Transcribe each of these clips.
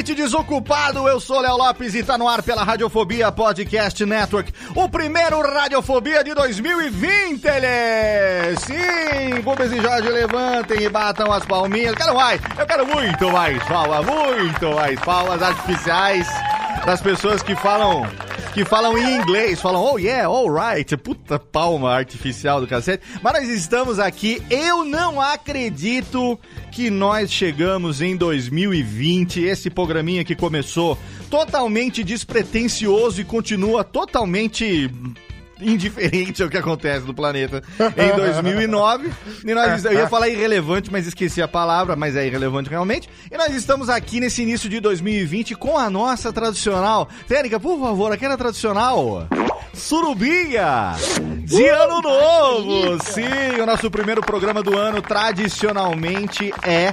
Ouvinte desocupado! Eu sou Léo Lopes e tá no ar pela Radiofobia Podcast Network, o primeiro Radiofobia de 2020, ele! Sim! Rubens e Jorge levantem e batam as palminhas. Quero mais! Eu quero muito mais palmas, muito mais palmas artificiais das pessoas que falam que falam em inglês, falam, oh yeah, alright, puta palma artificial do cacete. Mas nós estamos aqui, eu não acredito que nós chegamos em 2020, esse programinha que começou totalmente despretensioso e continua totalmente indiferente ao que acontece no planeta em 2009. E nós, eu ia falar irrelevante, mas esqueci a palavra, mas é irrelevante realmente. E nós estamos aqui nesse início de 2020 com a nossa tradicional. Tênica, por favor, aquela tradicional. Surubinha de Ano Novo! Sim, o nosso primeiro programa do ano tradicionalmente é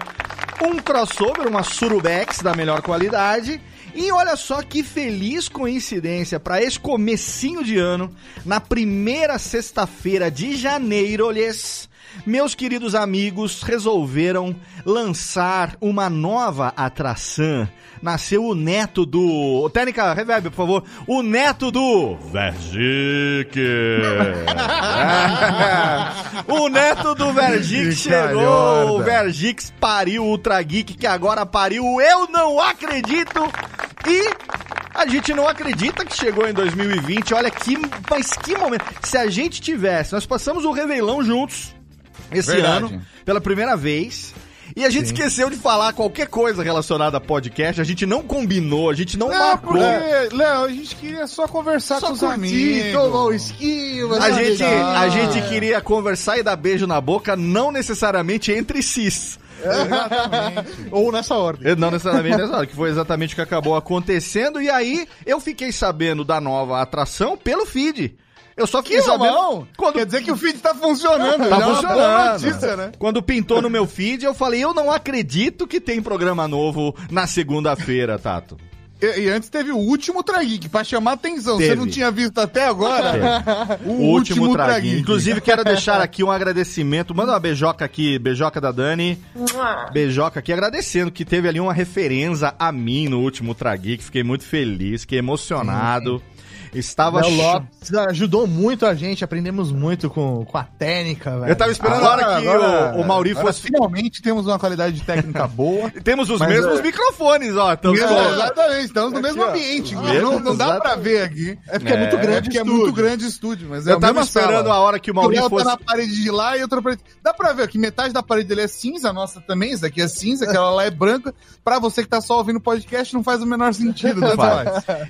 um crossover, uma Surubex da melhor qualidade. E olha só que feliz coincidência para esse comecinho de ano, na primeira sexta-feira de janeiro, lhes, meus queridos amigos resolveram lançar uma nova atração. Nasceu o neto do. Técnica, reverb, por favor. O neto do. Vergic! o neto do Vergic chegou! O Vergix pariu o Ultra Geek, que agora pariu Eu Não Acredito! E a gente não acredita que chegou em 2020. Olha que. Mas que momento. Se a gente tivesse. Nós passamos o Reveilão juntos esse Verdade. ano, pela primeira vez. E a gente esqueceu de falar qualquer coisa relacionada a podcast. A gente não combinou, a gente não Não, marcou. porque, Léo, a gente queria só conversar Só com os amigos. tomar um esquilo, A gente, a gente queria conversar e dar beijo na boca, não necessariamente entre cis. Ou nessa ordem. Não necessariamente nessa hora, que foi exatamente o que acabou acontecendo. E aí, eu fiquei sabendo da nova atração pelo feed. Eu só fiquei Que sabendo. não? Quando Quer dizer que o feed tá funcionando. Tá já é uma boa funcionando. notícia, né? Quando pintou no meu feed, eu falei, eu não acredito que tem programa novo na segunda-feira, Tato. E, e antes teve o último Trageek, pra chamar atenção. Teve. Você não tinha visto até agora? O, último, traguinho. Inclusive, quero deixar aqui um agradecimento. Manda uma beijoca aqui, beijoca da Dani. Beijoca aqui, agradecendo que teve ali uma referência a mim no último Trageek. Fiquei muito feliz, fiquei emocionado. Estava. Léo Lopes ajudou muito a gente, aprendemos muito com, com a técnica, velho. Eu tava esperando a hora que o, o Mauri agora fosse. Finalmente temos uma qualidade técnica boa. Temos os mesmos é- microfones, ó. Mesmo- ó, exatamente, estamos no mesmo ambiente. Mesmo- não, não dá pra ver aqui. É porque é, muito É, grande É porque é muito grande o estúdio, mas é eu a tava esperando sala. a hora que o Mauri Léo fosse. tá na parede de lá e outra parede. Dá pra ver que metade da parede dele é cinza, a nossa também, isso daqui é cinza, aquela lá é branca. Pra você que tá só ouvindo o podcast, não faz o menor sentido, né.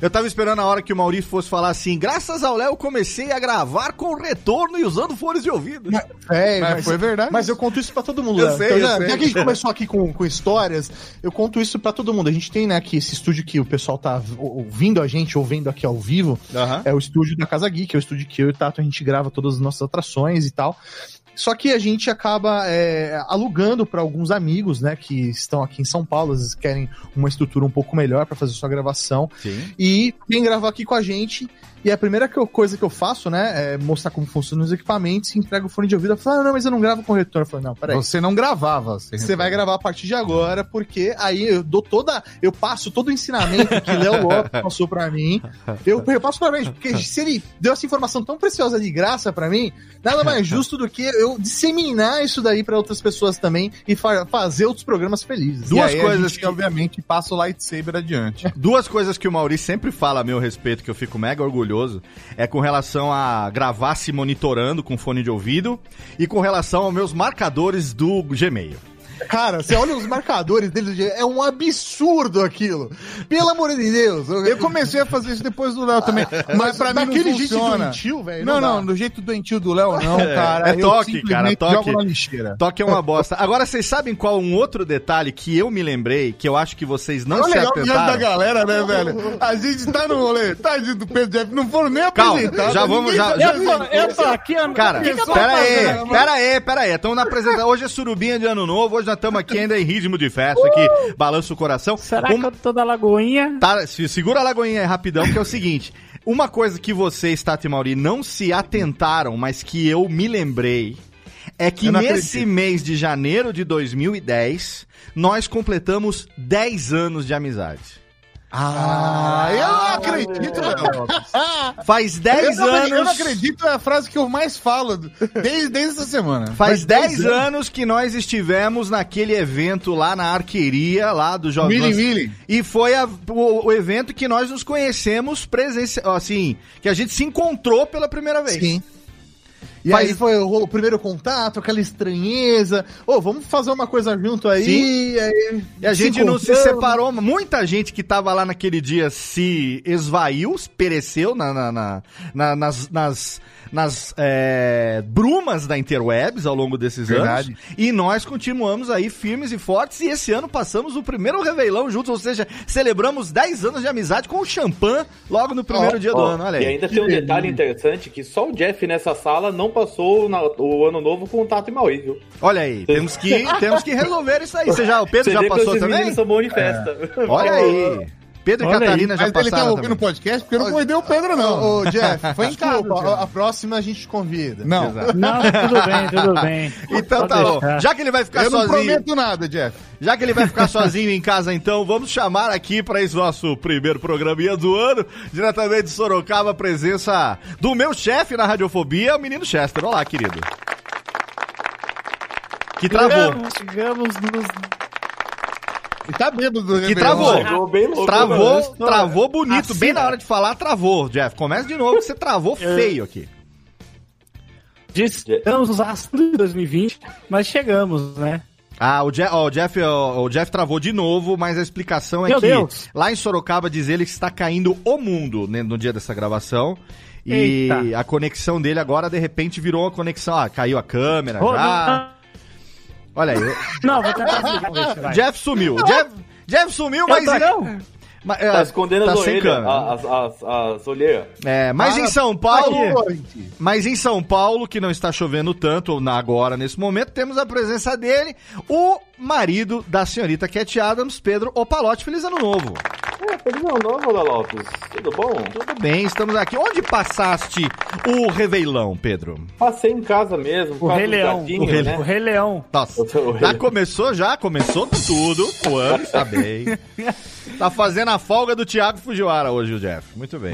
Eu tava esperando a hora que o Maurício fosse falar assim: graças ao Léo, eu comecei a gravar com retorno e usando fones de ouvido. É, Mas foi verdade. Mas eu conto isso pra todo mundo, Eu Léo. sei, Então, eu já, sei. já que a gente começou aqui com, com histórias, eu conto isso pra todo mundo. A gente tem, né, aqui esse estúdio que o pessoal tá ou- ouvindo a gente, ou vendo aqui ao vivo. É o estúdio da Casa Geek, é o estúdio que eu e o Tato a gente grava todas as nossas atrações e tal. Só que a gente acaba é, alugando para alguns amigos, né, que estão aqui em São Paulo, às vezes querem uma estrutura um pouco melhor para fazer sua gravação. Sim. E vem gravar aqui com a gente. E a primeira que eu- coisa que eu faço, né, é mostrar como funcionam os equipamentos, entrega o fone de ouvido. Eu falo, ah, não, mas eu não gravo com retorno. Eu falo, não, peraí. Você não gravava. Você vai gravar a partir de agora, porque aí eu dou toda. Eu passo todo o ensinamento que Léo Lopes passou pra mim. Eu, eu passo pra mim, porque se ele deu essa informação tão preciosa de graça pra mim, nada mais justo do que eu disseminar isso daí pra outras pessoas também e fa- fazer outros programas felizes. Duas Duas coisas coisas que- que, obviamente, passa o lightsaber adiante. Duas coisas que o Maurício sempre fala a meu respeito, que eu fico mega orgulhoso, é com relação a gravar se monitorando com fone de ouvido e com relação aos meus marcadores do Gmail. Cara, você olha os marcadores deles, é um absurdo aquilo. Pelo amor de Deus. Eu comecei a fazer isso depois do Léo também, mas pra mim daquele não jeito funciona. doentio, velho, Não, não não, do jeito doentio do Léo, não, cara. é Eu toque, cara, toque. jogo na lixeira. Toque é uma bosta. Agora, vocês sabem qual um outro detalhe que eu me lembrei, que eu acho que vocês não É se legal diante da atentaram? galera, né, velho? A gente tá no rolê, tadinho do Pedro Jeff, não foram nem Calma, apresentados. já vamos- já- tá já- Eu tô, eu tô aqui, Cara, pera aí, pera aí, pera aí. Estamos na apresentação. Hoje é surubinha de ano novo, hoje nós estamos aqui ainda em ritmo de festa, aqui, balança o coração. Será Uma- que eu tô da Lagoinha? Tá, se- segura a lagoinha aí rapidão, que é o seguinte. Uma coisa que vocês, Tati e Mauri, não se atentaram, mas que eu me lembrei, é que nesse acredito. mês de janeiro de 2010, nós completamos 10 anos de amizade. Ah, eu não acredito, Léo. Faz 10 eu, não, anos. eu não acredito, é a frase que eu mais falo desde, desde essa semana. Faz 10 anos que nós estivemos naquele evento lá na arqueria, lá do Jovem Mili Mili. E foi a- o, o evento que nós nos conhecemos presencial, assim, que a gente se encontrou pela primeira vez. Sim. E Faz- aí foi o, o primeiro contato, aquela estranheza. Ô, vamos fazer uma coisa junto aí. Sim. aí E a gente não se separou. Muita gente que tava lá naquele dia se esvaiu, pereceu na, na- na- na- nas, nas, nas é, brumas da Interwebs ao longo desses Verdade. anos. E nós continuamos aí firmes e fortes. E esse ano passamos o primeiro Reveilão juntos, ou seja, celebramos 10 anos de amizade com o champan logo no primeiro Ó, dia do Ó, ano. Olha e aí. ainda tem um detalhe interessante que só o Jeff nessa sala não passou na- o ano novo com o Tato e Maui, viu? Olha aí, temos que, temos que resolver isso aí. Você já, o Pedro Você já passou também? são bons em festa. Olha aí. Pedro e Olha aí. Catarina já Mas ele tá passaram ouvindo o podcast porque eu não convidei o Pedro, não. Ô, ô, Jeff, Foi em casa, a, a próxima a gente te convida. Não, Não, tudo bem, tudo bem. Então Pode tá bom. Já que ele vai ficar eu não sozinho. prometo nada, Jeff. Já que ele vai ficar sozinho em casa, então, vamos chamar aqui para esse nosso primeiro programinha do ano, diretamente de Sorocaba, a presença do meu chefe na Radiofobia, o menino Chester. Olá, querido. Que travou. Chegamos, chegamos nos... E tá bêbado do Que Réveillon. travou. Bem louco, né? Travou, estou- travou bonito. Assim, Bem na hora de falar, travou, Jeff. Começa de novo, que você travou feio aqui. Estamos nos astros de 2020, mas chegamos, né? Ah, o Jeff, ó, o, Jeff, ó, o Jeff travou de novo, mas a explicação é Meu que Deus. lá em Sorocaba diz ele que está caindo o mundo né, no dia dessa gravação. E Eita. a conexão dele agora, de repente, virou uma conexão. Ah, caiu a câmera Ô, já. Olha aí. Não, vou tentar explicar, ver se vai. Jeff sumiu. Jeff, Jeff sumiu, Eu mas. tô- não. mas, é, Tá escondendo tá as orelhas, as, as, as olheiras. É, mas Ah, em São Paulo. Aqui. Mas em São Paulo, que não está chovendo tanto na- agora, nesse momento, temos a presença dele, o marido da senhorita Cat Adams, Pedro Opalote. Feliz ano novo. É, feliz ano novo, Léo Lopes. Tudo bom? Tudo bem, estamos aqui. Onde passaste o Reveilão, Pedro? Passei em casa mesmo, O Rei Leão. gatinhos, O Rei- né? O Rei Leão. Nossa, já começou, já começou com tudo. O ano está bem. Tá fazendo a folga do Thiago Fujiwara hoje, o Jeff. Muito bem.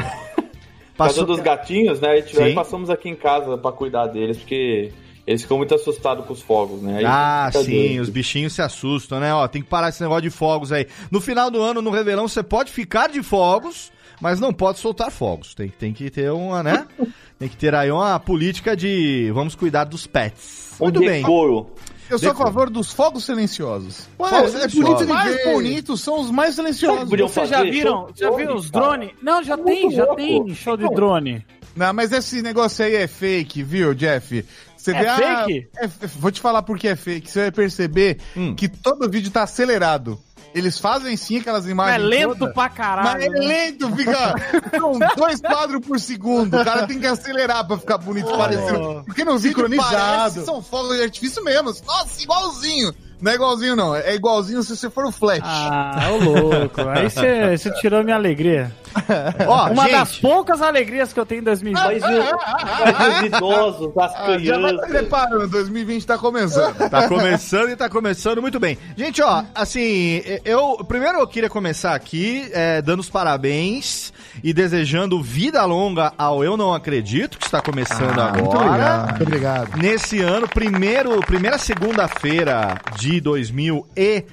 Causa dos gatinhos, né? A gente- Sim. Aí passamos aqui em casa pra cuidar deles, porque eles ficam muito assustados com os fogos, né? Aí Ah, sim, doido. os bichinhos se assustam, né? Ó, tem que parar esse negócio de fogos aí. No final do ano, no Revelão, você pode ficar de fogos, mas não pode soltar fogos. Tem, tem que ter uma, né? tem que ter aí uma política de vamos cuidar dos pets. Um Muito bem. decoro. Eu sou a favor dos fogos silenciosos. Ué, Fogos é bonito Os mais bonitos são os mais silenciosos. Vocês já viram? Já viram os drones? Não, já Muito tem, já louco. tem show de drone. Não, mas esse negócio aí é fake, viu, Jeff? Você É vê, ah, fake? é- vou te falar por que é fake. Você vai perceber Hum. que todo vídeo tá acelerado. Eles fazem sim aquelas É imagens. lento todas, pra Mas caralho. é né? lento, fica. São dois quadros por segundo. O cara tem que acelerar pra ficar bonito parecendo. Porque no vídeo parece são fogos de artifício mesmo. Nossa, igualzinho. Não é igualzinho, não. É igualzinho se você for o Flash. Ah, ô louco. Aí você tirou minha alegria. Ó, Uma gente, das poucas alegrias que eu tenho em 2020. Mas, o- mas os idosos, as Ah, já vai se crianças. preparando, 2020 tá começando. Tá começando e tá começando muito bem. Gente, ó, assim, eu. Primeiro eu queria começar aqui é, dando os parabéns e desejando vida longa ao Eu Não Acredito, que está começando Muito agora. obrigado. Muito obrigado. Nesse ano, primeiro, primeira segunda-feira de 2020,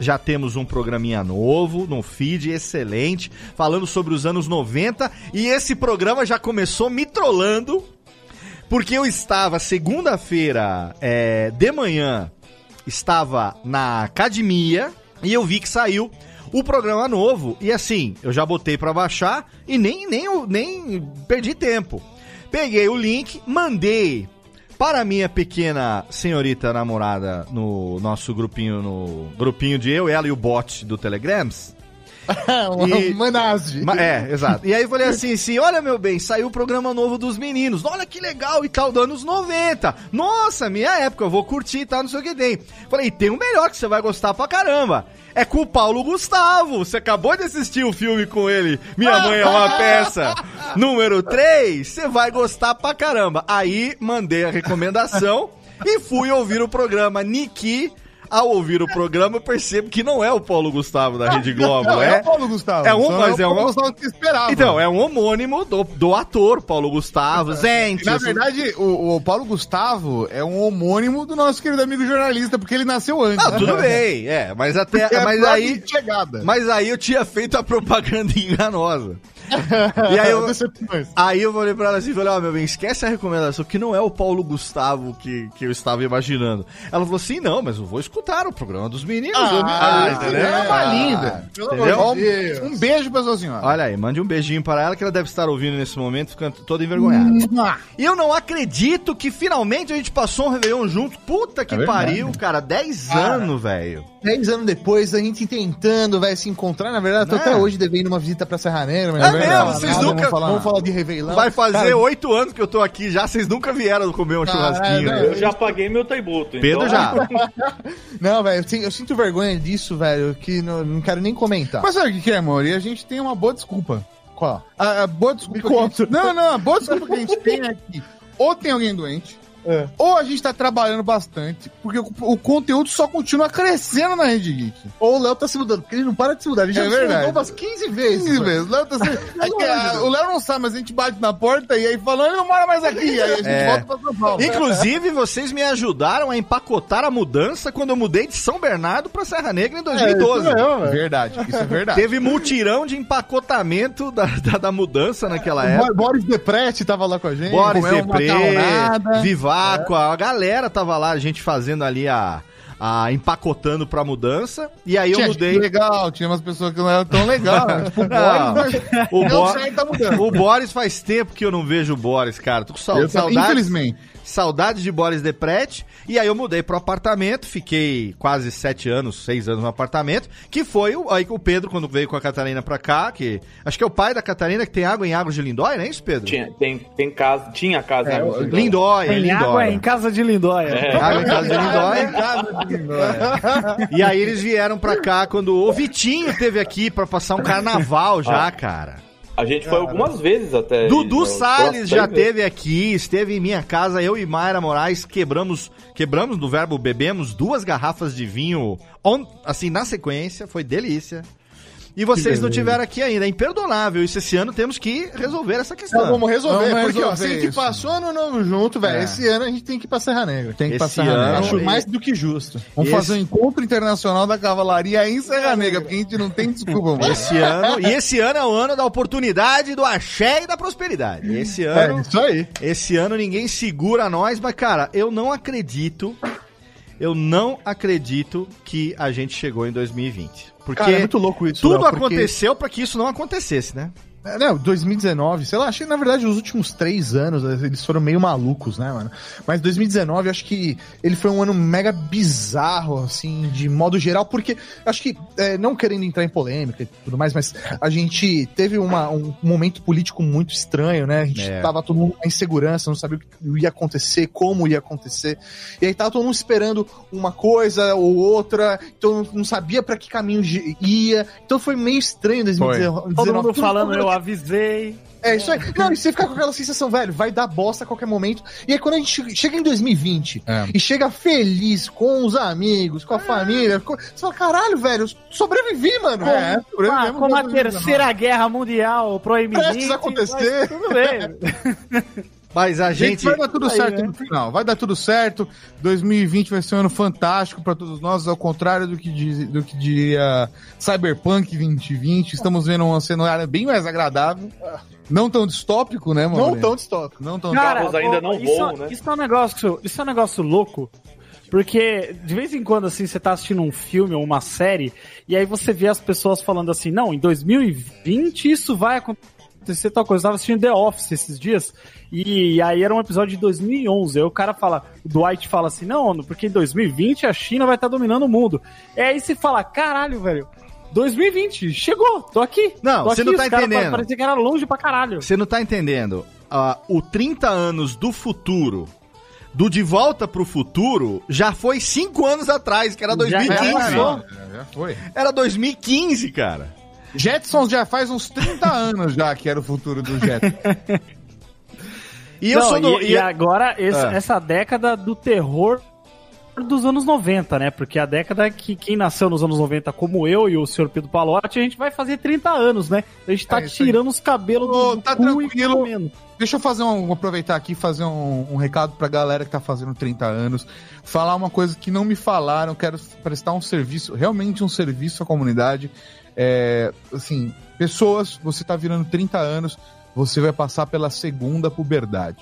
já temos um programinha novo, num feed excelente, falando sobre os anos 90. E esse programa já começou me trollando, porque eu estava segunda-feira é, de manhã, estava na academia e eu vi que saiu o programa novo. E assim, eu já botei pra baixar e nem, nem, nem perdi tempo. Peguei o link, mandei para minha pequena senhorita namorada no nosso grupinho, no grupinho de eu, ela e o bot do Telegrams. E- Manasde. Ma- É, exato. E aí eu falei assim, assim, olha meu bem, saiu o programa novo dos meninos. Olha que legal e tal, dos anos 90. Nossa, minha época, eu vou curtir e tal, não sei o que tem. Falei, tem um melhor que você vai gostar pra caramba. É com o Paulo Gustavo. Você acabou de assistir o filme com ele, Minha Mãe é uma Peça. Número 3, você vai gostar pra caramba. Aí mandei a recomendação e fui ouvir o programa Niki. Ao ouvir o programa, eu percebo que não é o Paulo Gustavo da Rede Globo, Não, é? é o Paulo Gustavo. É um, mas o é Paulo um. Gustavo que esperava. Então, é um homônimo do, do ator Paulo Gustavo. Gente, Na verdade, o, o Paulo Gustavo é um homônimo do nosso querido amigo jornalista, porque ele nasceu antes. Não, tudo bem, é, mas até. É mas aí. chegada. Mas aí eu tinha feito a propaganda enganosa. E aí eu, aí eu falei pra ela assim, falei, ó, meu bem, esquece a recomendação, que não é o Paulo Gustavo que, que eu estava imaginando. Ela falou assim, não, mas eu vou escutar o programa dos meninos. me- Ah, entendeu? é uma linda. Entendeu? Um, beijo pra sua senhora. Olha aí, mande um beijinho para ela que ela deve estar ouvindo nesse momento, ficando toda envergonhada. E eu não acredito que finalmente a gente passou um Réveillon junto. Puta que É pariu, cara. 10 anos, velho. Dez anos depois, a gente tentando, vai se encontrar. Na verdade, tô Né? até hoje devendo uma visita pra Serra Negra. mas É mesmo? Vocês nunca- Vamos falar, vamos falar de Réveillon. Vai fazer 8 anos que eu tô aqui já, vocês nunca vieram comer um churrasquinho, né? Eu já paguei meu tributo. Pedro então- já. Não, velho, eu, sinto- eu sinto vergonha disso, velho, que não, não quero nem comentar. Mas sabe o que que é, amor? E a gente tem uma boa desculpa. Qual? A, a boa desculpa. Me que a gente-. Não, não, a boa desculpa que a gente tem é que ou tem alguém doente, É. ou a gente tá trabalhando bastante, porque o, o conteúdo só continua crescendo na Rede Geek. Ou o Léo tá se mudando, porque ele não para de se mudar. Ele já É se verdade. mudou umas 15 vezes. 15 velho. vezes. Léo tá sendo- É o Léo não sabe, mas a gente bate na porta e aí falando, ele não mora mais aqui. Aí a gente É. volta pra São Paulo. Inclusive, vocês me ajudaram a empacotar a mudança quando eu mudei de São Bernardo pra Serra Negra em 2012. É, isso mesmo, velho. Verdade, isso é verdade. Teve mutirão de empacotamento da, da, da mudança naquela época. Bo- Boris Deprete tava lá com a gente. Boris comeu uma Vivaco, a galera tava lá, a gente fazendo ali a, a empacotando pra mudança. E aí eu Tinha gente mudei. legal, tinha umas pessoas que não eram tão legais. né? tipo, o Boris, o, Bo- tá o Boris faz tempo que eu não vejo o Boris, cara. Tô com Eu também, saudades. infelizmente. Saudades de Boris Deprete. E aí eu mudei pro apartamento, fiquei quase sete anos, seis anos no apartamento, que foi o, aí que o Pedro, quando veio com a Catarina pra cá, que acho que é o pai da Catarina, que tem água em Águas de Lindóia, não é isso, Pedro? Tinha, tem, tem casa, tinha casa em Águas de Lindóia. Lindóia, Tem água Lindóia. em casa de Lindóia. É. Água em casa de Lindóia. E aí eles vieram pra cá quando o Vitinho teve aqui pra passar um carnaval já, cara. A gente foi algumas vezes até. Dudu Eu- Salles já teve aqui, esteve em minha casa, eu e Mayra Moraes quebramos, quebramos do verbo bebemos duas garrafas de vinho, on- assim, na sequência, foi delícia. E vocês não tiveram aqui ainda, é imperdonável. Isso esse ano temos que resolver essa questão. Então vamos resolver, Vamos porque ó, resolver se a gente isso. passou ano novo junto, velho, É. esse ano a gente tem que ir pra Serra Negra. Tem que ir pra Esse Serra Negra. ano- Acho e- mais do que justo. Vamos Esse- fazer um encontro internacional da cavalaria em Serra Negra, porque a gente não tem desculpa, mano. Esse ano, e esse ano é o ano da oportunidade, do axé e da prosperidade. Esse É, ano, isso aí. esse ano ninguém segura nós, mas cara, eu não acredito, eu não acredito que a gente chegou em 2020. Porque Cara, é muito louco isso. tudo porque- aconteceu pra que isso não acontecesse, né? É, Não, 2019, sei lá, achei que na verdade os últimos três anos eles foram meio malucos, né, mano? Mas 2019, acho que ele foi um ano mega bizarro, assim, de modo geral, porque acho que, é, não querendo entrar em polêmica e tudo mais, mas a gente teve uma- um momento político muito estranho, né? A gente É. tava todo mundo em insegurança, não sabia o que ia acontecer, como ia acontecer. E aí tava todo mundo esperando uma coisa ou outra, então não sabia pra que caminho ia. Então foi meio estranho 2019. Todo mundo falando, mundo eu avisei. é isso aí. Não, e você fica com aquela sensação, velho, vai dar bosta a qualquer momento. E aí quando a gente che- chega em 2020 É. e chega feliz com os amigos, com a família, com- você fala, caralho, velho, sobrevivi, mano. É, Ah, sobrevivemos como a em 2019. terceira guerra mundial proibida. Prestes a acontecer. Tudo bem. Mas a Gente, gente. vai dar tudo Aí, certo né? no final. Vai dar tudo certo. 2020 vai ser um ano fantástico para todos nós, ao contrário do que, diz, do que diria Cyberpunk 2020. Estamos vendo um cenário bem mais agradável. Não tão distópico, né, mano? Não tão distópico. Não tão Carros ainda ô, não isso, voam, né? Isso é um negócio, isso é um negócio louco. Porque de vez em quando assim você tá assistindo um filme ou uma série e aí você vê as pessoas falando assim: "Não, em 2020 isso vai acontecer tal coisa". Eu tava assistindo The Office esses dias e aí era um episódio de 2011. Aí o cara fala, o Dwight fala assim: "Não, porque em 2020 a China vai estar dominando o mundo". E aí você fala: "Caralho, velho, 2020, chegou, tô aqui. Não, tô você aqui, não tá entendendo. Parecia que era longe pra caralho. Você não tá entendendo. Ah, o 30 anos do futuro, do De Volta pro Futuro, já foi 5 anos atrás, que era Já- 2015. já passou. É, já foi. Era 2015, cara. Jetsons já faz uns 30 anos já que era o futuro do Jetsons. E eu Não, sou do. e, e agora, esse- Ah. essa década do terror dos anos 90, né? Porque a década que quem nasceu nos anos 90, como eu e o senhor Pedro Palotti, a gente vai fazer 30 anos, né? A gente tá É tirando os cabelos Ô, do, do tá cu tranquilo. comendo. Deixa eu fazer um, aproveitar aqui e fazer um, um recado pra galera que tá fazendo 30 anos. Falar uma coisa que não me falaram, quero prestar um serviço, realmente um serviço à comunidade. É, assim, pessoas, você tá virando 30 anos, você vai passar pela segunda puberdade,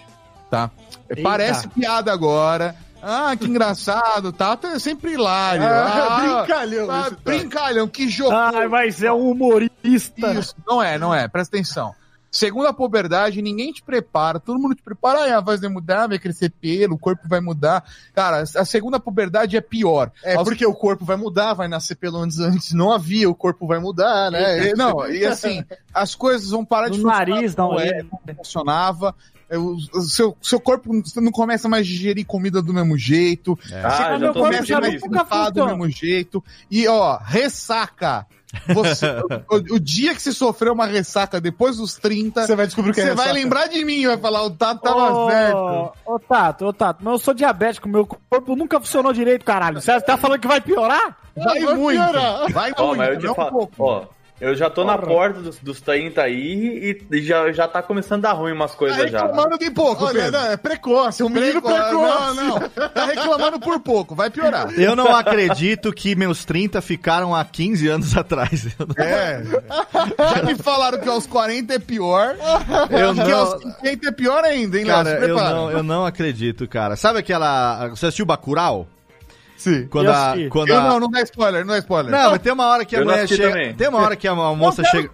tá? Eita. Parece piada agora. Ah, que engraçado, tá? É sempre hilário. Ah, Ah, brincalhão. ah, brincalhão, que jogo. Ai, mas é um humorista. Isso, não é, não é, presta atenção. Segundo a puberdade, ninguém te prepara, todo mundo te prepara, "Ai, a voz vai mudar, vai crescer pelo, o corpo vai mudar. Cara, a segunda puberdade é pior. É Aos- porque o corpo vai mudar, vai nascer pelo antes, antes não havia, o corpo vai mudar, né? É, não, e assim, as coisas vão parar de No nariz, não, é, é. como funcionava. É, O, seu, seu corpo não começa mais a digerir comida do mesmo jeito. Ah, Você já não tô corpo começa já nunca do mesmo jeito. E, ó, ressaca. Você, o, o dia que você sofreu uma ressaca depois dos 30, Você vai descobrir que é você vai ressaca. lembrar de mim, vai falar, o Tato tava Ô, certo. Ô, Tato, ô, Tato, mas eu sou diabético, meu corpo nunca funcionou direito, caralho. Você tá falando que vai piorar? Vai vai muito, piorar. vai Ó, muito, mas eu te não um pouco. ó, eu já tô na porta dos, dos 30 aí e, e já, já tá começando a dar ruim umas Tá coisas já. reclamando de pouco, Olha, Pedro. não, é precoce, é um menino Precoce, precoce. Não, não. Tá reclamando por pouco, vai piorar. Eu não acredito que meus 30 ficaram há 15 anos atrás. Eu não- É. Já me falaram que aos 40 é pior. Eu que aos não, 50 é pior ainda, hein, cara, Léo? Eu não, eu não acredito, cara. Sabe aquela. Você assistiu Bacurau? Sim. Quando Eu a. Quando Eu a... não, não dá spoiler, não dá spoiler. Não, mas tem uma hora que a Eu não mulher chega. também. Tem uma hora que a moça Não, chega.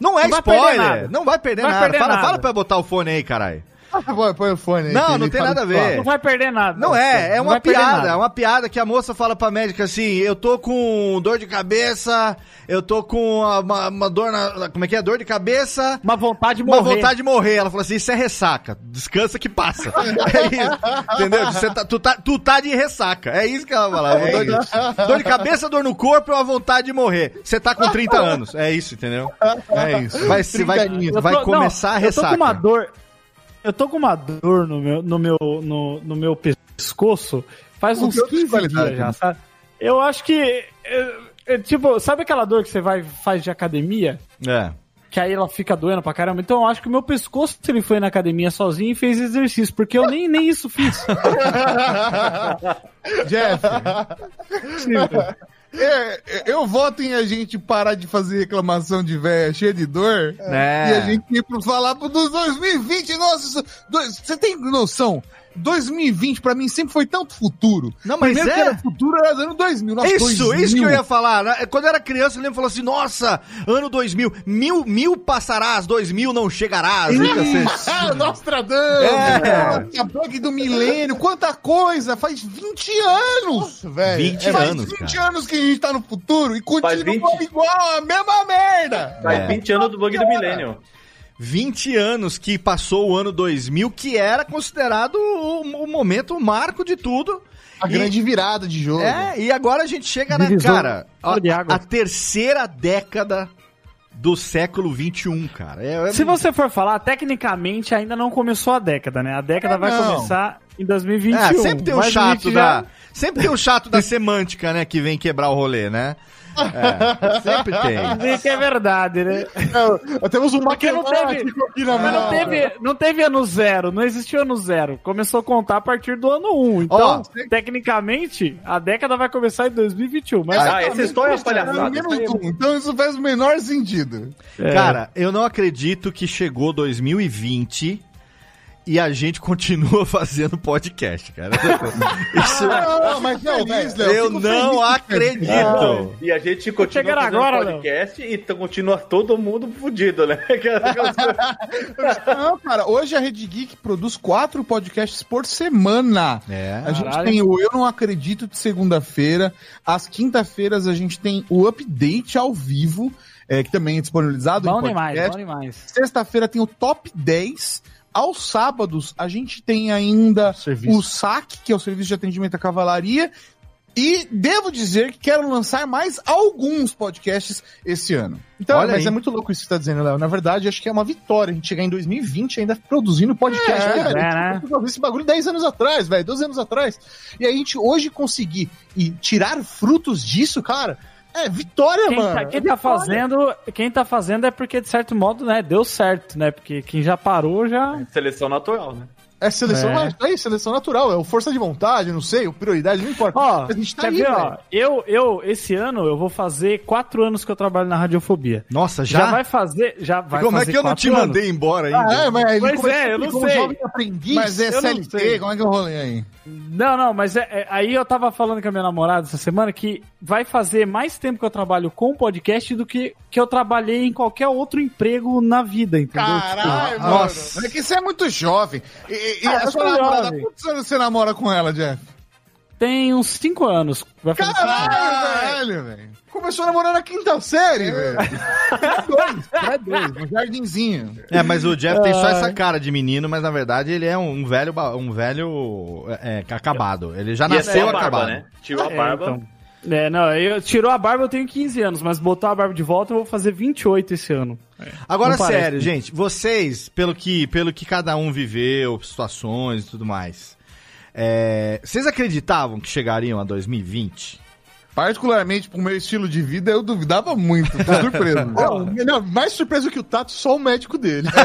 Não é Não vai spoiler. nada. Não vai perder Vai nada. perder fala, nada. fala pra botar o fone aí, caralho. Põe, o fone aí. Não, não tem fala nada a ver. Não vai perder nada. Não é, é uma vai piada, é uma piada que a moça fala pra médica assim, eu tô com dor de cabeça, eu tô com uma, uma dor na, como é que é, dor de cabeça, Uma vontade de uma morrer. vontade de morrer. Ela falou assim, isso é ressaca, descansa que passa. É isso, entendeu? Você tá- tu, tá, tu tá de ressaca, é isso que ela fala. dor, de, dor de cabeça, dor no corpo e uma vontade de morrer. Você tá com 30 anos, é isso, entendeu? É isso. Vai, se vai, vai tô- começar não, a ressaca. Eu tô com uma dor. Eu tô com uma dor no meu, no meu, no, no meu pescoço faz uns que outra 15 qualidade, dias já, né? sabe? Eu acho que. é, é, tipo, sabe aquela dor que você vai faz de academia? É. Que aí ela fica doendo pra caramba. Então eu acho que o meu pescoço ele foi na academia sozinho e fez exercício, porque eu nem, nem isso fiz. Jeff. É, eu voto em a gente parar de fazer reclamação de véia cheia de dor É. e a gente ir pro falar dos 2020. Nossa, você tem noção? 2020 pra mim sempre foi tanto futuro. Não, mas Primeiro é. que era futuro era ano 2000. Nossa, Isso, 2000. isso que eu ia falar. né? Quando eu era criança, eu lembro falou assim: nossa, ano 2000, mil, mil passarás, 2000 não chegarás. Isso, Nostradamus, É. nossa, bug do milênio, quanta coisa, faz 20 anos, velho. 20 faz anos, 20 anos que a gente tá no futuro e Faz continua 20. igual, a mesma merda. Faz É. 20 anos do bug do milênio. 20 anos que passou o ano 2000, que era considerado o, o momento, o marco de tudo. A E- grande virada de jogo. É, e agora a gente chega na cara, a, a terceira década do século 21, cara. É, é- Se você for falar, tecnicamente ainda não começou a década, né? A década É, vai não. começar em 2021. É, sempre tem um chato já- da. Sempre tem um chato da semântica, né? Que vem quebrar o rolê, né? É, sempre tem. É verdade, né? É, temos um Porque não teve- aqui na Mas não teve, não teve ano zero, não existiu ano zero. Começou a contar a partir do ano 1. Então, Ó, tecnicamente, a década vai começar em 2021. Mas Ah, essa história é palhaçada. É um, então isso faz o menor sentido. É. Cara, eu não acredito que chegou 2020 e a gente continua fazendo podcast, cara. Isso, Não, mas não, eu velho. fico feliz não que- acredito. E a gente continua Chegaram fazendo agora, podcast e t- continua todo mundo fudido, né? Coisas- Não, cara, hoje a Rede Geek produz quatro podcasts por semana. É. A gente Caralho. tem o Eu Não Acredito de segunda-feira. Às quinta-feiras a gente tem o Update ao vivo, é, que também é disponibilizado bom em demais, podcast. bom demais. Sexta-feira tem o Top 10. Aos sábados a gente tem ainda Serviço. o SAC, que é o Serviço de Atendimento à Cavalaria. E devo dizer que quero lançar mais alguns podcasts esse ano. Então, Olha mas aí. é muito louco isso que você tá dizendo, Léo. Na verdade, acho que é uma vitória a gente chegar em 2020 ainda produzindo podcast. É, velho, é, né? conseguiu fazer esse bagulho 10 anos atrás, velho, 12 anos atrás. E a gente hoje conseguir e tirar frutos disso, cara, é vitória, Quem mano. tá, quem É tá vitória. fazendo, quem tá fazendo é porque, de certo modo, né, deu certo, né? Porque quem já parou já. Seleção natural, né? É seleção, É. é. é seleção natural, é o força de vontade, não sei, prioridade, não importa. Ó, a gente tá aí, ver, ó? Eu, eu, esse ano, eu vou fazer quatro anos que eu trabalho na radiofobia. Nossa, Já, já? vai fazer. Já vai Como é fazer que eu não te anos. mandei embora ainda? Ah, é, mas Pois é, eu não como sei. jovem aprendiz. Mas é Eu CLT, como é que é o rolê aí? Não, não, mas é, é- aí eu tava falando com a minha namorada essa semana que vai fazer mais tempo que eu trabalho com podcast do que que eu trabalhei em qualquer outro emprego na vida, entendeu? Caralho, mano. Nossa. É que você é muito jovem. E, e- e Ah, a sua namorada, jovem. quantos anos você namora com ela, Jeff? Tem uns cinco anos. Vai fazer cinco anos. Caralho, velho. Começou a namorar na quinta série, velho. dois, é dois, no jardinzinho. É, mas o Jeff tem só essa cara de menino, mas na verdade ele é um velho, um velho é, é, acabado. Ele já E é nasceu só a barba, acabado. né? Tirou a É, barba. então. É, não, eu, tirou a barba eu tenho 15 anos, mas botou a barba de volta eu vou fazer 28 esse ano. Agora, Não parece. sério, gente, vocês, pelo que, pelo que cada um viveu, situações e tudo mais, é, vocês acreditavam que chegariam a 2020? Particularmente pro meu estilo de vida, eu duvidava muito. Tô surpreso. Não, não, mais surpreso que o Tato, só o médico dele.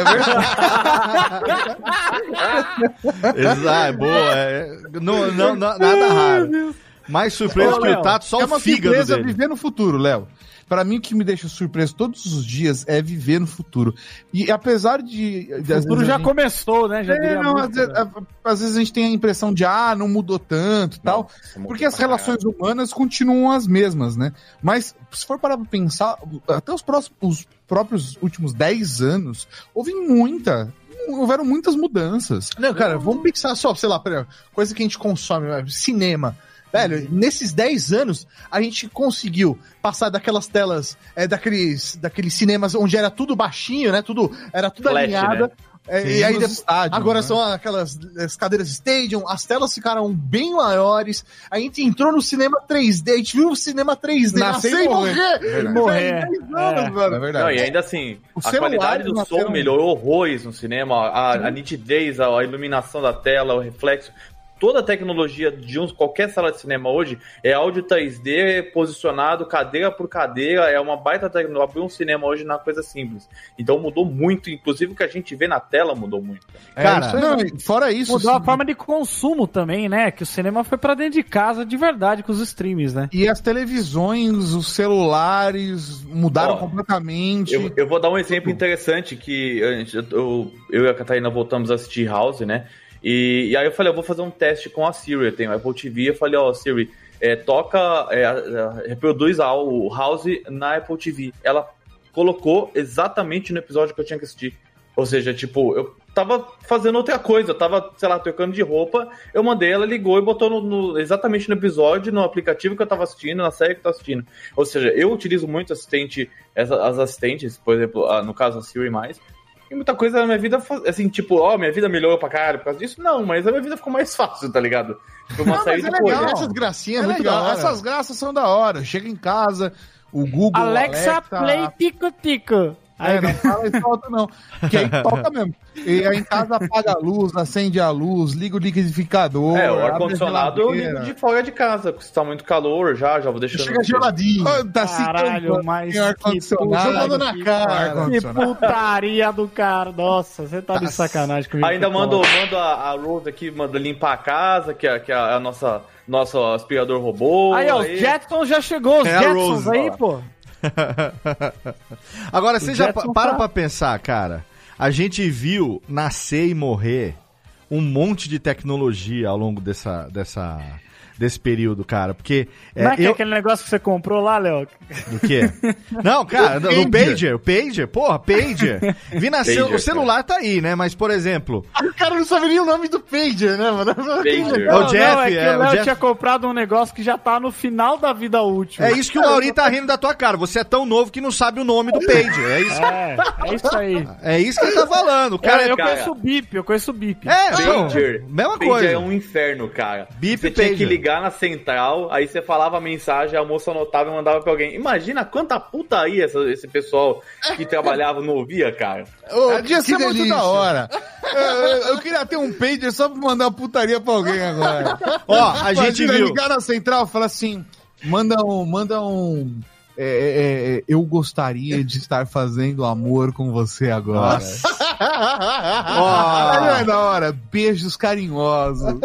Exato, é boa. é, não, não, não- nada raro. Mais surpreso Ô, que o Tato, só é o uma fígado surpresa dele. viver no futuro, Léo. Pra mim, o que me deixa surpreso todos os dias é viver no futuro. E apesar de. de O futuro já gente- começou, né? Já É, não, às, vezes, às vezes a gente tem a impressão de, ah, não mudou tanto e tal. Porque as relações humanas continuam as mesmas, né? Mas, se for parar pra pensar, até os, próximos, os próprios últimos 10 anos, houve muita. Houveram muitas mudanças. Não, cara, vamos pensar só, sei lá, coisa que a gente consome, cinema. Velho, nesses 10 anos, a gente conseguiu passar daquelas telas, é, daqueles, daqueles cinemas onde era tudo baixinho, né? Tudo, era tudo Flash, alinhado. né? É, e aí estádios, agora né? são aquelas as cadeiras Stadium, as telas ficaram bem maiores. A gente entrou no cinema 3D, a gente viu o cinema 3D Nascer nascer e morrer. morrer. Verdade. Morrer. Velho, 10 anos, É. velho. É verdade. Não, e ainda assim, Os a qualidade do som melhorou horrores no cinema, a, a nitidez, a, a iluminação da tela, o reflexo. Toda a tecnologia de uns, qualquer sala de cinema hoje é áudio 3D posicionado cadeira por cadeira, é uma baita tecnologia. Abrir um cinema hoje não é uma coisa simples. Então mudou muito, inclusive o que a gente vê na tela mudou muito. É, Cara, isso não, fora isso. Mudou a sim, forma de consumo também, né? Que o cinema foi pra dentro de casa de verdade com os streams, né? E as televisões, os celulares mudaram Ó, completamente. Eu, eu vou dar um exemplo interessante que a eu, eu e a Catarina voltamos a assistir House, né? E, e aí eu falei, eu vou fazer um teste com a Siri. Eu tenho Apple TV. Eu falei, ó, Siri, é, toca, é, reproduz a- o House na Apple TV. Ela colocou exatamente no episódio que eu tinha que assistir. Ou seja, tipo, eu tava fazendo outra coisa, eu tava, sei lá, trocando de roupa, eu mandei, ela ligou e botou no, no- exatamente no episódio, no aplicativo que eu tava assistindo, na série que eu tava assistindo. Ou seja, eu utilizo muito assistente, as assistentes, por exemplo, no caso a Siri mais, e muita coisa na minha vida, assim, tipo, ó, minha vida melhorou pra caralho por causa disso? Não, mas a minha vida ficou mais fácil, tá ligado? Tipo, uma Não, série mas é legal. coisas. Essas gracinhas É é muito legal, da hora. Essas graças são da hora. Chega em casa, o Google. Alexa, play tico-tico. Aí, É, não fala isso alto, não. Que aí toca mesmo. E aí em casa apaga a luz, acende a luz, liga o liquidificador. É, o ar-condicionado eu ligo de fora de casa, porque se tá muito calor já, já vou deixando. Chega geladinho. Tá Caralho, mas tem ar-condicionado, jogando na cara. que ar-condicionado. putaria do cara. Nossa, você tá de sacanagem comigo. Ainda que mando, mando a, a Rose aqui, manda limpar a casa, que é, que é a nossa nosso aspirador robô. Aí, ó, os Jetsons já chegou, os É Jetsons Rose, aí, ó. pô. Agora, você já pa- para tá- pra pensar, cara. A gente viu nascer e morrer um monte de tecnologia ao longo dessa, dessa, desse período, cara. Porque é, Não é que é eu, aquele negócio que você comprou lá, Léo? O quê? Não, cara, no pager. pager, o pager, porra, pager. Vi nascer, Pager, o celular tá aí, né? Mas, por exemplo, O cara não sabe nem o nome do Pager, né, mano? Pager. É o Não, Jeff, não, é que é, o o Léo Jeff- tinha comprado um negócio que já tá no final da vida útil. é isso que o Mauri tá rindo da tua cara. Você é tão novo que não sabe o nome do pager. É isso, É, é isso aí. é isso que ele tá falando. O cara Cara, eu cara. conheço o BIP, eu conheço o BIP. é, não, Pager. mesma Pager coisa. é um inferno, cara. Bip você tinha que pager. Ligar na central, aí você falava a mensagem, a moça anotava e mandava pra alguém. Imagina quanta putaria essa- esse pessoal que trabalhava não ouvia, cara. Ô, Podia que ser muito delícia. da hora. Eu, eu- eu queria ter um pager só pra mandar putaria pra alguém agora. Ó, a gente Imagina viu. ligar na central e falar assim: manda um. Manda um é, é, é, eu gostaria de estar fazendo amor com você agora. Aí Ó, é da hora. Beijos carinhosos.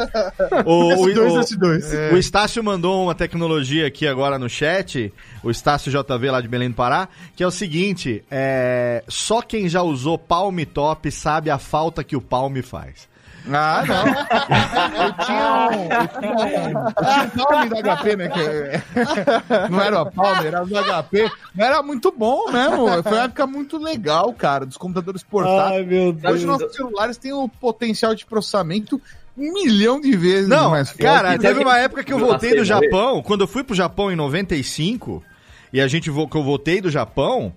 o, o, S2, o, S2. O Estácio mandou uma tecnologia aqui agora no chat, o Estácio JV lá de Belém do Pará, que é o seguinte: é, só quem já usou Palm Top sabe a falta que o Palm faz. Ah, não. Eu tinha um. Eu tinha um, Palme da HP, né? Que, não era o Palme, era do HP. Mas era muito bom mesmo. Foi uma época muito legal, cara, dos computadores portáteis. meu Hoje nossos celulares têm o potencial de processamento um milhão de vezes Não, mais forte. cara, teve uma época que eu voltei do. Japão, quando eu fui pro Japão em 95, e a gente vo- que eu voltei do Japão,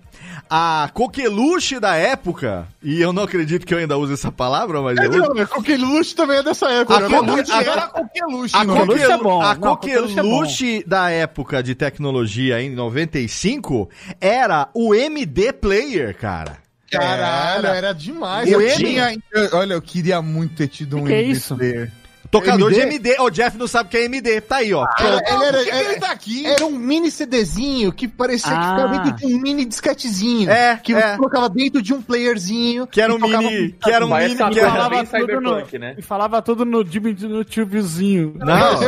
a coqueluche da época, e eu não acredito que eu ainda use essa palavra, mas eu uso. Não, Coqueluche também é dessa época. A né? Coqueluche- Coqueluche era Coqueluche, A, não Coqueluche coquelu- é bom. a Não, coqueluche é bom. da época de tecnologia em 95 era o MD Player, cara. Caralho, Era. era demais. Eu O M- tinha, eu- olha, eu queria muito ter tido um Que é MD isso? player. Tocador MD? de MD. O Jeff não sabe o que é MD. Tá aí, ó. Era- ele era, que que ele tá aqui? era um mini CDzinho que parecia que Ah. ficava dentro de um mini disquetezinho. É, Que é. você colocava dentro de um playerzinho. Que era um tocava mini. Que era um mini. Que falava tudo no, né? E falava tudo no diminutivozinho. Não.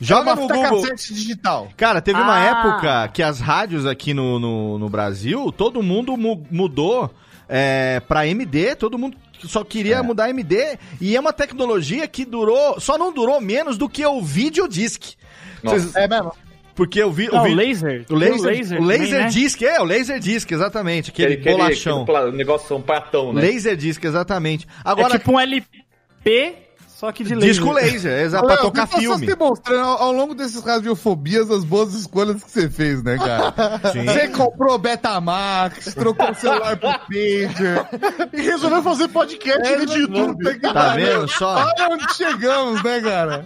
Joga no Google. digital. Cara, teve uma Ah. época que as rádios aqui no, no, no Brasil, todo mundo mu- mudou é, pra MD, todo mundo só queria mudar MD, e é uma tecnologia que durou, só não durou menos do que o videodisc. Nossa. Vocês- É mesmo. porque eu vi Não, o, vi- laser. o laser, laser, o laser também, né? disc, é, o laser disc, exatamente, aquele, bolachão. aquele pla- negócio um pratão, né? Laser disc, exatamente. Agora, É tipo um LP, só que de laser. disco laser, exato, pra tocar tá filme. Só demonstrando ao, ao longo desses radiofobias as boas escolhas que você fez, né, cara? Sim. Você comprou Betamax, trocou o celular pro Pager. E resolveu fazer podcast É, no YouTube. puta que Tá vendo só? Olha onde chegamos, né, cara?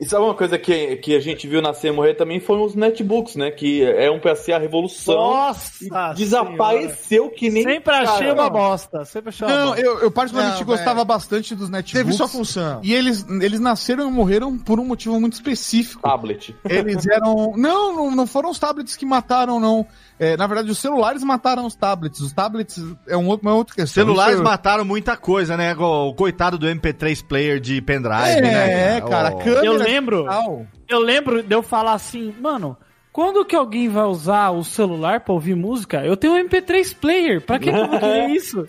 E sabe uma coisa que, que a gente viu nascer e morrer também foram os netbooks, né? Que é um ser a revolução. Nossa! Desapareceu que nem. Sempre achei Cara, uma bosta. Sempre achei uma Não, bosta. eu, eu particularmente Não, gostava bastante dos netbooks. Teve sua função. E eles, eles nasceram e morreram por um motivo muito específico. Tablet. Eles eram. Não, não, não foram os tablets que mataram, não. É, na verdade, os celulares mataram os tablets. Os tablets é um outro- uma outra questão. Celulares Isso- mataram muita coisa, né? O coitado do MP3 player de pendrive, É, né? cara, O- câmera Eu lembro. digital. Eu lembro de eu falar assim, mano, Quando que alguém vai usar o celular pra ouvir música? Eu tenho um MP3 player. Pra que, que eu vou querer isso?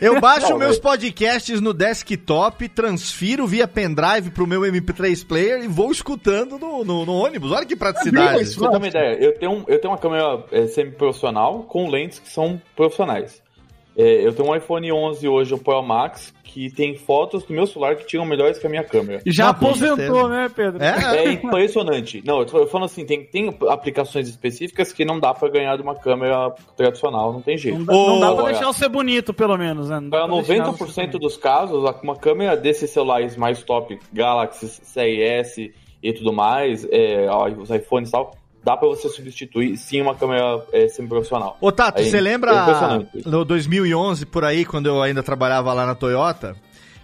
Eu baixo meus podcasts no desktop, transfiro via pendrive pro meu MP3 player e vou escutando no, no- no ônibus. Olha que praticidade. Ter uma ideia, eu tenho, um- eu tenho uma câmera é, semi-profissional com lentes que são profissionais. É, eu tenho um iPhone 11 hoje, o Pro Max, que tem fotos do meu celular que tiram melhores que a minha câmera. Já Não, com aposentou, né, Pedro? É? É impressionante. Não, eu tô falando assim, tem, tem aplicações específicas que não dá pra ganhar de uma câmera tradicional, não tem jeito. Não dá, não dá pra Agora, deixar você bonito, pelo menos, né? Não Para pra deixar você 90% bonito. dos casos, uma câmera desses celulares mais top, Galaxy, Série S e tudo mais, é, os iPhones e tal, dá pra você substituir sim uma câmera é, semi-profissional. Ô, Tato, Aí, você é lembra impressionante. no 2011, por aí, quando eu ainda trabalhava lá na Toyota,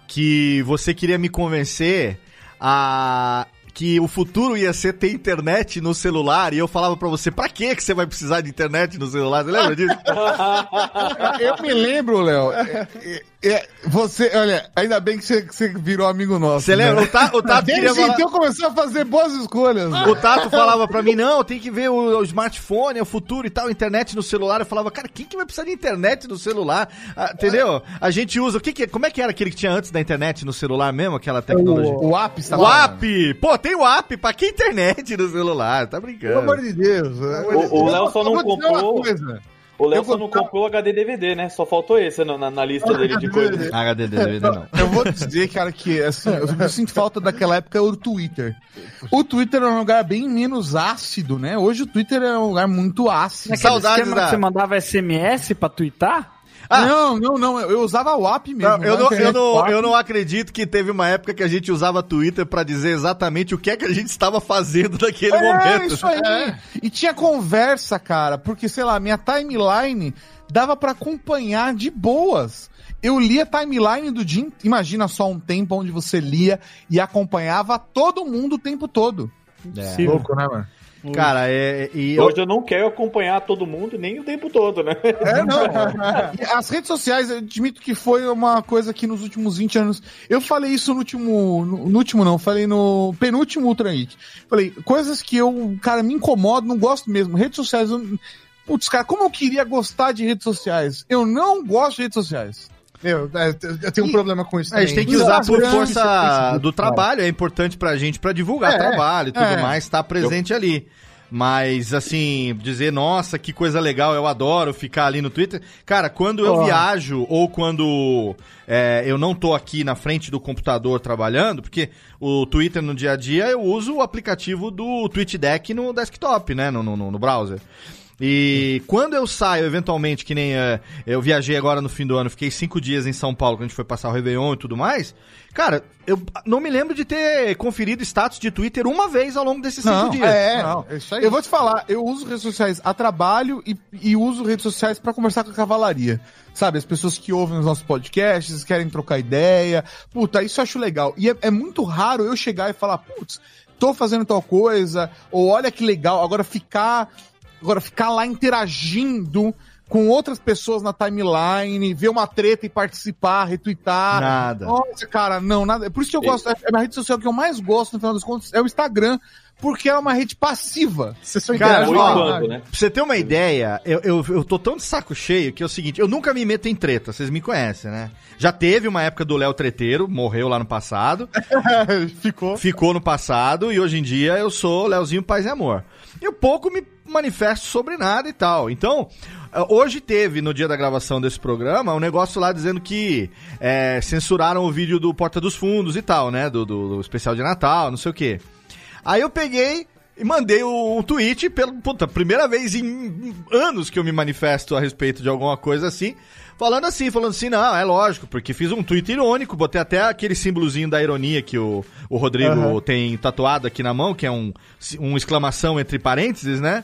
que você queria me convencer a que o futuro ia ser ter internet no celular e eu falava pra você, pra que que você vai precisar de internet no celular? Você lembra disso? Eu me lembro, Léo. é, é, é, você, olha, ainda bem que você, que você virou amigo nosso. Você lembra? né? O, Ta- o Tato Desde falar... então começou a fazer boas escolhas. né? O Tato falava pra mim, não, tem que ver o, o smartphone, é o futuro e tal, internet no celular. Eu falava, cara, quem que vai precisar de internet no celular? Ah, entendeu? A gente usa, o que que, como é que era aquele que tinha antes da internet no celular mesmo, aquela tecnologia? O, o app está O app! Pô, tem o app, pra que internet no celular? Tá Pelo brincando. amor de Deus. né? O- o Léo só não comprou-. O Léo só não comprou o HD DVD, né? Só faltou esse na, na- na lista dele de coisas. HD, DVD não. Eu vou dizer, cara, que assim, eu, eu sinto falta daquela época o Twitter. O Twitter era um lugar bem menos ácido, né? Hoje o Twitter é um lugar muito ácido. Saudades da- que você mandava SMS pra twittar? Ah. Não, não, não. Eu usava o app mesmo. Não, eu, na não, eu, não, eu não acredito que teve uma época que a gente usava Twitter pra dizer exatamente o que é que a gente estava fazendo naquele É, momento. isso aí. E tinha conversa, cara, porque, sei lá, minha timeline dava pra acompanhar de boas. Eu lia a timeline do dia. in- Imagina só um tempo onde você lia e acompanhava todo mundo o tempo todo. É. Louco, né, mano? Cara, é, e eu, Hoje eu não quero acompanhar todo mundo nem o tempo todo, né? É, não. E As redes sociais, eu admito que foi uma coisa que nos últimos 20 anos. Eu falei isso no último. No, no último, não, falei no penúltimo Ultra Geek. Falei, coisas que eu, cara, me incomodo, não gosto mesmo. Redes sociais. Eu, putz, cara, como eu queria gostar de redes sociais? Eu não gosto de redes sociais. Eu, é, eu tenho um E- problema com isso a gente tem que usar por força do trabalho, é importante pra gente pra divulgar É, trabalho e tudo é. mais, estar presente ali. Mas, assim, dizer, nossa, que coisa legal, eu adoro ficar ali no Twitter. Cara, quando eu Ó. viajo ou quando é, eu não tô aqui na frente do computador trabalhando, porque o Twitter no dia a dia eu uso o aplicativo do TweetDeck no desktop, né, no, no, no browser. E quando eu saio, eventualmente, que nem é, eu viajei agora no fim do ano, fiquei cinco dias em São Paulo, quando a gente foi passar o Réveillon e tudo mais, cara, eu não me lembro de ter conferido status de Twitter uma vez ao longo desses cinco Não, dias. é, Não, é isso aí. Eu vou te falar, eu uso redes sociais a trabalho e, e uso redes sociais pra conversar com a cavalaria. Sabe, as pessoas que ouvem os nossos podcasts, querem trocar ideia. Puta, isso eu acho legal. E é, é muito raro eu chegar e falar, putz, tô fazendo tal coisa, ou olha que legal. Agora ficar, agora ficar lá interagindo com outras pessoas na timeline, ver uma treta e participar, retweetar. Nada. Nossa, cara, não, nada. É Por isso que eu gosto, é a rede social que eu mais gosto, no final das contas, é o Instagram, porque é uma rede passiva. Você só Cara, quando, né? Pra você ter uma ideia, eu, eu, eu tô tão de saco cheio que é o seguinte, eu nunca me meto em treta, vocês me conhecem, né? Já teve uma época do Léo Treteiro, morreu lá no passado, Ficou. ficou no passado e hoje em dia eu sou Léozinho Paz e Amor. Eu pouco me manifesto sobre nada e tal. Então, eh, hoje teve, no dia da gravação desse programa, um negócio lá dizendo que eh, censuraram o vídeo do Porta dos Fundos e tal, né? Do, do, do especial de Natal, não sei o quê. Aí eu peguei e mandei um, tweet, pela puta, primeira vez em anos que eu me manifesto a respeito de alguma coisa assim, falando assim, falando assim, não, é lógico, porque fiz um tweet irônico, botei até aquele símbolozinho da ironia que o, o Rodrigo tem tatuado aqui na mão, que é um, um exclamação entre parênteses, né?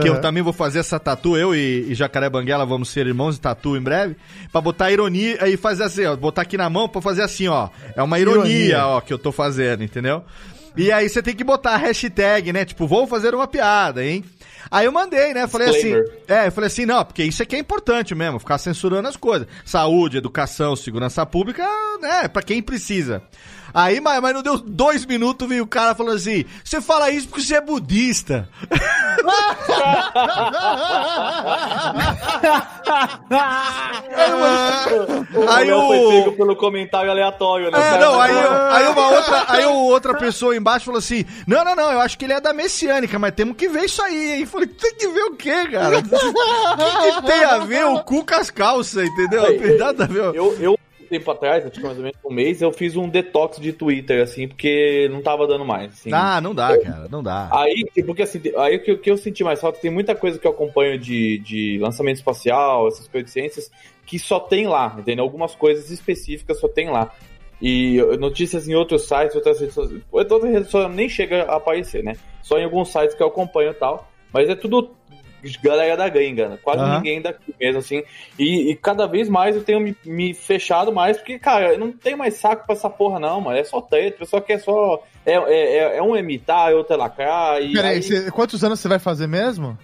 Que eu também vou fazer essa tatu, eu e, e Jacaré Banguela vamos ser irmãos de tatu em breve, pra botar ironia e fazer assim, ó, botar aqui na mão pra fazer assim, ó. É uma ironia, Ironia. ó, que eu tô fazendo, entendeu? E aí você tem que botar a hashtag, né? Tipo, vou fazer uma piada, hein? Aí eu mandei, né? Falei assim. Disclaimer. É, eu falei assim, não, porque isso aqui é importante mesmo, ficar censurando as coisas. Saúde, educação, segurança pública, né? Pra quem precisa. Aí, mas, mas não deu dois minutos, veio o cara falando assim: você fala isso porque você é budista. Aí o- foi pego pelo comentário aleatório, né? É, não, aí, aí uma outra, aí outra pessoa embaixo falou assim: Não, não, não, eu acho que ele é da messiânica, mas temos que ver isso aí, hein? Falei, tem que ver o quê, cara? O que, que tem a ver o cu com as calças, entendeu? Não tem nada a ver. Eu, eu, um tempo atrás, acho que mais ou menos um mês, eu fiz um detox de Twitter, assim, porque não tava dando mais. Assim. Ah, não dá, cara, não dá. Aí, porque assim, aí o que, que eu senti mais falta, tem muita coisa que eu acompanho de, de lançamento espacial, essas coisas de ciências, que só tem lá, entendeu? Algumas coisas específicas só tem lá. E notícias em outros sites, outras redes sociais, outras redes sociais nem chega a aparecer, né? Só em alguns sites que eu acompanho e tal. Mas é tudo galera da gringa, né? quase Aham. ninguém daqui mesmo, assim. E, e cada vez mais eu tenho me, me fechado mais, porque, cara, eu não tenho mais saco pra essa porra, não, mano. É só treta, o pessoal quer só. É, é, é- é um imitar, é outro é lacrar. E Peraí, aí, quantos anos você vai fazer mesmo?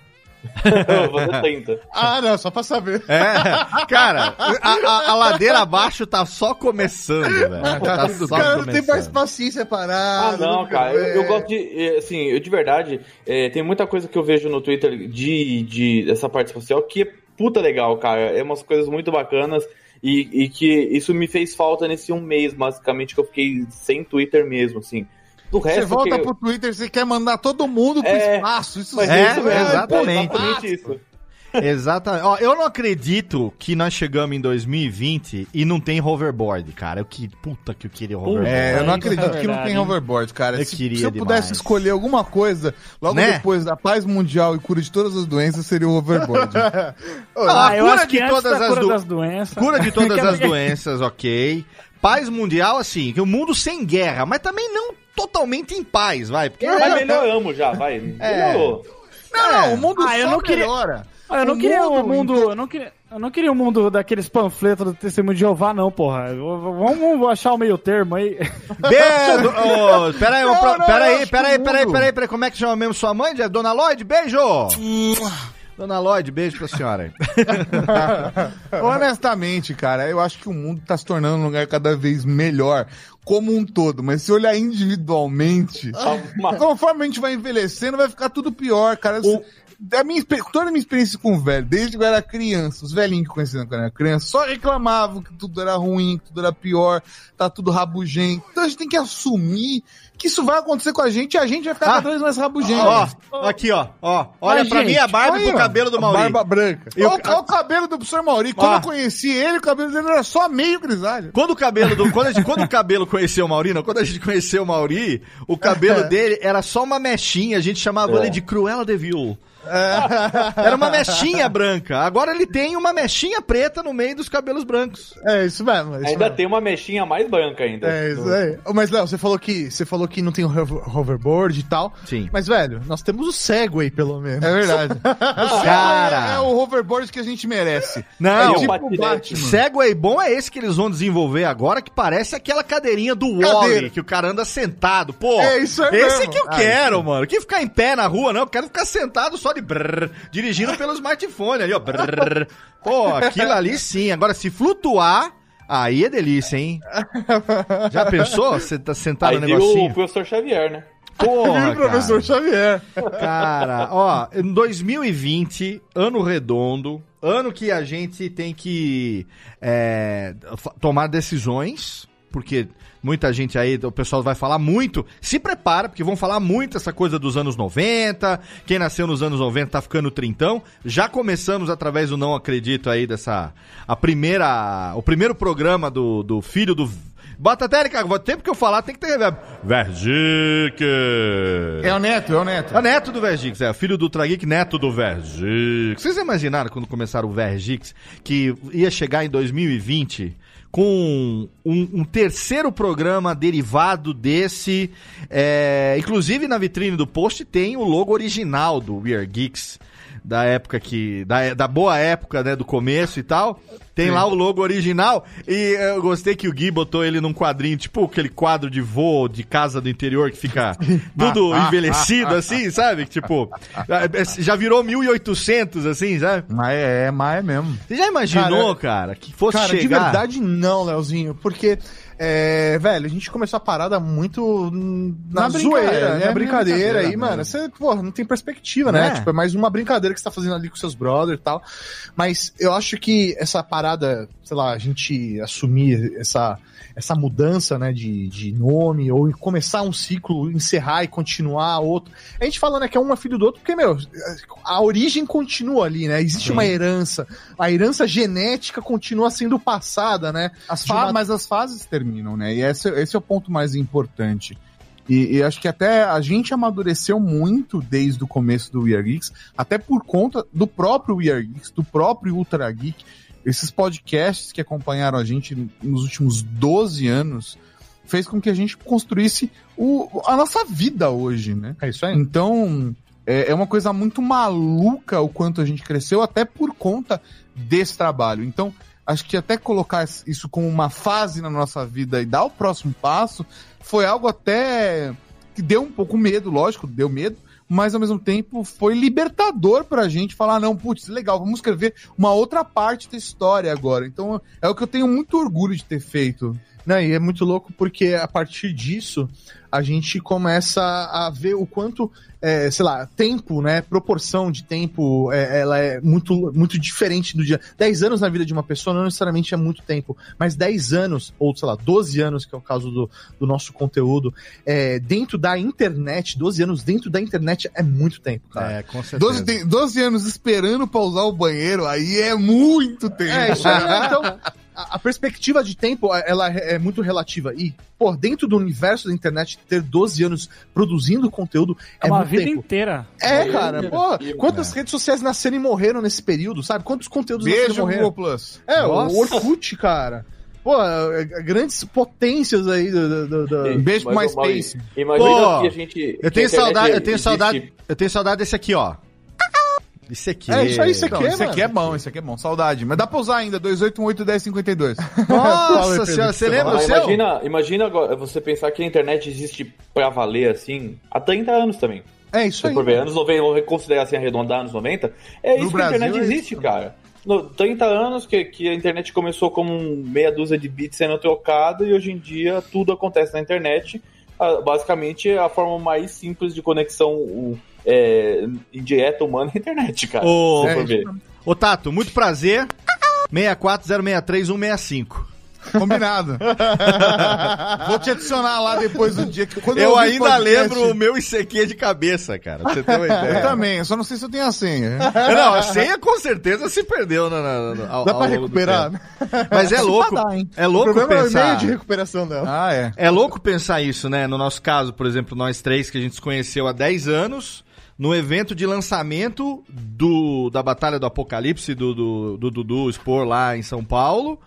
Eu vou fazer 30. Ah, não, só pra saber. É, cara, a, a- a ladeira abaixo tá só começando, velho. Tá só O cara não tem mais começando. paciência Ah, parada. não, cara. Eu, eu é. gosto de. eh, Assim, eu de verdade. eh, tem muita coisa que eu vejo no Twitter de, de dessa parte social que é puta legal, cara. É umas coisas muito bacanas. E, e que isso me fez falta nesse um mês, basicamente, que eu fiquei sem Twitter mesmo, assim. Do Você resto. volta que... pro Twitter, você quer mandar todo mundo pro É, espaço. Isso É, é, isso mesmo, exatamente. É exatamente isso. Exatamente. Ó, eu não acredito que nós chegamos em 2020 e não tem hoverboard, cara. Eu que puta que eu queria hoverboard. É, eu não É, acredito é que não tem hoverboard, cara. Eu se, queria se eu pudesse demais. escolher alguma coisa, logo Né? depois da paz mundial e cura de todas as doenças, seria o hoverboard. Ah, Ah, eu cura acho de todas da as cura do- das doenças. Cura de todas as doenças, ok. Paz mundial, assim, que o mundo sem guerra, mas também não totalmente em paz, vai. Porque Mas melhoramos já, vai. É. Melhorou. não, não, o mundo Ah, eu só não queria- melhora. Ah, eu não O queria mundo, o mundo. Eu não queria, eu não queria o mundo daqueles panfletos do Testemunho de Jeová, não, porra. Vamos, vamos achar o meio termo aí. Beijo! Ô, pera aí, Não, pro- não, pera aí, pera aí, o pera aí, mundo- pera aí, pera aí, como é que chama mesmo sua mãe? Jeff? Dona Lloyd, beijo! Dona Lloyd, beijo pra senhora. Honestamente, cara, eu acho que o mundo tá se tornando um lugar cada vez melhor, como um todo. Mas se olhar individualmente, Uma- conforme a gente vai envelhecendo, vai ficar tudo pior, cara. Da minha, toda a minha experiência com o velho, desde que eu era criança, os velhinhos que eu conhecia quando eu era criança, só reclamavam que tudo era ruim, que tudo era pior, tá tudo rabugento. Então a gente tem que assumir que isso vai acontecer com a gente e a gente vai ficar Ah. cada vez mais rabugento. Ó, aqui, ó, ó. Olha Mas, pra gente, mim a barba e ó, cabelo do a Mauri. Barba branca. Eu- Olha o- olha o cabelo do professor Mauri. Quando Ó. eu conheci ele, o cabelo dele era só meio grisalho. Quando o cabelo do. Quando, a gente- quando o cabelo conheceu o Mauri, não, quando a gente conheceu o Mauri, o cabelo dele era só uma mechinha, a gente chamava É. ele de Cruella de Vil. Era uma mechinha branca. Agora ele tem uma mechinha preta no meio dos cabelos brancos. É isso mesmo. é isso Ainda mesmo. tem uma mechinha mais branca ainda. É isso aí. Mas, Léo, você falou que você falou que não tem o hover- hoverboard e tal. Sim. Mas, velho, nós temos o Segway, pelo menos. É verdade. Cara. É, é o hoverboard que a gente merece. Não, é tipo o Batman. Segway bom é esse que eles vão desenvolver agora, que parece aquela cadeirinha do Wally, que o cara anda sentado. Pô, É, isso aí esse mesmo. que eu Ah, quero, mano. Que ficar em pé na rua, não. Eu quero ficar sentado só de brrr, dirigindo pelo smartphone ali, ó. brrr. Pô, aquilo ali sim. Agora, se flutuar, aí é delícia, hein? Já pensou? Você tá sentado Aí no negocinho? o professor Xavier, né? Porra, o professor cara. Xavier. Cara, ó, em 2020, ano redondo, ano que a gente tem que é, tomar decisões, porque muita gente aí, o pessoal vai falar muito, se prepara, porque vão falar muito essa coisa dos anos 90, quem nasceu nos anos 90 tá ficando trintão, já começamos através do Não Acredito aí, dessa, a primeira, o primeiro programa do, do filho do... Bota até, cara, tempo que eu falar tem que ter. Vergique! É o Neto, é o Neto. É o neto do Vergix, é, filho do Trageek, neto do Vergix. Vocês imaginaram quando começaram o Vergix que ia chegar em 2020 com um, um terceiro programa derivado desse? é, inclusive na vitrine do post tem o logo original do We Are Geeks, da época que. Da, da boa época, né, do começo e tal. Tem lá o logo original. E eu gostei que o Gui botou ele num quadrinho, tipo aquele quadro de voo de casa do interior que fica tudo envelhecido, assim, sabe? Tipo, já virou 1800, assim, sabe? Mas é, mas é mesmo. Você já imaginou, cara, que fosse Cara, chegar... de verdade não, Leozinho, porque, é, velho, a gente começou a parada muito na, Na zoeira, brincadeira, né? né? Na brincadeira Brincadeira, aí, mano, você, pô, não tem perspectiva, né? Né? Tipo, é mais uma brincadeira que você tá fazendo ali com seus brothers e tal. Mas eu acho que essa parada, sei lá, a gente assumir essa, essa mudança, né, de, de nome, ou começar um ciclo, encerrar e continuar outro. A gente falando é que é um é filho do outro, porque, meu, a origem continua ali, né? Existe uma herança. A herança genética continua sendo passada, né? As uma- Mas as fases terminam, né? E esse, esse é o ponto mais importante. E, e acho que até a gente amadureceu muito desde o começo do We Are Geeks, até por conta do próprio We Are Geeks, do próprio Ultra Geek. Esses podcasts que acompanharam a gente nos últimos 12 anos fez com que a gente construísse o, a nossa vida hoje, né? É isso aí. Então, é, é uma coisa muito maluca o quanto a gente cresceu, até por conta desse trabalho. Então, acho que até colocar isso como uma fase na nossa vida e dar o próximo passo foi algo até que deu um pouco medo, lógico, deu medo, mas ao mesmo tempo foi libertador pra gente falar, não, putz, legal, vamos escrever uma outra parte da história agora. Então, é o que eu tenho muito orgulho de ter feito. Não, e é muito louco porque a partir disso a gente começa a ver o quanto, é, sei lá, tempo, né? Proporção de tempo, é, ela é muito, muito diferente do dia. 10 anos na vida de uma pessoa não necessariamente é muito tempo, mas 10 anos, ou sei lá, 12 anos, que é o caso do, do nosso conteúdo, é, dentro da internet, 12 anos dentro da internet é muito tempo, cara. É, com certeza. 12, tem- 12 anos esperando pra usar o banheiro, aí é muito tempo. É, isso aí? Então, a, a perspectiva de tempo, ela é é muito relativa. E, pô, dentro do universo da internet, ter 12 anos produzindo conteúdo É é, uma muito vida tempo. inteira. É, cara, pô, quantas redes sociais nasceram e morreram nesse período, sabe? Quantos conteúdos Beijo, nasceram e morreram? Google Plus. É, Nossa. o Orkut, cara. Pô, é, é, grandes potências aí do... do- do- Sim. Um beijo pro MySpace. Imagina Pô, que a gente. Eu tenho saudade, eu tenho existe- saudade, eu tenho saudade desse aqui, ó. Esse aqui. É, isso aí, isso aqui. Não, esse mano? aqui é bom, esse aqui é bom, saudade. Mas dá pra usar ainda, 288-1052. Nossa senhora, você lembra o seu? imagina, imagina agora você pensar que a internet existe pra valer assim há 30 anos também. É isso aí. for ver, anos 90, vamos considerar assim, arredondar anos 90, é isso que Brasil a internet é isso existe, cara. No, 30 anos que, que a internet começou como meia dúzia de bits sendo trocado e hoje em dia tudo acontece na internet. Ah, basicamente, a forma mais simples de conexão o, é, indireta humana é a internet, cara. Ô, ver. ô Tato, muito prazer. 64063-165. Combinado. Vou te adicionar lá depois do dia que quando Eu ouvir ainda podcast- lembro o meu ICQ de cabeça, cara. Pra você ter uma Eu ideia. também, eu só não sei se eu tenho a senha. Não, a senha com certeza se perdeu na, na, na- ao, Dá pra recuperar? Mas é louco. dá? É O louco problema é o pensar. meio de recuperação dela. Ah, é. É louco pensar isso, né? No nosso caso, por exemplo, nós três que a gente se conheceu há 10 anos, no evento de lançamento do, da Batalha do Apocalipse do do do Dudu Expor lá em São Paulo.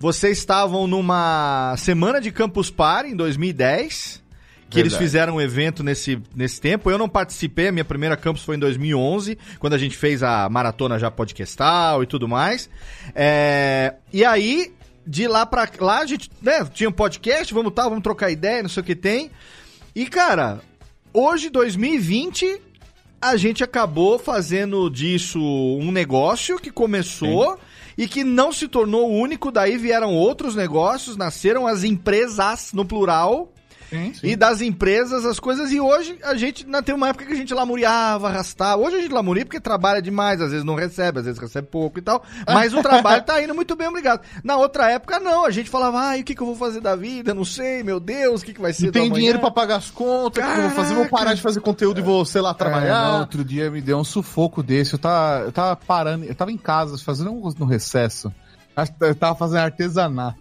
Vocês estavam numa semana de Campus Party em 2010. Que eles Verdade. fizeram um evento nesse, nesse tempo. Eu não participei, a minha primeira campus foi em 2011, quando a gente fez a maratona já podcastal e tudo mais. É, e aí, de lá pra lá, a gente né, tinha um podcast, vamos tal, vamos trocar ideia, não sei o que tem. E, cara, hoje, 2020, a gente acabou fazendo disso um negócio que começou e que não se tornou único, daí vieram outros negócios, nasceram as empresas no plural. Sim, E das empresas, as coisas. E hoje a gente não tem uma época que a gente lamuriava, arrastava. Hoje a gente lamuria porque trabalha demais, às vezes não recebe, às vezes recebe pouco e tal. Mas o trabalho tá indo muito bem, obrigado. Na outra época, não. A gente falava, ai, o que, que eu vou fazer da vida? Não sei, meu Deus, o que, que vai ser Não tem amanhã?" dinheiro pra pagar as contas, o que eu vou fazer? Vou parar de fazer conteúdo e vou, sei lá, É, não, trabalhar. outro dia me deu um sufoco desse. Eu tava, eu tava parando, eu tava em casa fazendo um no recesso. Eu tava fazendo artesanato.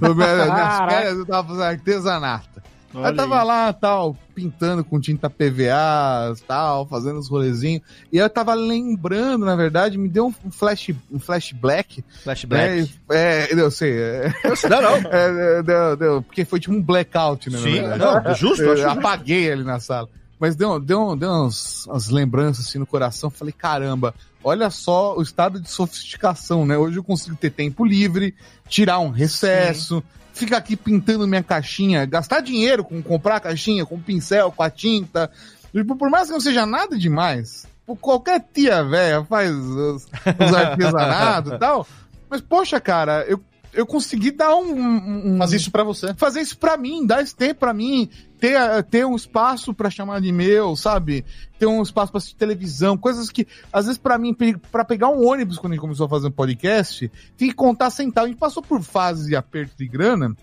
Nas férias eu tava fazendo artesanato. Olha eu tava aí. lá, tal, pintando com tinta PVA, tal, fazendo os rolezinhos. E eu tava lembrando, na verdade, me deu um flash, um flash black. Flashback. É, é, eu sei. É, Não, não. é, deu- deu- porque foi tipo um blackout, né? Sim, não, justo, Eu justo. apaguei ali na sala. mas deu, deu, deu umas, umas lembranças assim no coração. Falei, caramba, olha só o estado de sofisticação, né? Hoje eu consigo ter tempo livre, tirar um recesso, ficar aqui pintando minha caixinha, gastar dinheiro com comprar a caixinha, com pincel, com a tinta. Tipo, por mais que não seja nada demais, por qualquer tia velha faz os, os artesanatos e tal. Mas, poxa, cara, eu, eu consegui dar um. um- Fazer isso pra você. fazer isso pra mim, dar esse tempo pra mim, ter, eh, ter um espaço pra chamar de meu, sabe? Ter um espaço pra assistir televisão, coisas que, às vezes, pra mim, pra pegar um ônibus quando a gente começou a fazer um podcast, tem que contar centavos. A gente passou por fases de aperto de grana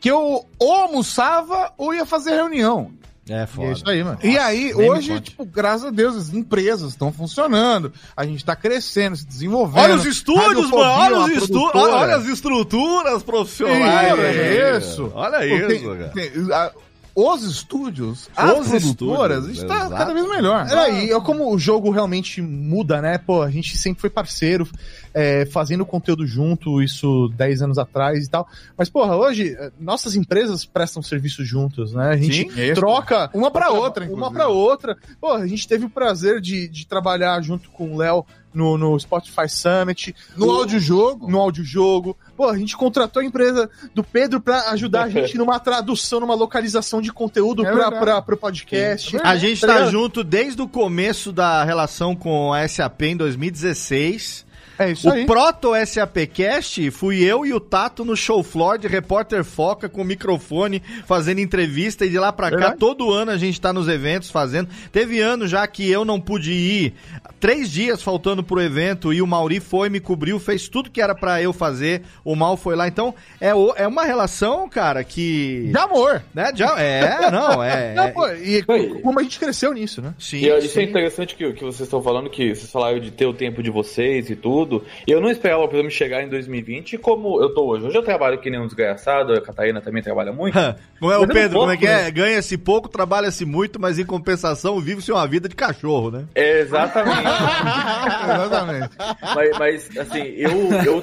que eu ou almoçava ou ia fazer reunião. É E é isso aí, mano. E aí, hoje, tipo, graças a Deus, as empresas estão funcionando, a gente tá crescendo, se desenvolvendo. Olha os estúdios, mano. Olha os estúdios. Olha as estruturas profissionais. Olha isso. Olha isso, tem- cara. tem- a- os estúdios, as Os produtoras, estúdios, está exato. cada vez melhor. É, e é como o jogo realmente muda, né? Pô, a gente sempre foi parceiro, é, fazendo conteúdo junto, isso 10 anos atrás e tal. Mas, porra, hoje, eh, nossas empresas prestam serviço juntos, né? A gente Sim, isso. troca. Uma pra troca- outra, Uma inclusive. pra outra. Pô, a gente teve o prazer de, de trabalhar junto com o Léo no, no Spotify Summit, No o- audiojogo. no audiojogo. Pô, a gente contratou a empresa do Pedro pra ajudar a gente numa tradução, numa localização de conteúdo É pra, pro podcast. A gente Tá tá junto desde o começo da relação com a SAP em 2016. É isso O aí. Proto SAP Cast fui eu e o Tato no show floor de repórter foca com microfone fazendo entrevista e de lá pra cá Verdade. todo ano a gente tá nos eventos fazendo. Teve ano já que eu não pude ir, três dias faltando pro evento e o Mauri foi, me cobriu, fez tudo que era pra eu fazer. O Mal foi lá, então é, o- é uma relação, cara, que De amor. né, já é, não, é, Não, é- pô, e como a gente cresceu nisso, né? sim, E isso é interessante que, que vocês estão falando, que vocês falaram de ter o tempo de vocês e tudo. E eu não esperava, por exemplo, chegar em 2020 como eu tô hoje. Hoje eu trabalho que nem um desgraçado, a Catarina também trabalha muito. Como é o Pedro, como é que é? né? Ganha-se pouco, trabalha-se muito, mas em compensação vive-se uma vida de cachorro, né? É, exatamente. Exatamente. mas, mas, assim, eu, eu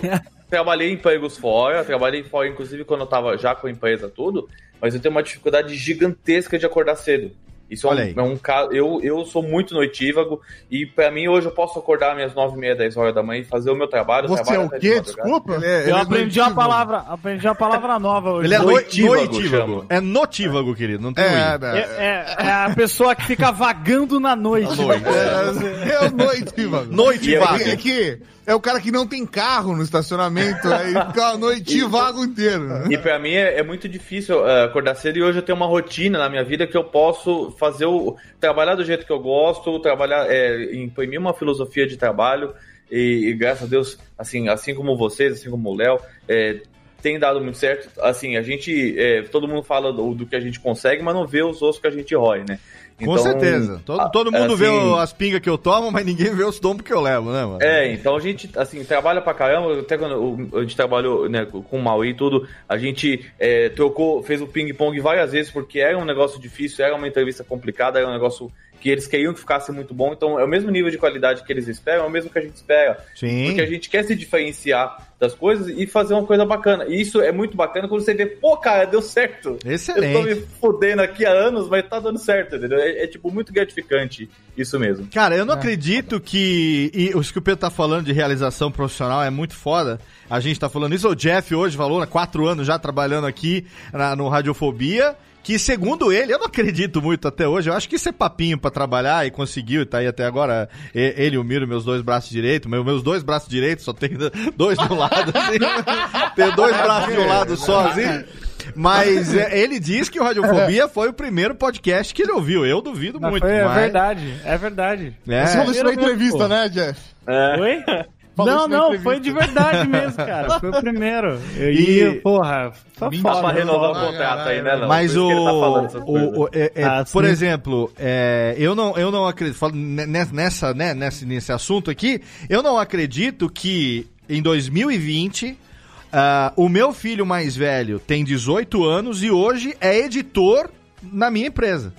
trabalhei em empregos fora, trabalhei fora, inclusive, quando eu tava já com a empresa tudo, mas eu tenho uma dificuldade gigantesca de acordar cedo. Isso é Olha um, aí. é um caso. Eu, eu sou muito noitívago e pra mim hoje eu posso acordar às minhas 9 e meia, 10 horas da manhã e fazer o meu trabalho. Você é trabalho o até de quê? madrugada. Desculpa? Ele é- ele Eu é aprendi uma palavra, aprendi uma palavra nova hoje. Ele é Noitívago, noitívago. É notívago, querido, não tem É, é? É, é- é a pessoa que fica vagando na noite. noite. É, é o noitivo. Noitivago. É que é o cara que não tem carro no estacionamento, aí fica a noite vago inteiro. né? E pra mim é, é muito difícil eh, acordar cedo e hoje eu tenho uma rotina na minha vida que eu posso fazer o. trabalhar do jeito que eu gosto, trabalhar, é, imprimir uma filosofia de trabalho e, e graças a Deus, assim, assim como vocês, assim como o Léo, é, tem dado muito certo. Assim, a gente. é, todo mundo fala do, do que a gente consegue, mas não vê os ossos que a gente rói, né? Com certeza. Todo, todo mundo vê assim- o- as pingas que eu tomo, mas ninguém vê os tombos que eu levo, né, mano? É, então a gente, assim, trabalha pra caramba. Até quando a gente trabalhou né, com o Maui e tudo, a gente é, trocou, fez o ping-pong várias vezes, porque era um negócio difícil, era uma entrevista complicada, era um negócio que eles queriam que ficasse muito bom. Então é o mesmo nível de qualidade que eles esperam, é o mesmo que a gente espera. Sim. Porque a gente quer se diferenciar das coisas e fazer uma coisa bacana. E isso é muito bacana quando você vê, pô, cara, deu certo. Eu tô Excelente. me fudendo aqui há anos, mas tá dando certo, entendeu? É, é, tipo muito gratificante isso mesmo. Cara, eu não acredito que. E os que o Pedro tá falando de realização profissional é muito foda. A gente tá falando isso. O Jeff hoje falou, há quatro anos já trabalhando aqui na- no Radiofobia. Que segundo ele, eu não acredito muito até hoje. Eu acho que isso é papinho pra trabalhar e conseguiu e tá aí até agora. Ele e o Miro, meus dois braços direitos. Meu, meus dois braços direitos, só tem dois um lado, assim. Tem dois braços de um lado só, assim. Mas é, ele diz que o Radiofobia foi o primeiro podcast que ele ouviu. Eu duvido Mas muito. foi- é mas- verdade, é verdade. É. Você falou isso na entrevista, pô. né, Jeff? Oi? Falou não, não, foi de verdade mesmo, cara. Foi o primeiro. E- ia, porra, só. Dá pra foda. renovar o contrato aí, né, não? Mas o, tá o, o- é- é, Ah, por sim. exemplo, é, eu não eu não acredito nessa né, nesse, nesse assunto aqui, eu não acredito que em 2020 ah, o meu filho mais velho tem 18 anos e hoje é editor na minha empresa.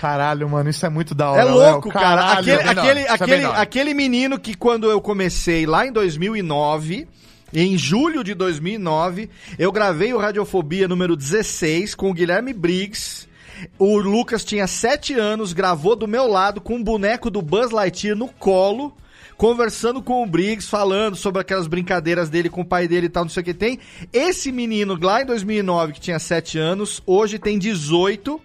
Caralho, mano, isso é muito da hora. É Léo. louco, cara. caralho, Aquele, é aquele, é aquele, hora. aquele menino que quando eu comecei lá em 2009, em julho de 2009, eu gravei o Radiofobia número 16 com o Guilherme Briggs. O Lucas tinha 7 anos, gravou do meu lado com um boneco do Buzz Lightyear no colo, conversando com o Briggs, falando sobre aquelas brincadeiras dele com o pai dele e tal, não sei o que tem. Esse menino lá em 2009, que tinha 7 anos, hoje tem 18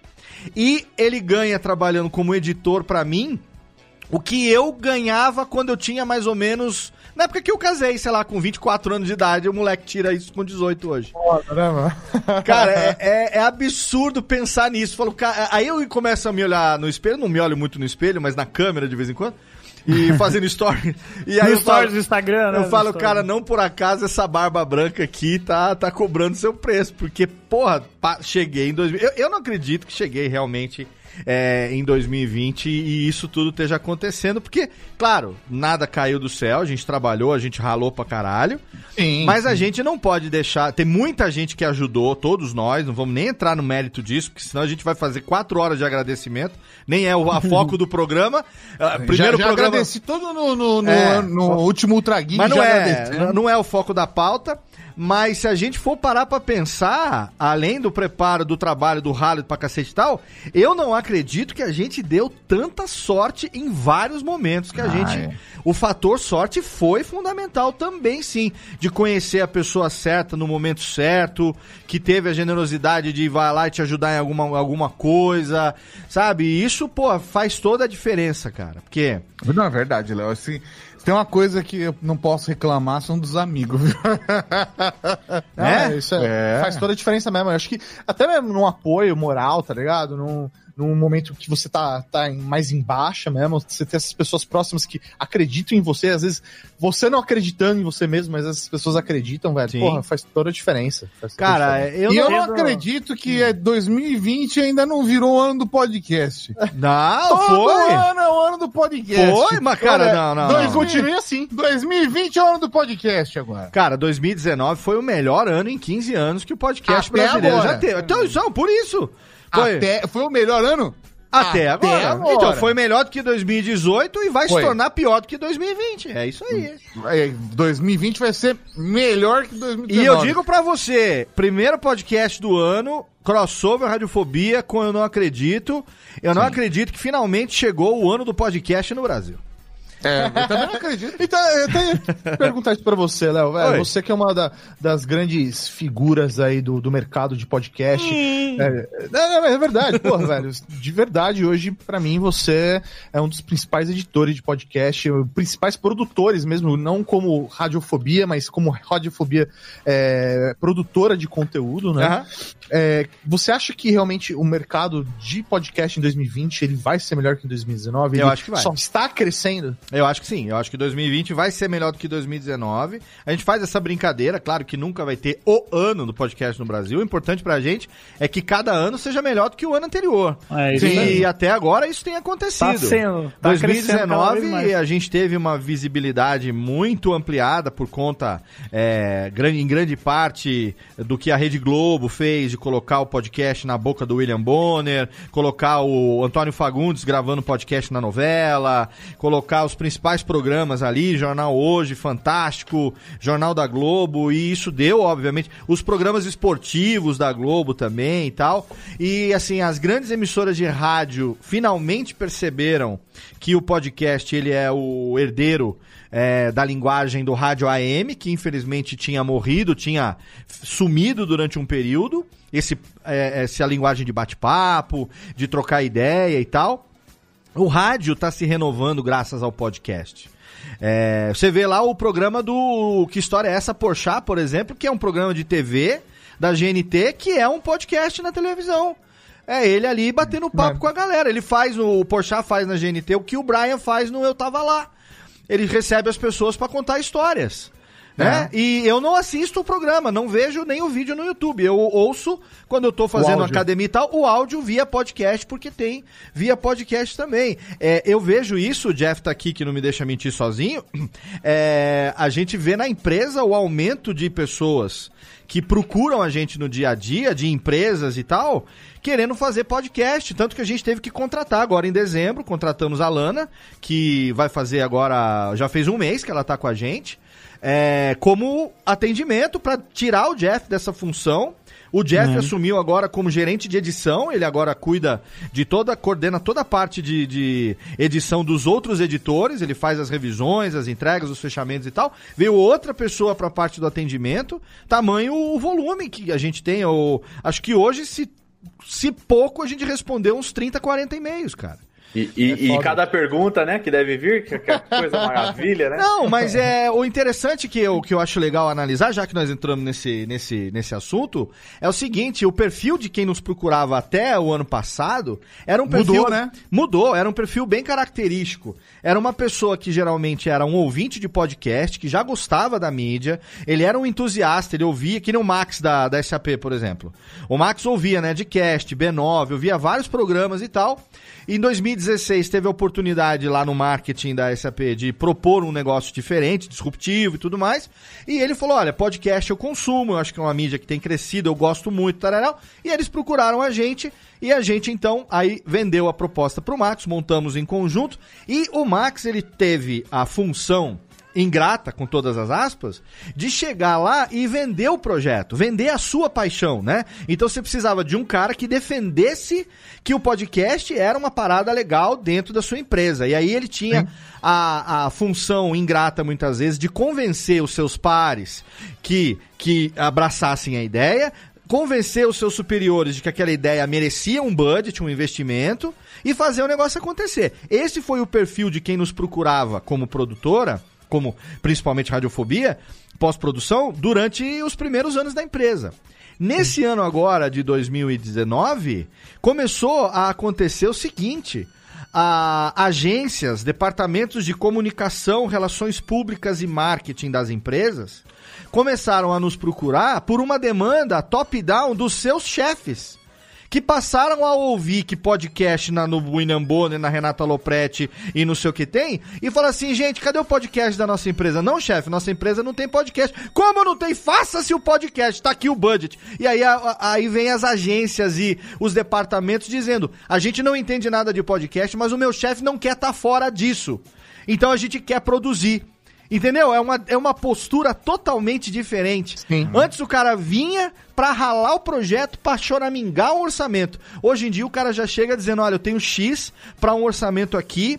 e ele ganha trabalhando como editor pra mim o que eu ganhava quando eu tinha mais ou menos. Na época que eu casei, sei lá, com 24 anos de idade, o moleque tira isso com 18 hoje. Foda, né, mano? Cara, é, é- é absurdo pensar nisso. Falo, cara, aí eu começo a me olhar no espelho, não me olho muito no espelho, mas na câmera de vez em quando. E fazendo story. E aí No eu falo, stories do Instagram, né? eu falo, stories. cara, não por acaso essa barba branca aqui tá, tá cobrando seu preço. Porque, porra, cheguei em 2000. Eu, eu não acredito que cheguei realmente é, em 2020 e isso tudo esteja acontecendo. Porque, claro, nada caiu do céu, a gente trabalhou, a gente ralou pra caralho. Sim. Mas a gente não pode deixar. Tem muita gente que ajudou, todos nós, não vamos nem entrar no mérito disso, porque senão a gente vai fazer quatro horas de agradecimento. Nem é o a foco do programa. Ah, Primeiro já, já programa. agradeci todo no, no, no, É. no último Ultra Geek. Mas não é, agradeci. n- não é o foco da pauta. Mas se a gente for parar pra pensar, além do preparo do trabalho do rally pra cacete e tal, eu não acredito que a gente deu tanta sorte em vários momentos que a Ah, gente. é. O fator sorte foi fundamental também, sim. De conhecer a pessoa certa no momento certo, que teve a generosidade de ir lá e te ajudar em alguma, alguma coisa, sabe? E Isso, pô, faz toda a diferença, cara. Porque. Não, é verdade, Léo. Assim, tem uma coisa que eu não posso reclamar, são dos amigos, viu? É? É, isso é, É. faz toda a diferença mesmo. Eu acho que até mesmo num apoio moral, tá ligado? Num, num momento que você tá, tá mais em baixa mesmo, você ter essas pessoas próximas que acreditam em você, às vezes você não acreditando em você mesmo, mas essas pessoas acreditam, velho. Sim. Porra, faz toda a diferença. A Cara, diferença. eu e eu não. não acredito que é 2020 ainda não virou o ano do podcast. Não, Todo foi! ano é o ano do podcast. Foi, mas cara, não, não, dois não. continue assim. 2020 é o ano do podcast agora. Cara, 2019 foi o melhor ano em 15 anos que o podcast Até brasileiro agora. já teve. Então, não, por isso. Foi até, Até, foi o melhor ano? até agora. agora. Então, foi melhor do que 2018 e vai Foi. se tornar pior do que 2020. É isso aí. É, 2020 vai ser melhor que 2019. E eu digo pra você, primeiro podcast do ano, crossover Radiofobia, com Eu Não Acredito. Eu não acredito que finalmente chegou o ano do podcast no Brasil. É, eu também não acredito. Então, eu tenho que perguntar isso pra você, Léo. Oi. Você que é uma da- das grandes figuras aí do, do mercado de podcast. É, é, é verdade, porra, velho. De verdade, hoje, pra mim, você é um dos principais editores de podcast, principais produtores mesmo, não como Radiofobia, mas como Radiofobia é, produtora de conteúdo, né? É, você acha que realmente o mercado de podcast em 2020 ele vai ser melhor que em 2019? Eu Ele acho que vai. Só está crescendo? Eu acho que sim. Eu acho que 2020 vai ser melhor do que 2019. A gente faz essa brincadeira, claro que nunca vai ter o ano do podcast no Brasil. O importante pra gente é que cada ano seja melhor do que o ano anterior. É, isso e até agora isso tem acontecido. Tá sendo. Tá crescendo cada 2019 vez mais. a gente teve uma visibilidade muito ampliada por conta, é, em grande parte, do que a Rede Globo fez de colocar o podcast na boca do William Bonner, colocar o Antônio Fagundes gravando podcast na novela, colocar os principais programas ali, Jornal Hoje, Fantástico, Jornal da Globo, e isso deu, obviamente, os programas esportivos da Globo também e tal. E assim, as grandes emissoras de rádio finalmente perceberam que o podcast ele é o herdeiro é, da linguagem do rádio AM, que infelizmente tinha morrido, tinha sumido durante um período. Esse, é, essa linguagem de bate-papo, de trocar ideia e tal. O rádio está se renovando graças ao podcast. É, você vê lá o programa do Que História é essa, Porchat, por exemplo, que é um programa de TV da GNT, que é um podcast na televisão. É ele ali batendo papo com a galera. Ele faz, o Porchat faz na GNT o que o Brian faz no Eu Tava Lá. Ele recebe as pessoas para contar histórias. Né? E eu não assisto o programa, não vejo nem o vídeo no YouTube. Eu ouço, quando eu tô fazendo academia e tal, o áudio via podcast, porque tem via podcast também. É, eu vejo isso, o Jeff tá aqui que não me deixa mentir sozinho. É, a gente vê na empresa o aumento de pessoas que procuram a gente no dia a dia, de empresas e tal, querendo fazer podcast. Tanto que a gente teve que contratar agora em dezembro, contratamos a Lana, que vai fazer agora, já fez um mês que ela tá com a gente. É, como atendimento para tirar o Jeff dessa função. O Jeff Uhum. assumiu agora como gerente de edição, ele agora cuida de toda, coordena toda a parte de, de edição dos outros editores, ele faz as revisões, as entregas, os fechamentos e tal. Veio outra pessoa para a parte do atendimento, tamanho o volume que a gente tem. Eu, acho que hoje, se, se pouco, a gente respondeu uns 30, 40 e-mails, cara. E, e- e cada pergunta, né, que deve vir, que, que é coisa maravilha, né? Não, mas é o interessante que eu, que eu acho legal analisar, já que nós entramos nesse, nesse, nesse assunto, é o seguinte: o perfil de quem nos procurava até o ano passado era um perfil. Mudou, né? Mudou, era um perfil bem característico. Era uma pessoa que geralmente era um ouvinte de podcast, que já gostava da mídia, ele era um entusiasta, ele ouvia, que nem o Max da, da SAP, por exemplo. O Max ouvia, né, de cast, B9, ouvia vários programas e tal. Em 2016 teve a oportunidade lá no marketing da SAP de propor um negócio diferente, disruptivo e tudo mais. E ele falou: olha, podcast eu consumo, eu acho que é uma mídia que tem crescido, eu gosto muito, tararau. E eles procuraram a gente e a gente então aí vendeu a proposta pro Max, montamos em conjunto. E o Max ele teve a função ingrata, com todas as aspas, de chegar lá e vender o projeto, vender a sua paixão, né? Então você precisava de um cara que defendesse que o podcast era uma parada legal dentro da sua empresa. E aí ele tinha a, a função ingrata, muitas vezes, de convencer os seus pares que, que abraçassem a ideia, convencer os seus superiores de que aquela ideia merecia um budget, um investimento, e fazer o negócio acontecer. Esse foi o perfil de quem nos procurava como produtora, como principalmente radiofobia, pós-produção, durante os primeiros anos da empresa. Nesse ano agora, de 2019, começou a acontecer o seguinte. a- agências, departamentos de comunicação, relações públicas e marketing das empresas começaram a nos procurar por uma demanda top-down dos seus chefes. Que passaram a ouvir que podcast na, no William Bonner, na Renata Lopretti e não sei o que tem, e falaram assim, gente, cadê o podcast da nossa empresa? Não, chefe, nossa empresa não tem podcast. Como não tem? Faça-se o podcast, tá aqui o budget. E aí, a- a- aí vem as agências e os departamentos dizendo, a gente não entende nada de podcast, mas o meu chefe não quer estar fora disso. Então a gente quer produzir. Entendeu? É uma, é uma postura totalmente diferente. Sim. Antes o cara vinha pra ralar o projeto, pra choramingar o orçamento. Hoje em dia o cara já chega dizendo, olha, eu tenho X pra um orçamento aqui,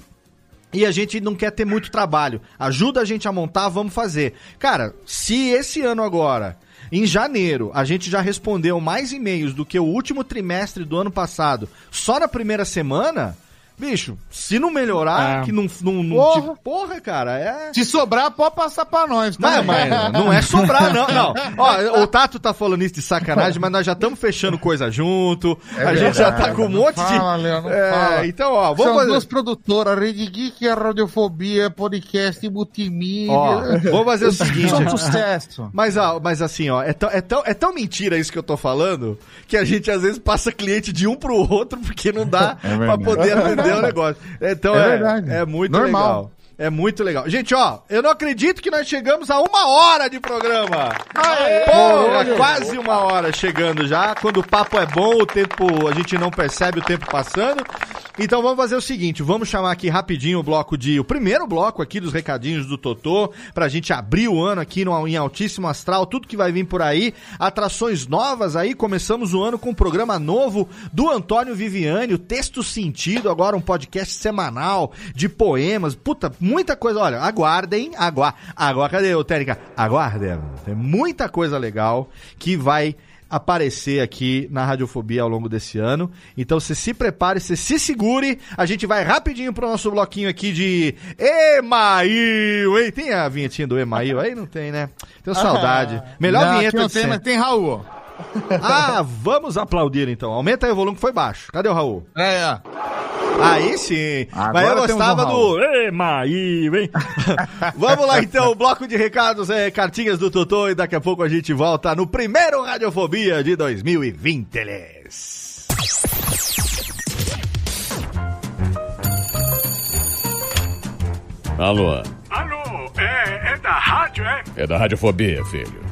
e a gente não quer ter muito trabalho. Ajuda a gente a montar, vamos fazer. Cara, se esse ano agora, em janeiro, a gente já respondeu mais e-mails do que o último trimestre do ano passado, só na primeira semana, bicho, se não melhorar, É. que não, não, não Porra. te- porra, cara, é. Se sobrar, pode passar pra nós, tá? Não, mas não é sobrar, não, não. Ó, o Tato tá falando isso de sacanagem, mas nós já estamos fechando coisa junto. a gente já tá com um monte de. Fala, Léo, não É, fala. então, ó, São vamos fazer. duas produtoras, Rede Geek e a Radiofobia, podcast multimídia. Ó, vamos fazer o seguinte. Só sucesso. Mas, ó, mas assim, ó, é tão, é, tão, é tão mentira isso que eu tô falando que a gente às vezes passa cliente de um pro outro porque não dá pra verdade. poder atender o negócio. Então É é, verdade. é muito Normal. legal. É muito legal. Gente, ó, eu não acredito que nós chegamos a uma hora de programa. Porra, quase uma hora chegando já. Quando o papo é bom, o tempo, a gente não percebe o tempo passando. Então vamos fazer o seguinte, vamos chamar aqui rapidinho o bloco de, o primeiro bloco aqui dos recadinhos do Totô, pra gente abrir o ano aqui no, em altíssimo astral, tudo que vai vir por aí, atrações novas aí, começamos o ano com um programa novo do Antônio Viviani, o Texto Sentido, agora um podcast semanal de poemas, puta, muita coisa, olha, aguardem, agua, agora, cadê o Técnica? Aguardem, tem muita coisa legal que vai aparecer aqui na Radiofobia ao longo desse ano. Então você se prepare, você se segure. A gente vai rapidinho pro nosso bloquinho aqui de Email, hein? Tem a vinhetinha do Email aí? Não tem, né? Tenho saudade. Melhor Não, aqui vinheta de tem, mas tem Raul. Ah, vamos aplaudir então. Aumenta aí o volume que foi baixo. Cadê o Raul? É, é. Aí sim. Agora Mas eu gostava Raul. do Email, hein? Vamos lá então, bloco de recados, é, cartinhas do Totô e daqui a pouco a gente volta no primeiro Radiofobia de 2020. eles. Alô, Alô, é, é da rádio, é? é da Radiofobia, filho.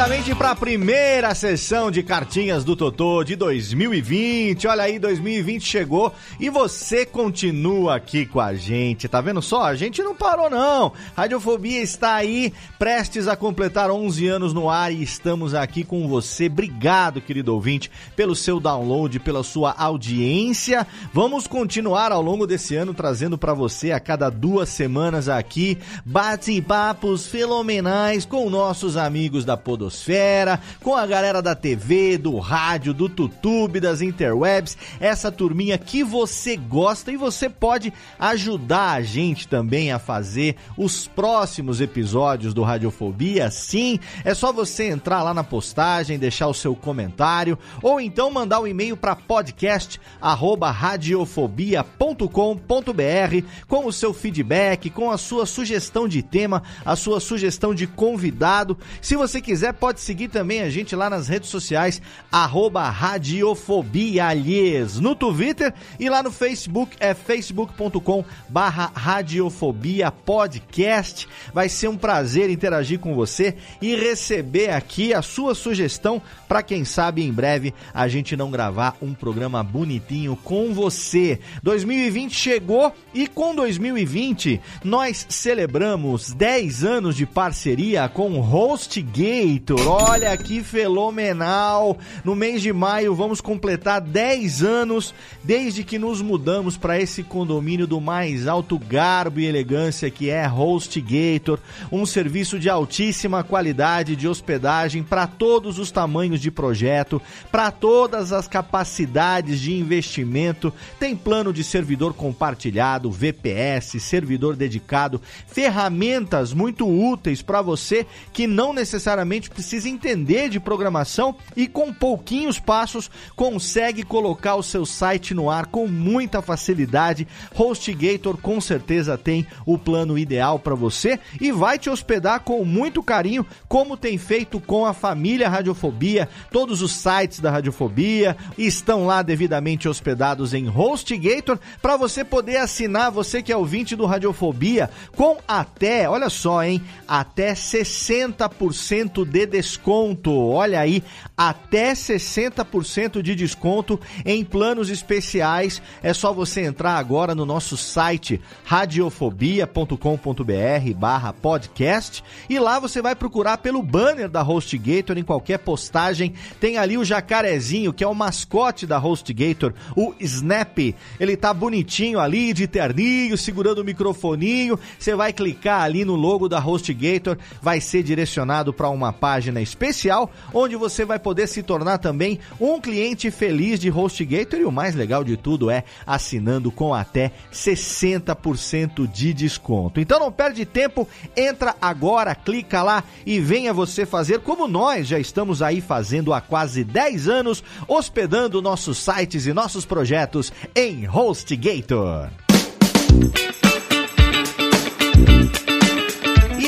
Rapidamente para a primeira sessão de cartinhas do Totô de 2020. Olha aí, 2020 chegou e você continua aqui com a gente. Tá vendo só? A gente não parou não. Radiofobia está aí, prestes a completar 11 anos no ar e estamos aqui com você. Obrigado, querido ouvinte, pelo seu download, pela sua audiência. Vamos continuar ao longo desse ano trazendo para você a cada duas semanas aqui bate-papos fenomenais com nossos amigos da Podosfera, com a galera da TV, do rádio, do YouTube, das interwebs, essa turminha que você gosta e você pode ajudar a gente também a fazer os próximos episódios do Radiofobia. Sim, é só você entrar lá na postagem, deixar o seu comentário ou então mandar um e-mail para podcast@radiofobia.com.br com o seu feedback, com a sua sugestão de tema, a sua sugestão de convidado. Se você quiser, pode seguir também a gente lá nas redes sociais, arroba radiofobialhes, no Twitter e lá no Facebook, é facebook.com barra radiofobia podcast. Vai ser um prazer interagir com você e receber aqui a sua sugestão para quem sabe em breve a gente não gravar um programa bonitinho com você. 2020 chegou e com 2020 nós celebramos 10 anos de parceria com HostGator. Olha que fenomenal! No mês de maio vamos completar 10 anos desde que nos mudamos para esse condomínio do mais alto garbo e elegância que é HostGator, um serviço de altíssima qualidade de hospedagem para todos os tamanhos de projeto, para todas as capacidades de investimento. Tem plano de servidor compartilhado, VPS, servidor dedicado, ferramentas muito úteis para você que não necessariamente precisa entender de programação e com pouquinhos passos consegue colocar o seu site no ar com muita facilidade. HostGator com certeza tem o plano ideal para você e vai te hospedar com muito carinho, como tem feito com a família Radiofobia. Todos os sites da Radiofobia estão lá devidamente hospedados em HostGator para você poder assinar, você que é ouvinte do Radiofobia, com até, olha só, hein, até 60% de desconto. Olha aí, até 60% de desconto em planos especiais. É só você entrar agora no nosso site radiofobia.com.br barra podcast e lá você vai procurar pelo banner da HostGator em qualquer postagem. Tem ali o jacarezinho, que é o mascote da HostGator, o Snap. Ele tá bonitinho ali, de terninho, segurando o microfoninho. Você vai clicar ali no logo da HostGator, vai ser direcionado para uma página especial, onde você vai poder se tornar também um cliente feliz de HostGator e o mais legal de tudo é assinando com até 60% de desconto. Então não perde tempo, entra agora, clica lá e venha você fazer como nós já estamos aí fazendo há quase 10 anos, hospedando nossos sites e nossos projetos em HostGator.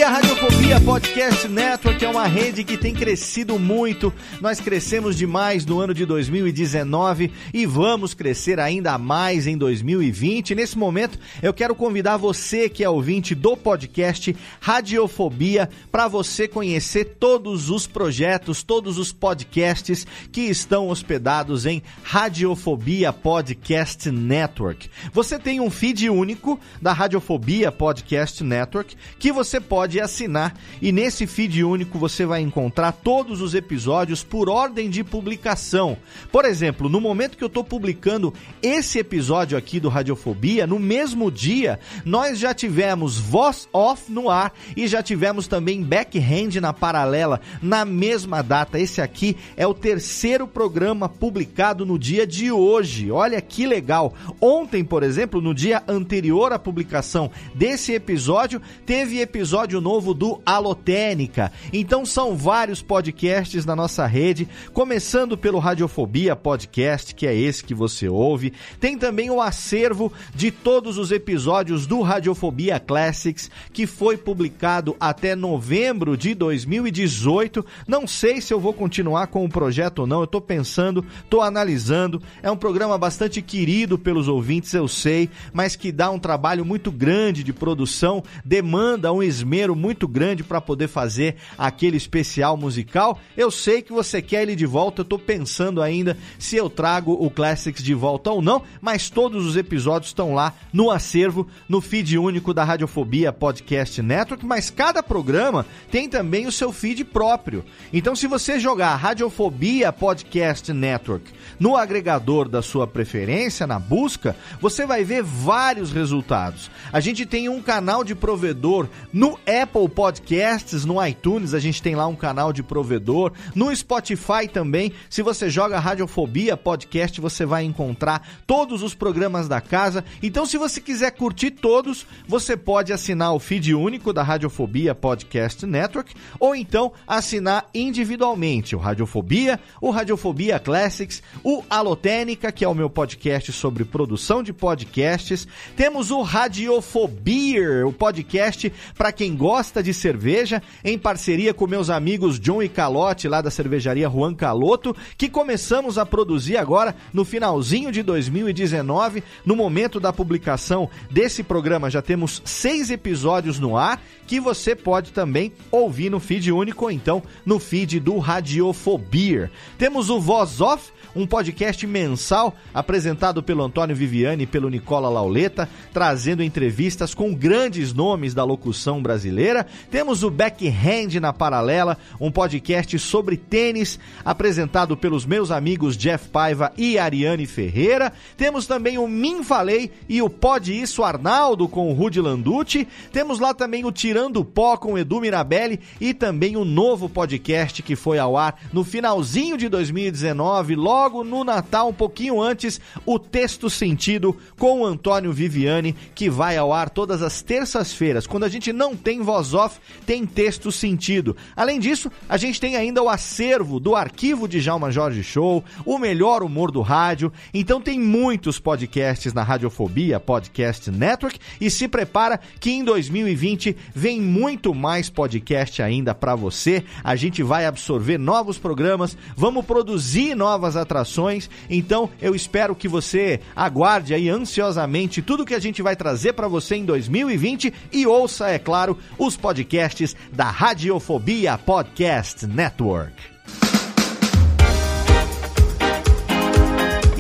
E a Radiofobia Podcast Network é uma rede que tem crescido muito. Nós crescemos demais no ano de 2019 e vamos crescer ainda mais em 2020. Nesse momento, eu quero convidar você que é ouvinte do podcast Radiofobia para você conhecer todos os projetos, todos os podcasts que estão hospedados em Radiofobia Podcast Network. Você tem um feed único da Radiofobia Podcast Network que você pode assinar e nesse feed único você vai encontrar todos os episódios por ordem de publicação. Por exemplo, no momento que eu estou publicando esse episódio aqui do Radiofobia, no mesmo dia, nós já tivemos Voz Off no ar e já tivemos também Backhand na paralela na mesma data. Esse aqui é o terceiro programa publicado no dia de hoje. Olha que legal. Ontem, por exemplo, no dia anterior à publicação desse episódio, teve episódio novo do Alotênica. Então são vários podcasts na nossa rede, começando pelo Radiofobia Podcast, que é esse que você ouve. Tem também o acervo de todos os episódios do Radiofobia Classics, que foi publicado até novembro de 2018. Não sei se eu vou continuar com o projeto ou não, eu tô pensando, tô analisando. É um programa bastante querido pelos ouvintes, eu sei, mas que dá um trabalho muito grande de produção, demanda um esmero muito grande para poder fazer aquele especial musical. Eu sei que você quer ele de volta, eu tô pensando ainda se eu trago o Classics de volta ou não, mas todos os episódios estão lá no acervo, no feed único da Radiofobia Podcast Network, mas cada programa tem também o seu feed próprio. Então se você jogar Radiofobia Podcast Network no agregador da sua preferência, na busca, você vai ver vários resultados. A gente tem um canal de provedor no Apple Podcasts, no iTunes, a gente tem lá um canal de provedor, no Spotify também. Se você joga Radiofobia Podcast, você vai encontrar todos os programas da casa. Então, se você quiser curtir todos, você pode assinar o feed único da Radiofobia Podcast Network ou então assinar individualmente o Radiofobia, o Radiofobia Classics, o Alotênica, que é o meu podcast sobre produção de podcasts. Temos o Radiofobia, o podcast para quem gosta de cerveja, em parceria com meus amigos John e Calote, lá da cervejaria Juan Caloto, que começamos a produzir agora no finalzinho de 2019. No momento da publicação desse programa, já temos seis episódios no ar que você pode também ouvir no feed único ou então no feed do Radiofobia. Temos o Voz Off, um podcast mensal apresentado pelo Antônio Viviani e pelo Nicola Lauleta, trazendo entrevistas com grandes nomes da locução brasileira. Temos o Backhand na Paralela, um podcast sobre tênis, apresentado pelos meus amigos Jeff Paiva e Ariane Ferreira. Temos também o Min Falei e o Pode Isso Arnaldo com o Rudy Landucci. Temos lá também o Tirando Pó com Edu Mirabelli e também o novo podcast que foi ao ar no finalzinho de 2019, logo no Natal, um pouquinho antes, o Texto Sentido com o Antônio Viviani, que vai ao ar todas as terças-feiras. Quando a gente não tem voz off, tem texto sentido. Além disso, a gente tem ainda o acervo do arquivo de Jalma Jorge Show, o melhor humor do rádio. Então tem muitos podcasts na Radiofobia Podcast Network e se prepara que em 2020 vem muito mais podcast ainda para você. A gente vai absorver novos programas, vamos produzir novas atrações. Então eu espero que você aguarde aí ansiosamente tudo que a gente vai trazer para você em 2020 e ouça, é claro, os podcasts da Radiofobia Podcast Network.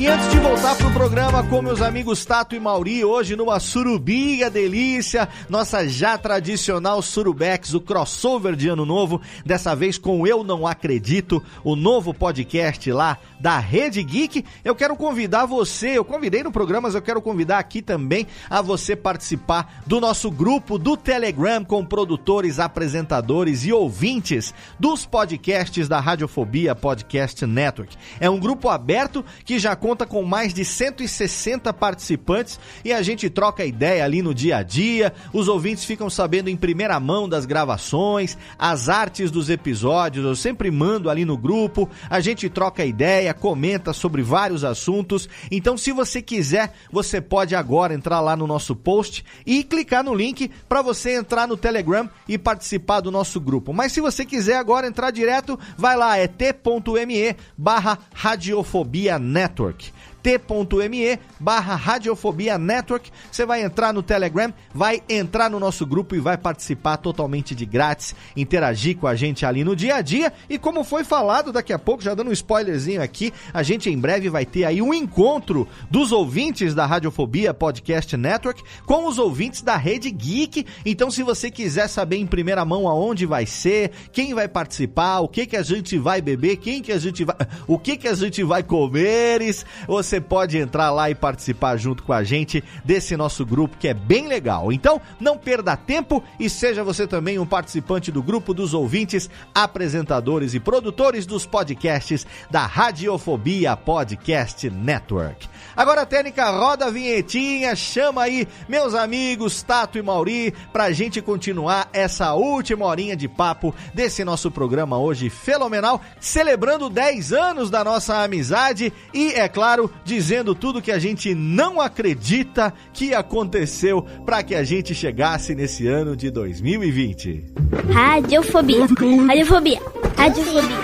E antes de voltar pro programa com meus amigos Tato e Mauri, hoje numa surubinha delícia, nossa já tradicional Surubex, o crossover de ano novo, dessa vez com Eu Não Acredito, o novo podcast lá da Rede Geek. Eu quero convidar você, eu convidei no programa, mas eu quero convidar aqui também a você participar do nosso grupo do Telegram com produtores, apresentadores e ouvintes dos podcasts da Radiofobia Podcast Network. É um grupo aberto que já conta conta com mais de 160 participantes e a gente troca ideia ali no dia a dia. Os ouvintes ficam sabendo em primeira mão das gravações, as artes dos episódios. Eu sempre mando ali no grupo. A gente troca ideia, comenta sobre vários assuntos. Então, se você quiser, você pode agora entrar lá no nosso post e clicar no link para você entrar no Telegram e participar do nosso grupo. Mas se você quiser agora entrar direto, vai lá, é t.me barra Radiofobia Network t.me barra Radiofobia Network. Você vai entrar no Telegram, vai entrar no nosso grupo e vai participar totalmente de grátis, interagir com a gente ali no dia a dia. E como foi falado daqui a pouco, já dando um spoilerzinho aqui, a gente em breve vai ter aí um encontro dos ouvintes da Radiofobia Podcast Network com os ouvintes da Rede Geek. Então, se você quiser saber em primeira mão aonde vai ser, quem vai participar, o que que a gente vai beber, quem que a gente vai, o que que a gente vai comeres, você pode entrar lá e participar junto com a gente desse nosso grupo que é bem legal. Então, não perda tempo e seja você também um participante do grupo dos ouvintes, apresentadores e produtores dos podcasts da Radiofobia Podcast Network. Agora, técnica, roda a vinhetinha, chama aí meus amigos Tato e Mauri pra gente continuar essa última horinha de papo desse nosso programa hoje fenomenal, celebrando 10 anos da nossa amizade e, é claro, dizendo tudo que a gente não acredita que aconteceu para que a gente chegasse nesse ano de 2020. Radiofobia. Radiofobia. Radiofobia.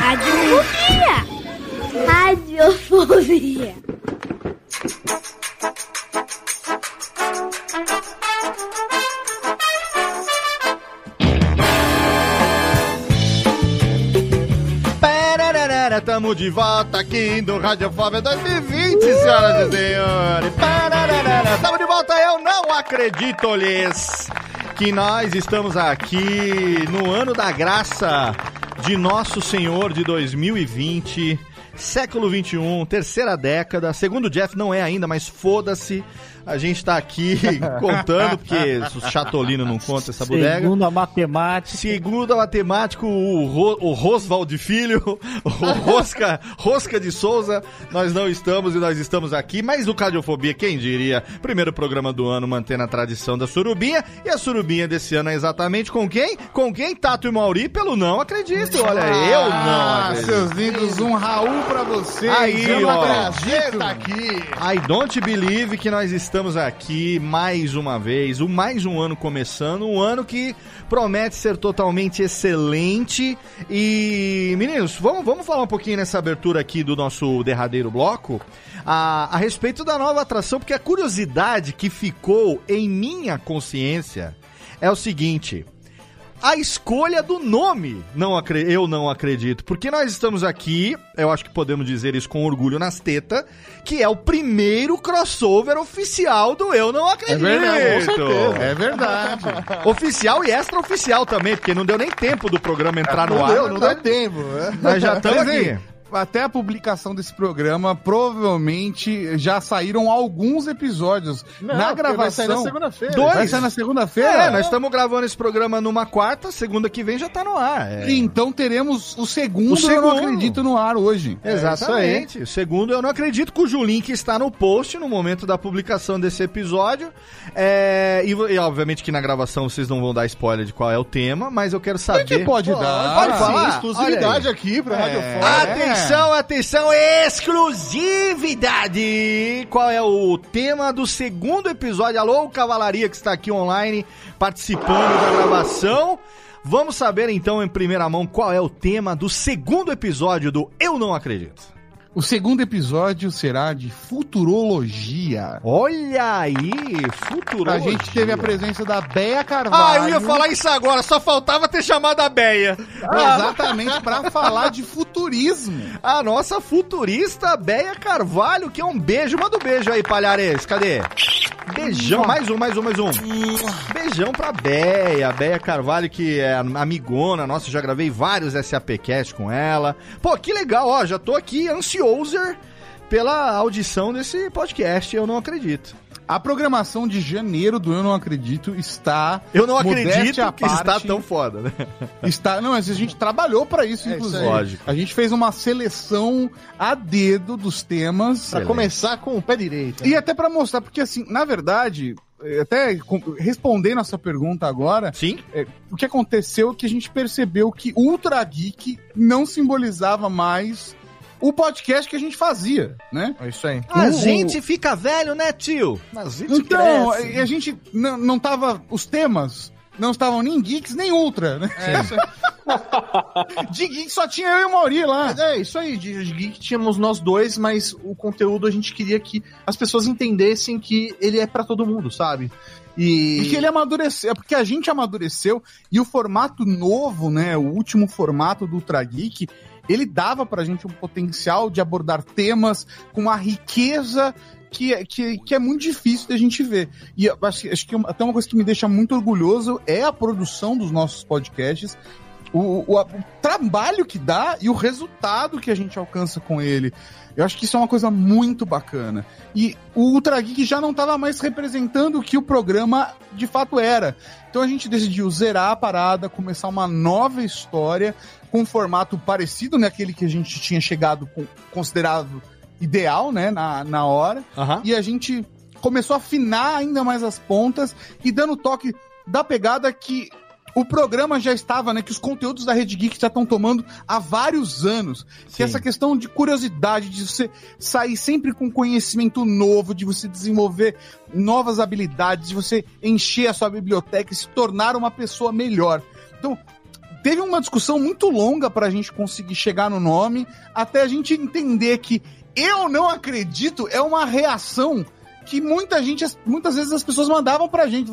Radiofobia. Radiofobia. Pararara, tamo de volta aqui no Radiofobia 2020, senhoras e senhores. Pararara, tamo de volta, eu não acredito-lhes que nós estamos aqui no ano da graça de Nosso Senhor de 2020, século 21, terceira década. Segundo Jeff, não é ainda, mas foda-se. A gente tá aqui contando, porque o Chatolino não conta essa bodega. Segundo a matemática. Segundo a matemático, o, Ro, o Roswald Filho, o Rosca, Rosca de Souza, nós não estamos e nós estamos aqui, mas o Cardiofobia, quem diria? Primeiro programa do ano, mantendo a tradição da surubinha, e a surubinha desse ano é exatamente com quem? Com quem? Tato e Mauri, pelo não acredito, olha, eu não Ah, acredito. seus lindos, um Raul pra vocês. Aí, eu ó. acredito. Tá aqui. I don't believe que nós estamos aqui mais uma vez, um mais um ano começando, um ano que promete ser totalmente excelente. E, meninos, vamos, vamos falar um pouquinho nessa abertura aqui do nosso derradeiro bloco a, a respeito da nova atração, porque a curiosidade que ficou em minha consciência é o seguinte. A escolha do nome, não acre- eu não acredito, porque nós estamos aqui, eu acho que podemos dizer isso com orgulho nas tetas, que é o primeiro crossover oficial do Eu Não É Acredito. verdade, com certeza. É verdade. Oficial e extra-oficial também, porque não deu nem tempo do programa entrar no Não ar. deu, não deu tempo. né? Nós já estamos aqui. Até a publicação desse programa, provavelmente já saíram alguns episódios Não, na porque Vai sair na gravação. segunda-feira. Dois. Vai sair na segunda-feira? É, nós estamos gravando esse programa numa quarta, segunda que vem já tá no ar. É. Então teremos o segundo, O segundo. Eu Não Acredito no ar hoje. Exatamente. O segundo, eu não acredito, cujo link está no post no momento da publicação desse episódio. É, e, e, obviamente que na gravação vocês não vão dar spoiler de qual é o tema, mas eu quero A saber. gente pode Pode, dar. pode sim, falar? exclusividade Olha aqui pra É. Rádio Fora. Atenção, atenção, exclusividade! Qual é o tema do segundo episódio? Alô, Cavalaria que está aqui online participando da gravação. Vamos saber então em primeira mão qual é o tema do segundo episódio do Eu Não Acredito. O segundo episódio será de futurologia. Olha aí, futuro. A gente teve a presença da Bea Carvalho. Ah, eu ia falar isso agora, só faltava ter chamado a Beia. Exatamente, pra falar de futurismo. A nossa futurista Beia Carvalho, que é um beijo. Manda um beijo aí, Palhares. Cadê? Beijão, mais um, mais um, mais um. Beijão pra Beia. Beia Carvalho, que é amigona nossa, já gravei vários SAPcast com ela. Pô, que legal, ó, já tô aqui ansioso pela audição desse podcast, eu não acredito. A programação de janeiro do Eu Não Acredito está. Eu não acredito que está parte, tão foda, né? Está, não, mas a gente trabalhou pra isso, É isso inclusive. aí. Lógico. A gente fez uma seleção a dedo dos temas. Pra começar com o pé direito. E até pra mostrar, porque assim, na verdade, eh, até respondendo essa pergunta agora, Sim? é, o que aconteceu é que a gente percebeu que Ultra Geek não simbolizava mais o podcast que a gente fazia, né? É isso aí. A O- gente fica velho, né, tio? A gente Então, cresce. a gente não, não tava. Os temas não estavam nem geeks nem ultra, né? De geek só tinha eu e o Mauri lá. É, isso aí, de, geek tínhamos nós dois, mas o conteúdo a gente queria que as pessoas entendessem que ele é pra todo mundo, sabe? E... E que ele amadureceu, é porque a gente amadureceu e o formato novo, né, o último formato do Ultra Geek, ele dava pra gente um potencial de abordar temas com uma riqueza que, é- que, que é muito difícil da gente ver. E acho, acho que até uma coisa que me deixa muito orgulhoso é a produção dos nossos podcasts, o, o, o trabalho que dá e o resultado que a gente alcança com ele. Eu acho que isso é uma coisa muito bacana. E o Ultra Geek já não estava mais representando o que o programa de fato era. Então a gente decidiu zerar a parada, começar uma nova história com um formato parecido naquele que a gente tinha chegado com, considerado ideal, né, na, na hora. Aham. E a gente começou a afinar ainda mais as pontas e dando toque da pegada que o programa já estava, né? Que os conteúdos da Rede Geek já estão tomando há vários anos. Que essa questão de curiosidade, de você sair sempre com conhecimento novo, de você desenvolver novas habilidades, de você encher a sua biblioteca e se tornar uma pessoa melhor. Então, teve uma discussão muito longa para a gente conseguir chegar no nome, até a gente entender que eu não acredito é uma reação que muita gente, muitas vezes as pessoas mandavam pra gente.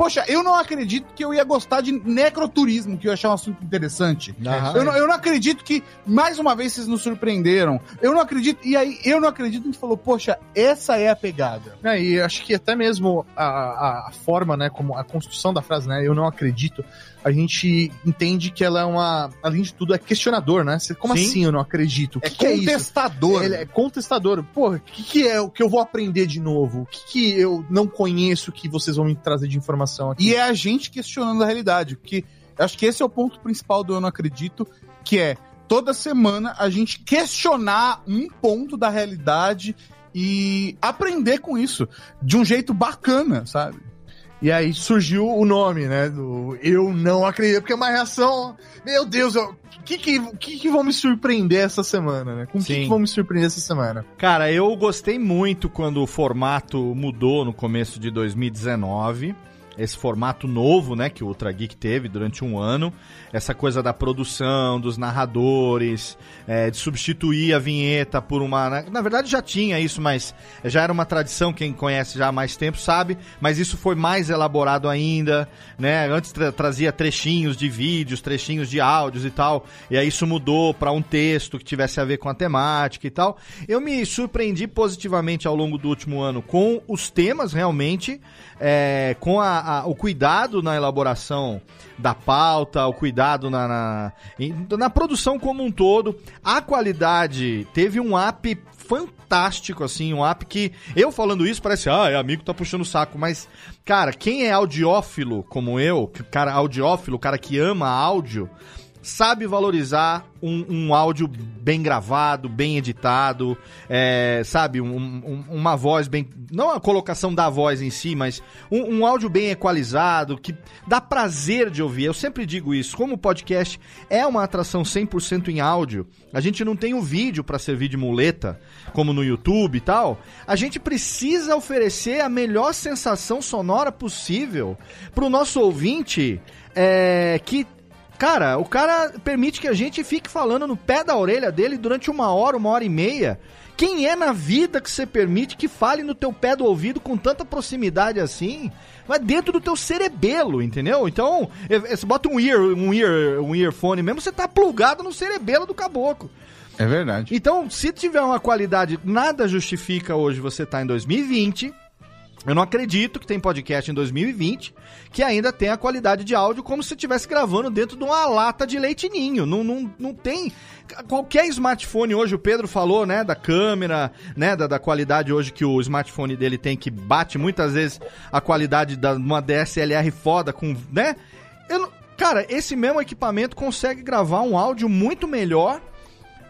Poxa, eu não acredito que eu ia gostar de necroturismo, que eu ia achar um assunto interessante. Aham. Eu, não, eu não acredito que, mais uma vez, vocês nos surpreenderam. Eu não acredito. E aí, eu não acredito, a gente falou, poxa, essa é a pegada. É, e acho que até mesmo a, a, forma, né, como a construção da frase, né, eu não acredito, a gente entende que ela é uma, além de tudo, é questionador, né? Você- Como Sim. assim eu não acredito? O que, É que é isso? contestador. Ele é contestador. Porra, o que, que é o que eu vou aprender de novo? O que, que eu não conheço que vocês vão me trazer de informação aqui? E é a gente questionando a realidade, porque eu acho que esse é o ponto principal do Eu Não Acredito, que é toda semana a gente questionar um ponto da realidade e aprender com isso de um jeito bacana, sabe? E aí surgiu o nome, né? Do Eu Não Acredito, porque é uma reação. Meu Deus, o que, que, que, que vão me surpreender essa semana, né? Com o que, que vão me surpreender essa semana? Cara, eu gostei muito quando o formato mudou no começo de 2019. Esse formato novo, né, que o Ultra Geek teve durante um ano. Essa coisa da produção, dos narradores, é, de substituir a vinheta por uma. Na, na verdade já tinha isso, mas já era uma tradição, quem conhece já há mais tempo sabe. Mas isso foi mais elaborado ainda, né? Antes tra- trazia trechinhos de vídeos, trechinhos de áudios e tal. E aí isso mudou para um texto que tivesse a ver com a temática e tal. Eu me surpreendi positivamente ao longo do último ano com os temas realmente, é, com a- a- o cuidado na elaboração da pauta, o cuidado na, na, na produção como um todo. A qualidade teve um up fantástico, assim, um app que eu falando isso parece, ah, é amigo tá puxando o saco, mas, cara, quem é audiófilo como eu, cara audiófilo, cara que ama áudio, sabe valorizar um, um áudio bem gravado, bem editado, é, sabe, um- um- uma voz bem. Não a colocação da voz em si, mas um, áudio bem equalizado, que dá prazer de ouvir. Eu sempre digo isso, como o podcast é uma atração 100% em áudio, a gente não tem o vídeo para servir de muleta, como no YouTube e tal, a gente precisa oferecer a melhor sensação sonora possível pro nosso ouvinte é, que Cara, o cara permite que a gente fique falando no pé da orelha dele durante uma hora, uma hora e meia. Quem é na vida que você permite que fale no teu pé do ouvido com tanta proximidade assim? Vai dentro do teu cerebelo, entendeu? Então, eh, eh, você bota um ear, um ear, um earphone mesmo, você tá plugado no cerebelo do caboclo. É verdade. Então, se tiver uma qualidade, nada justifica hoje você estar em 2020. Eu não acredito que tem podcast em 2020 que ainda tem a qualidade de áudio como se estivesse gravando dentro de uma lata de leite ninho. Não, não, não tem. Qualquer smartphone hoje, o Pedro falou, né, da câmera, né, da, da qualidade hoje que o smartphone dele tem, que bate muitas vezes a qualidade de uma DSLR foda com, né? Eu cara, esse mesmo equipamento consegue gravar um áudio muito melhor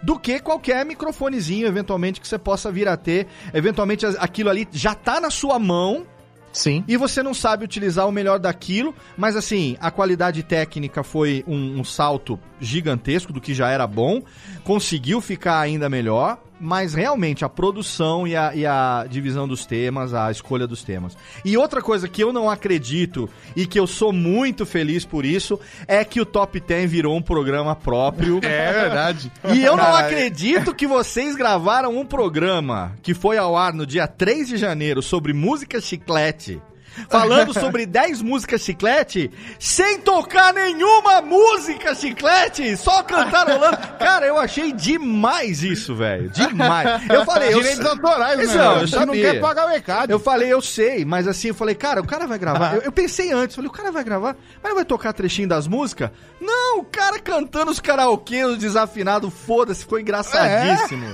do que qualquer microfonezinho, eventualmente, que você possa vir a ter. Eventualmente, aquilo ali já tá na sua mão Sim. e você não sabe utilizar o melhor daquilo, mas assim, a qualidade técnica foi um, um salto gigantesco do que já era bom, conseguiu ficar ainda melhor. Mas realmente a produção e a, e a divisão dos temas, a escolha dos temas. E outra coisa que eu não acredito e que eu sou muito feliz por isso é que o Top 10 virou um programa próprio. É verdade. E eu não Cara, acredito que vocês gravaram um programa que foi ao ar no dia 3 de janeiro sobre música chiclete. Falando sobre 10 músicas chiclete, sem tocar nenhuma música chiclete, só cantarolando. Cara, eu achei demais isso, velho. Demais. Eu falei, eu Direitos autorais, Isso, né? eu gente não quer pagar o recado. eu falei, eu sei, mas assim, eu falei, cara, o cara vai gravar. Eu, eu pensei antes, falei, o cara vai gravar, mas vai tocar trechinho das músicas? Não, o cara cantando os karaokê, os desafinados, foda-se, ficou engraçadíssimo.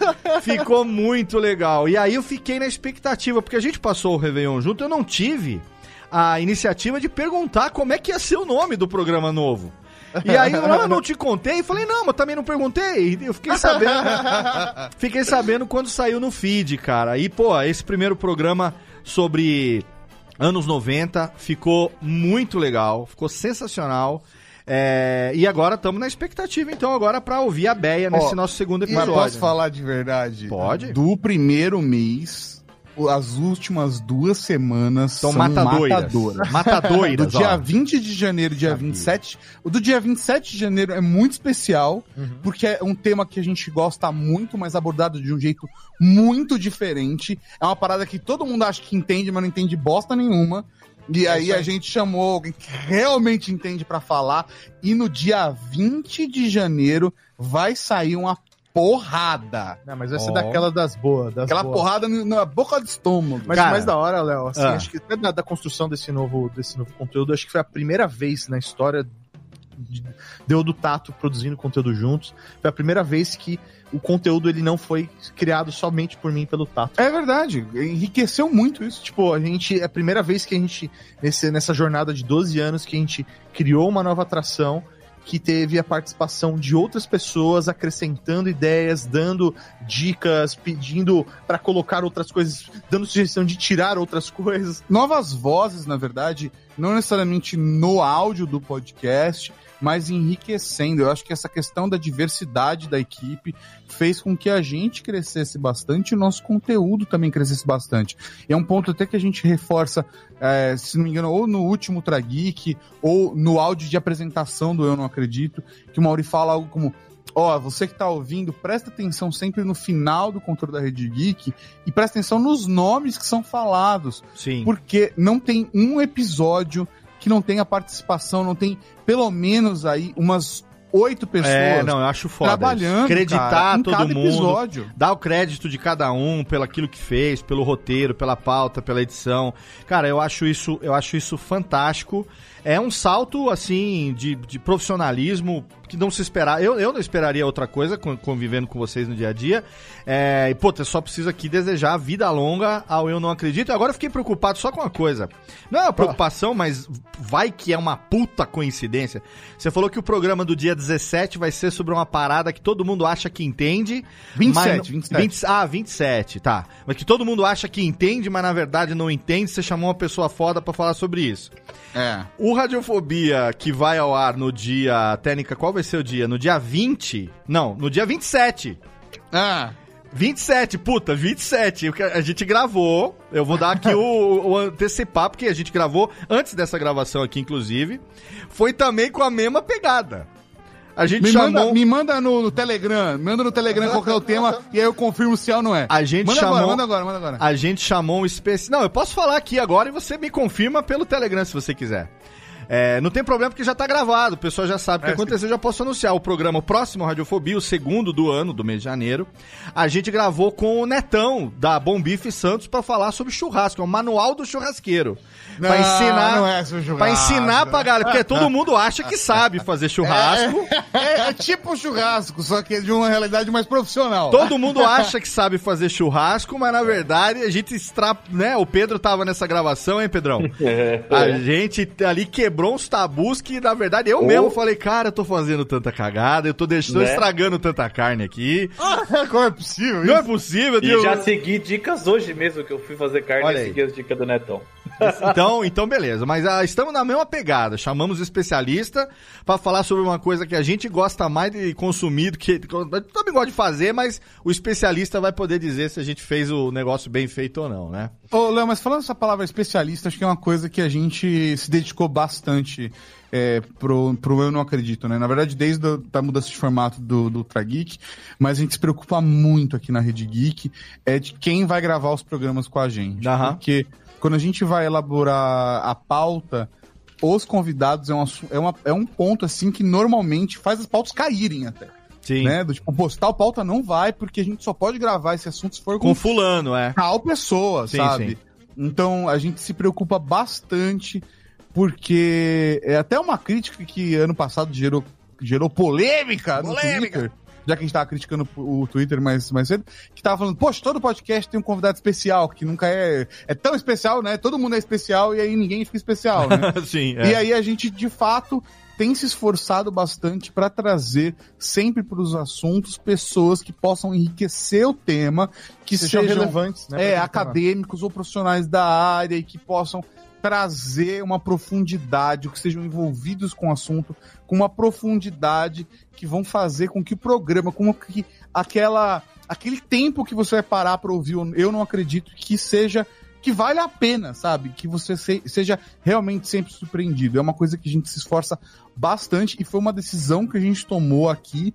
Ficou muito legal. E aí eu fiquei na expectativa, porque a gente passou o Réveillon junto, eu não tive a iniciativa de perguntar como é que ia ser o nome do programa novo. E aí eu, não, te contei, falei, não, mas também não perguntei. Eu fiquei sabendo. fiquei sabendo quando saiu no feed, cara. E, pô, esse primeiro programa sobre anos 90 ficou muito legal, ficou sensacional. É, e agora estamos na expectativa, então, agora pra ouvir a Beia nesse Ó, nosso segundo Mas episódio. posso falar de verdade? Pode. Do primeiro mês, as últimas duas semanas São são matadoiras. matadoras. Matadoiras, Do dia ó. 20 de janeiro, dia Sabia. 27. O do dia 27 de janeiro é muito especial, porque é um tema que a gente gosta muito, mas abordado de um jeito muito diferente. É uma parada que todo mundo acha que entende, mas não entende bosta nenhuma. E aí a gente chamou alguém que realmente entende pra falar. E no dia 20 de janeiro vai sair uma porrada. Não, mas vai ser Ó. daquela das boas. Das Aquela boas. porrada na boca do estômago. Mas Cara, mais da hora, Léo, assim, ah. acho que até da, da construção desse novo, desse novo conteúdo, acho que foi a primeira vez na história deu do Tato produzindo conteúdo juntos. Foi a primeira vez que o conteúdo ele não foi criado somente por mim pelo Tato. É verdade, enriqueceu muito isso. Tipo, a gente é a primeira vez que a gente nesse, nessa jornada de 12 anos que a gente criou uma nova atração que teve a participação de outras pessoas acrescentando ideias, dando dicas, pedindo pra colocar outras coisas, dando sugestão de tirar outras coisas. Novas vozes, na verdade, não necessariamente no áudio do podcast, mas enriquecendo. Eu acho que essa questão da diversidade da equipe fez com que a gente crescesse bastante e o nosso conteúdo também crescesse bastante. E é um ponto até que a gente reforça, é, se não me engano, ou no último Ultra Geek, ou no áudio de apresentação do Eu Não Acredito, que o Mauri fala algo como. Ó, você que tá ouvindo, presta atenção sempre no final do controle da Rede Geek e presta atenção nos nomes que são falados. Sim. Porque não tem um episódio que não tenha participação, não tem pelo menos aí umas oito pessoas É, não, eu acho foda. trabalhando. Acreditar cara, todo cada mundo. episódio. Dar o crédito de cada um pelo aquilo que fez, pelo roteiro, pela pauta, pela edição. Cara, eu acho isso, eu acho isso fantástico. É um salto, assim, de, de profissionalismo que não se esperar. Eu, eu não esperaria outra coisa con- convivendo com vocês no dia a dia. É, e, pô, eu só preciso aqui desejar vida longa ao Eu Não Acredito. E agora eu fiquei preocupado só com uma coisa. Não é uma preocupação, mas vai que é uma puta coincidência. Você falou que o programa do dia 17 vai ser sobre uma parada que todo mundo acha que entende. 27, mas, 27. 20 ah, 27, tá. Mas que todo mundo acha que entende, mas na verdade não entende. Você chamou uma pessoa foda pra falar sobre isso. É. O Radiofobia, que vai ao ar no dia. Técnica, qual vai ser o dia? No dia 20? Não, no dia 27. Ah, 27, puta, 27. O que A gente gravou. Eu vou dar aqui o, o antecipar, porque a gente gravou antes dessa gravação aqui, inclusive. Foi também com a mesma pegada. A gente me, chamou. manda, me manda no, no Telegram, manda no Telegram qual é o tema e aí eu confirmo se é ou não é. A gente manda chamou. agora, manda agora, manda agora. A gente chamou um especial. Não, eu posso falar aqui agora e você me confirma pelo Telegram se você quiser. É, não tem problema porque já tá gravado, o pessoal já sabe o que É, aconteceu, já posso anunciar o programa o próximo Radiofobia, o segundo do ano, do mês de janeiro. A gente gravou com o Netão, da Bom Bife Santos, pra falar sobre churrasco, é o manual do churrasqueiro. pra Não, ensinar, não é sobre churrasco. pra ensinar pra galera, porque todo mundo acha que sabe fazer churrasco. É, é tipo um churrasco, só que de uma realidade mais profissional. Todo mundo acha que sabe fazer churrasco, mas na verdade a gente extra... né? O Pedro tava nessa gravação, hein, Pedrão? A gente ali quebrou uns tabus que, na verdade, eu mesmo falei, cara, eu tô fazendo tanta cagada, eu tô deixando, tô Né? estragando tanta carne aqui. Como é possível Não é isso? possível, E Deus. já segui dicas hoje mesmo que eu fui fazer carne Olha e segui as dicas do Netão. Então, então beleza. Mas ah, estamos na mesma pegada. Chamamos o especialista pra falar sobre uma coisa que a gente gosta mais de consumir do que. Também gosta de fazer, mas o especialista vai poder dizer se a gente fez o negócio bem feito ou não, né? Ô, Léo, mas falando essa palavra especialista, acho que é uma coisa que a gente se dedicou bastante é, pro, pro Eu Não Acredito, né? Na verdade, desde a da mudança de formato do, do Ultra Geek, mas a gente se preocupa muito aqui na Rede Geek é de quem vai gravar os programas com a gente. Aham. Porque quando a gente vai elaborar a pauta, os convidados é um, assu- é, uma, é um ponto, assim, que normalmente faz as pautas caírem até. Sim. Né? Do tipo, postar pauta não vai, porque a gente só pode gravar esse assunto se for Com fulano, é. tal pessoa, Sim, sabe? sim. Então a gente se preocupa bastante, porque é até uma crítica que ano passado gerou, gerou polêmica, no Polêmica. Twitter. Já que a gente tava criticando o Twitter mais, mais cedo, que tava falando, poxa, todo podcast tem um convidado especial, que nunca é. É tão especial, né? Todo mundo é especial e aí ninguém fica especial, né? Sim, E aí a gente, de fato, tem se esforçado bastante para trazer sempre para os assuntos pessoas que possam enriquecer o tema, que Sejam sejam, relevantes, né, é, aquele acadêmicos ou profissionais da área e que possam trazer uma profundidade, que sejam envolvidos com o assunto, com uma profundidade que vão fazer com que o programa, com que aquela aquele tempo que você vai parar para ouvir, eu não acredito que seja que vale a pena, sabe? Que você se- seja realmente sempre surpreendido. É uma coisa que a gente se esforça bastante e foi uma decisão que a gente tomou aqui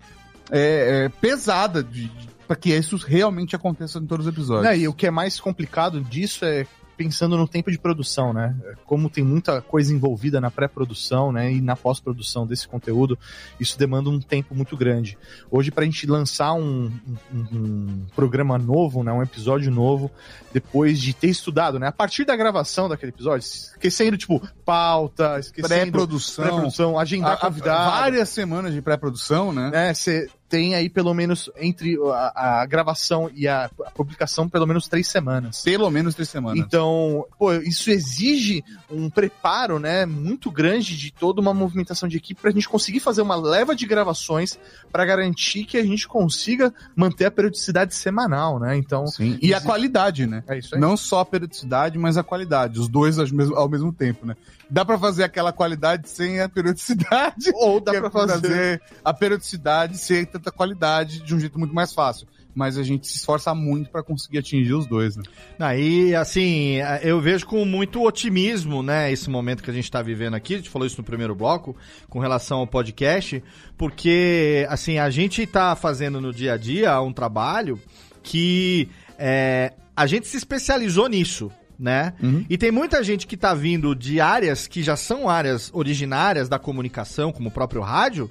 é, é, pesada de, para que isso realmente aconteça em todos os episódios. E o que é mais complicado disso é pensando no tempo de produção, né? Como tem muita coisa envolvida na pré-produção, né, e na pós-produção desse conteúdo, isso demanda um tempo muito grande. Hoje, pra gente lançar um, um- um programa novo, né, um episódio novo, depois de ter estudado, né, a partir da gravação daquele episódio, esquecendo, tipo, pauta, esquecendo Pré-produção. pré-produção, agendar A- a- convidado, várias semanas de pré-produção, né? né? Você tem aí pelo menos entre a, a gravação e a, a publicação pelo menos três semanas. Pelo menos três semanas. Então, pô, isso exige um preparo, né, muito grande de toda uma movimentação de equipe pra gente conseguir fazer uma leva de gravações pra garantir que a gente consiga manter a periodicidade semanal, né? Então, Sim. E a qualidade, né? é isso aí. Não só a periodicidade, mas a qualidade. Os dois ao mesmo, ao mesmo tempo, né? Dá pra fazer aquela qualidade sem a periodicidade. Ou dá é pra fazer a periodicidade sem tanta qualidade de um jeito muito mais fácil. Mas a gente se esforça muito pra conseguir atingir os dois, né? Aí, assim, eu vejo com muito otimismo, né, esse momento que a gente tá vivendo aqui, a gente falou isso no primeiro bloco, com relação ao podcast, porque, assim, a gente tá fazendo no dia a dia um trabalho que é, a gente se especializou nisso, né? Uhum. E tem muita gente que tá vindo de áreas que já são áreas originárias da comunicação, como o próprio rádio,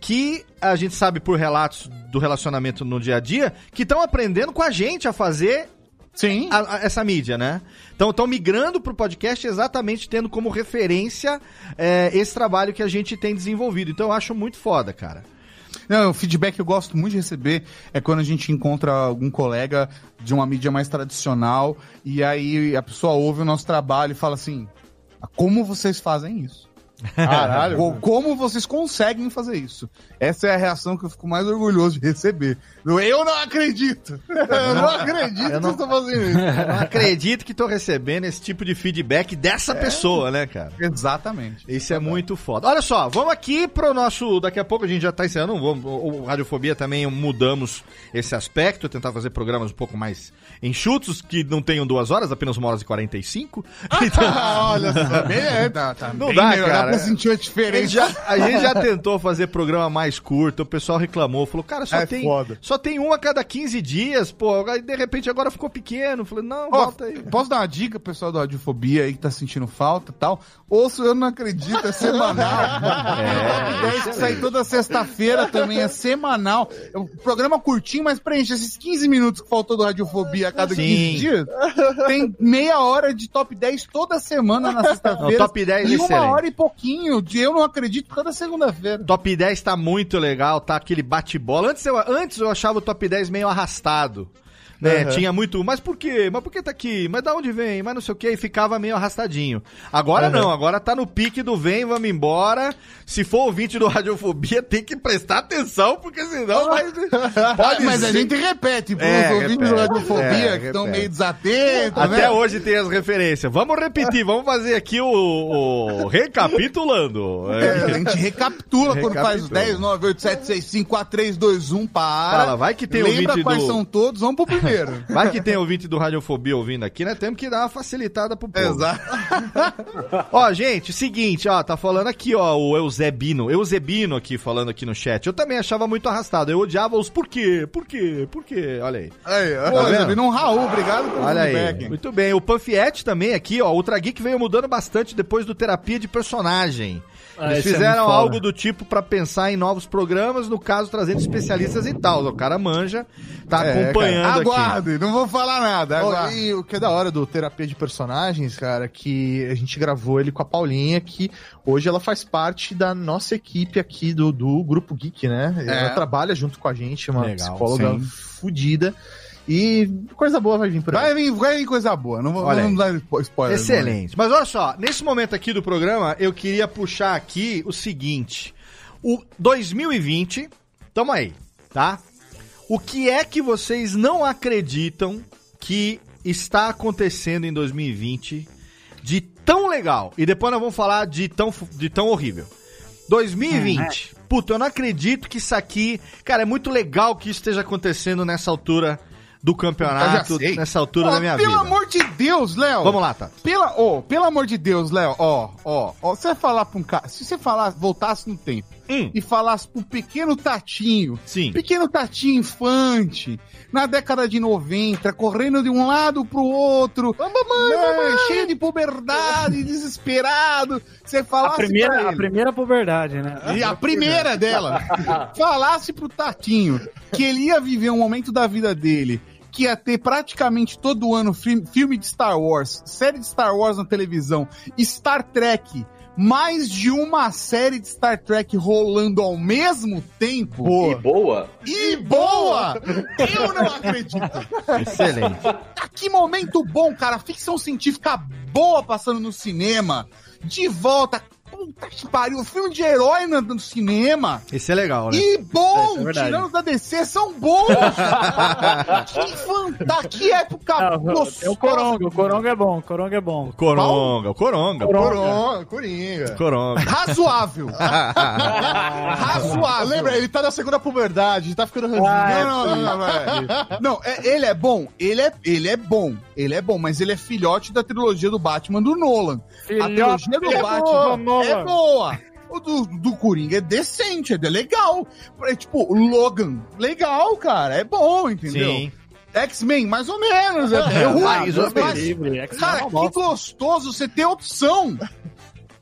que a gente sabe por relatos do relacionamento no dia a dia, que estão aprendendo com a gente a fazer Sim. a- a- essa mídia, né? Então estão migrando pro podcast exatamente tendo como referência é, esse trabalho que a gente tem desenvolvido. Então eu acho muito foda, cara. Não, o feedback que eu gosto muito de receber é quando a gente encontra algum colega de uma mídia mais tradicional e aí a pessoa ouve o nosso trabalho e fala assim: "Ah, como vocês fazem isso? Caralho. Co- Como vocês conseguem fazer isso? Essa é a reação que eu fico mais orgulhoso de receber. Eu não acredito! Eu não acredito que vocês estão fazendo isso. Eu não acredito que tô recebendo esse tipo de feedback dessa pessoa, né, cara? Exatamente. Isso é muito foda. Olha só, vamos aqui pro nosso. Daqui a pouco a gente já tá encerrando. Vamos, o o Radiofobia também mudamos esse aspecto, tentar fazer programas um pouco mais enxutos, que não tenham duas horas, apenas uma hora e 45. Então, Olha só, bem, é, tá, tá Não bem dá, melhor, cara. Sentir a diferença. já, a gente já tentou fazer programa mais curto, o pessoal reclamou, falou, cara, só, É tem, foda. só tem um a cada 15 dias, pô. Aí de repente agora ficou pequeno. Falei, não, Ó, volta aí. Posso dar uma dica, pessoal do Radiofobia aí que tá sentindo falta e tal? Ouço, eu não acredito, é semanal. É, que sai toda sexta-feira também, é semanal. É um programa curtinho, mas preenche esses 15 minutos que faltou do Radiofobia a cada Sim. 15 dias. Tem meia hora de top 10 toda semana na sexta-feira. top 10 e é uma excelente. hora e pouquinho de eu não acredito toda segunda-feira. Top 10 tá muito legal, tá aquele bate-bola. Antes eu, antes eu achava o top 10 meio arrastado. Né? Tinha muito, mas por quê? Mas por que tá aqui? Mas da onde vem? Mas não sei o que, e ficava meio arrastadinho. Agora não, agora tá no pique do vem, vamos embora. Se for ouvinte do Radiofobia, tem que prestar atenção, porque senão vai. Pode Mas a ser- gente repete pros É, ouvintes repete, do Radiofobia é, que estão meio desatentos, Até né? hoje tem as referências. Vamos repetir, vamos fazer aqui o, o recapitulando. É, a gente recapitula quando faz os Recapitula. 10, 9, 8, 7, 6, 5, 4, 3, 2, 1, para. Fala, vai que tem Lembra ouvinte quais do- são todos, vamos pro primeiro. Vai que tem ouvinte do Radiofobia ouvindo aqui, né? Temos que dar uma facilitada pro povo. Exato. Ó, gente, seguinte, ó, tá falando aqui, ó, o Eusebino. Eusebino aqui falando aqui no chat. Eu também achava muito arrastado. Eu odiava os por quê? Por quê? Por quê? Olha aí. Aí, Tá ó, tá vendo um Raul, obrigado pelo Olha aí. feedback. Muito bem. O Panfiette também aqui, ó. O Ultra Geek veio mudando bastante depois do terapia de personagem. Ah, Eles é fizeram foda. algo do tipo pra pensar em novos programas, no caso trazendo especialistas e tal. O cara manja, tá É, acompanhando cara, aqui. Aguarde, não vou falar nada. Aguarde. e o que é da hora do Terapia de Personagens, cara, que a gente gravou ele com a Paulinha, que hoje ela faz parte da nossa equipe aqui do, do Grupo Geek, né? Ela trabalha junto com a gente, uma Legal, psicóloga sim. fodida. E coisa boa vai vir por aí. Vai vir, vai vir coisa boa, não vou Olha não vamos dar spo- spoiler. Excelente. Mas olha só, nesse momento aqui do programa, eu queria puxar aqui o seguinte. O 2020, tamo aí, tá? O que é que vocês não acreditam que está acontecendo em 2020 de tão legal? E depois nós vamos falar de tão, de tão horrível. 2020. Puta, eu não acredito que isso aqui. Cara, é muito legal que isso esteja acontecendo nessa altura do campeonato, nessa altura Ó, da minha pelo vida. amor de Deus, Léo. Vamos lá, tá? Pela, ó, pelo amor de Deus, Léo, ó, ó, ó, você vai falar pra um cara, se você falar, voltasse no tempo Hum. e falasse pro pequeno Tatinho, Sim. pequeno Tatinho infante, na década de 90, correndo de um lado pro outro, né, cheio de puberdade, desesperado, você A falasse pra primeira, ele, a primeira puberdade, né? e a primeira dela, falasse pro Tatinho que ele ia viver um momento da vida dele que ia ter praticamente todo ano fi- filme de Star Wars, série de Star Wars na televisão, Star Trek, mais de uma série de Star Trek rolando ao mesmo tempo. E boa. E boa! Eu não acredito. Excelente. Ah, que momento bom, cara. Ficção científica boa passando no cinema. De volta. Puta que pariu. Filme de herói no, no cinema. Esse é legal, né? E bom, É, é tirando da DC, são bons. que fantástica. Que época gostosa. é o Coronga, o Coronga é bom, o Coronga é bom. Coronga, o Coronga. Coronga, Coringa. Coronga. Razoável. Razoável. Lembra, ele tá na segunda puberdade, tá ficando. Ah, é, Não, não, não, não. Não, é- ele é bom, ele é, ele é bom, ele é bom, mas ele é filhote da trilogia do Batman do Nolan. a trilogia do é Batman boa, é boa. O do, do Coringa é decente, é legal. É tipo, Logan, legal, cara, é bom, entendeu? Sim. X-Men, mais ou menos, é bem ruim. mais ou mas- X-Men Cara, é que gostoso você ter opção.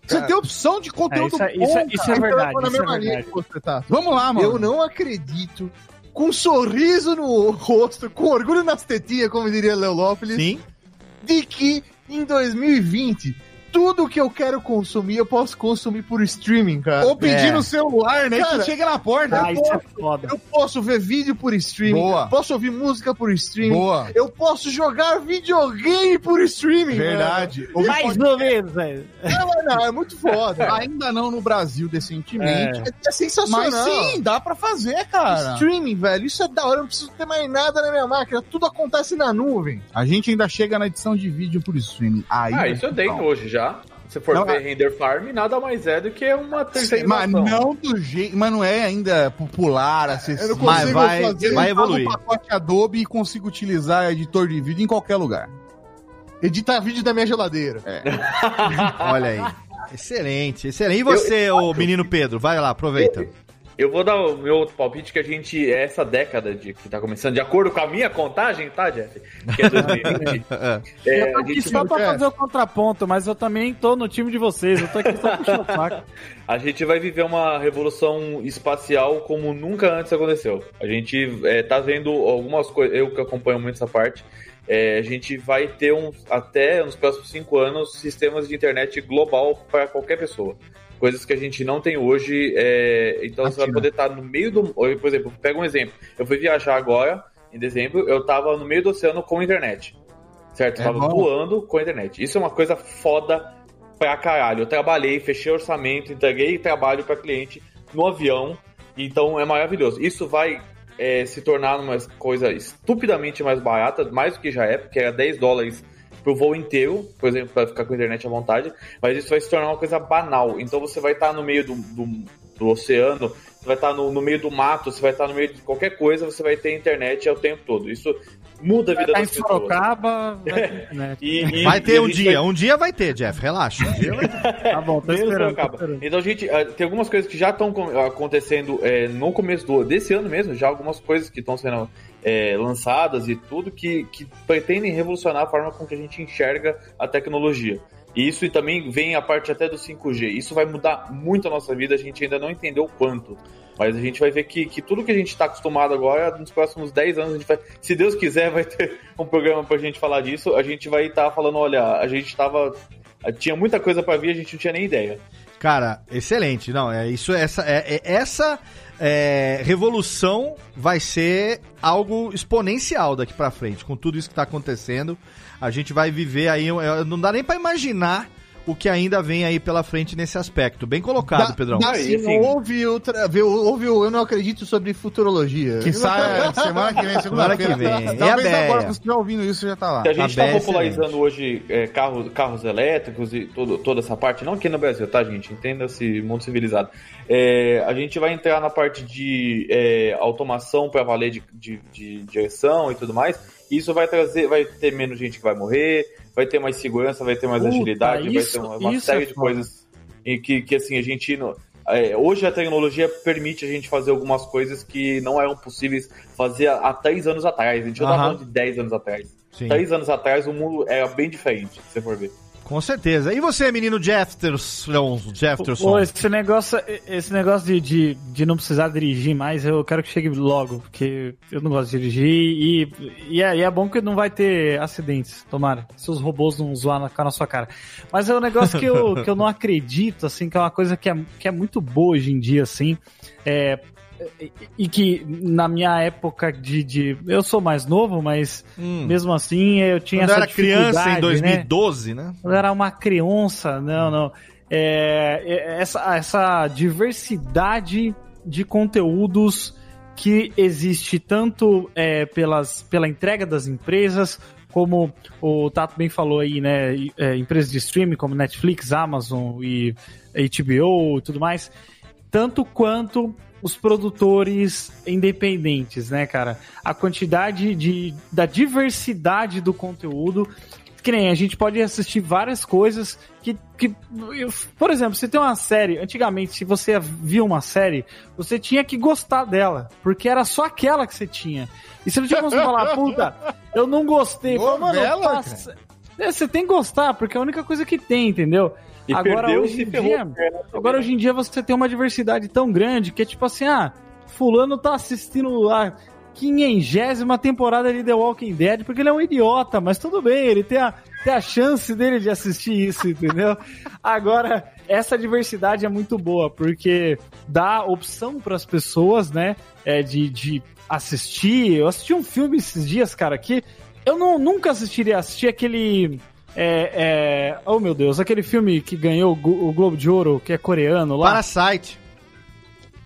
Você ter opção de É, conteúdo isso, é, bom, isso, é, isso é verdade, isso é verdade. tá. Vamos lá, mano. Eu não acredito, com um sorriso no rosto, com orgulho nas tetinhas, como diria Léo Lopes, Sim. de que em 2020 tudo que eu quero consumir eu posso consumir por streaming, cara. Ou pedir É. no celular, né? Cara, que chega na porta. Ah, eu, isso é posso, foda. Eu posso ver vídeo por streaming, Boa. posso ouvir música por streaming, Boa. eu posso jogar videogame por streaming. Verdade. Ou Mais ou menos, velho. Não, mas não, é muito foda. Ainda não no Brasil decentemente. É, é sensacional. Mas sim, dá pra fazer, cara. Streaming, velho, isso é da hora, eu não preciso ter mais nada na minha máquina, tudo acontece na nuvem. A gente ainda chega na edição de vídeo por streaming. Aí, Ah, isso eu tenho hoje já. Se for Não, ver é- Render Farm, nada mais é do que uma terceira Mas não do jeito. Mas não é ainda popular, acessível. Eu Mas vai- fazer. vai Eu evoluir. o pacote Adobe e consigo utilizar editor de vídeo em qualquer lugar. Editar vídeo da minha geladeira. Olha aí. Excelente, excelente. E você, ô menino Pedro? Vai lá, aproveita. Eu vou dar o meu outro palpite que a gente, essa década de, que tá começando, de acordo com a minha contagem, tá, Jeff? Que é 2020. é, Eu tô aqui gente, só pra fazer o contraponto, mas eu também tô no time de vocês. Eu tô aqui só o saco. a gente vai viver uma revolução espacial como nunca antes aconteceu. A gente é, tá vendo algumas coisas, eu que acompanho muito essa parte, é, a gente vai ter um, até nos próximos cinco anos sistemas de internet global para qualquer pessoa. Coisas que a gente não tem hoje. é, então você vai poder estar no meio do. Por exemplo, pega um exemplo. Eu fui viajar agora em dezembro, eu tava no meio do oceano com internet. Certo? É tava bom. voando com internet. Isso é uma coisa foda pra caralho. Eu trabalhei, fechei orçamento, entreguei trabalho pra cliente no avião. Então é maravilhoso. Isso vai é, se tornar uma coisa estupidamente mais barata, mais do que já é, porque era 10 dólares pro voo inteiro, por exemplo, para ficar com a internet à vontade, mas isso vai se tornar uma coisa banal. Então você vai estar no meio do, do, do oceano, você vai estar no, no meio do mato, você vai estar no meio de qualquer coisa, você vai ter internet o tempo todo. Isso muda a vida Tá em das pessoas. Sorocaba, vai ter internet. E- e- Vai ter um dia, vai- um dia vai ter, Jeff, relaxa. Um dia vai ter. Tá bom, tô esperando. tô esperando. Então, gente, ah, tem algumas coisas que já estão acontecendo é, no começo do, desse ano mesmo, já algumas coisas que estão sendo é, lançadas e tudo que, que pretendem revolucionar a forma com que a gente enxerga a tecnologia. E isso e também vem a parte até do 5G. Isso vai mudar muito a nossa vida, a gente ainda não entendeu o quanto. Mas a gente vai ver que, que tudo que a gente está acostumado agora, nos próximos 10 anos, a gente vai, se Deus quiser, vai ter um programa pra gente falar disso. A gente vai estar falando, olha, a gente tava. Tinha muita coisa pra vir, a gente não tinha nem ideia. Cara, excelente. Não, é isso, essa, é, é- essa é, revolução vai ser algo exponencial daqui pra frente. Com tudo isso que tá acontecendo, a gente vai viver aí. é, Não dá nem pra imaginar o que ainda vem aí pela frente nesse aspecto. Bem colocado, Dá- Pedrão. sim, houve, outra, houve o Eu Não Acredito sobre Futurologia. Que sai semana que vem, Semana que vem. É a Talvez Beia. agora que você estiver ouvindo isso já tá lá. Se a gente Tá está bem, popularizando hoje é, carros, carros elétricos e todo, toda essa parte, não aqui no Brasil, tá, gente? Entenda-se mundo civilizado. É, a gente vai entrar na parte de é, automação para valer de, de, de direção e tudo mais. Isso vai trazer, vai ter menos gente que vai morrer, vai ter mais segurança, vai ter mais Puta, agilidade, isso- vai ter uma, série é de coisas que, que assim a gente não- é, hoje a tecnologia permite a gente fazer algumas coisas que não eram possíveis fazer há, há três anos atrás. A gente não tá Aham. falando de 10 anos atrás. Sim. Três anos atrás o mundo era bem diferente, se você for ver. Com certeza. E você, menino Jefferson? Jefferson. Pô, esse negócio, esse negócio de, de, de não precisar dirigir mais, eu quero que chegue logo, porque eu não gosto de dirigir e, e, é, e é bom que não vai ter acidentes, tomara. Se os robôs não zoar na, com a sua cara. Mas é um negócio que eu, que eu não acredito, assim, que é uma coisa que é, que é muito boa hoje em dia, assim. É, e- e que na minha época de, de. Eu sou mais novo, mas Hum. mesmo assim eu tinha Quando eu essa era criança em dificuldade, né? 2012, né? Quando eu era uma criança, não, não. É, é, essa, essa diversidade de conteúdos que existe tanto é, pelas, pela entrega das empresas, como o Tato bem falou aí, né? é, empresas de streaming como Netflix, Amazon e HBO e tudo mais, tanto quanto os produtores independentes, né, cara? A quantidade de, da diversidade do conteúdo que nem a gente pode assistir várias coisas que, que por exemplo, você tem uma série, antigamente, se você via uma série, você tinha que gostar dela, porque era só aquela que você tinha. E você não tinha como falar, puta, eu não gostei. Mano, passa- É, você tem que gostar, porque é a única coisa que tem, entendeu? E Agora, perdeu hoje em dia, Agora, hoje em dia, você tem uma diversidade tão grande que é tipo assim, ah, fulano tá assistindo a quinhengésima temporada de The Walking Dead porque ele é um idiota, mas tudo bem, ele tem a, tem a chance dele de assistir isso, entendeu? Agora, essa diversidade é muito boa, porque dá opção para as pessoas, né, é, de, de assistir. Eu assisti um filme esses dias, cara, que eu não, nunca assistiria, assistir aquele... É, é, oh meu Deus, aquele filme que ganhou o Glo- o Globo de Ouro, que é coreano lá. Parasite.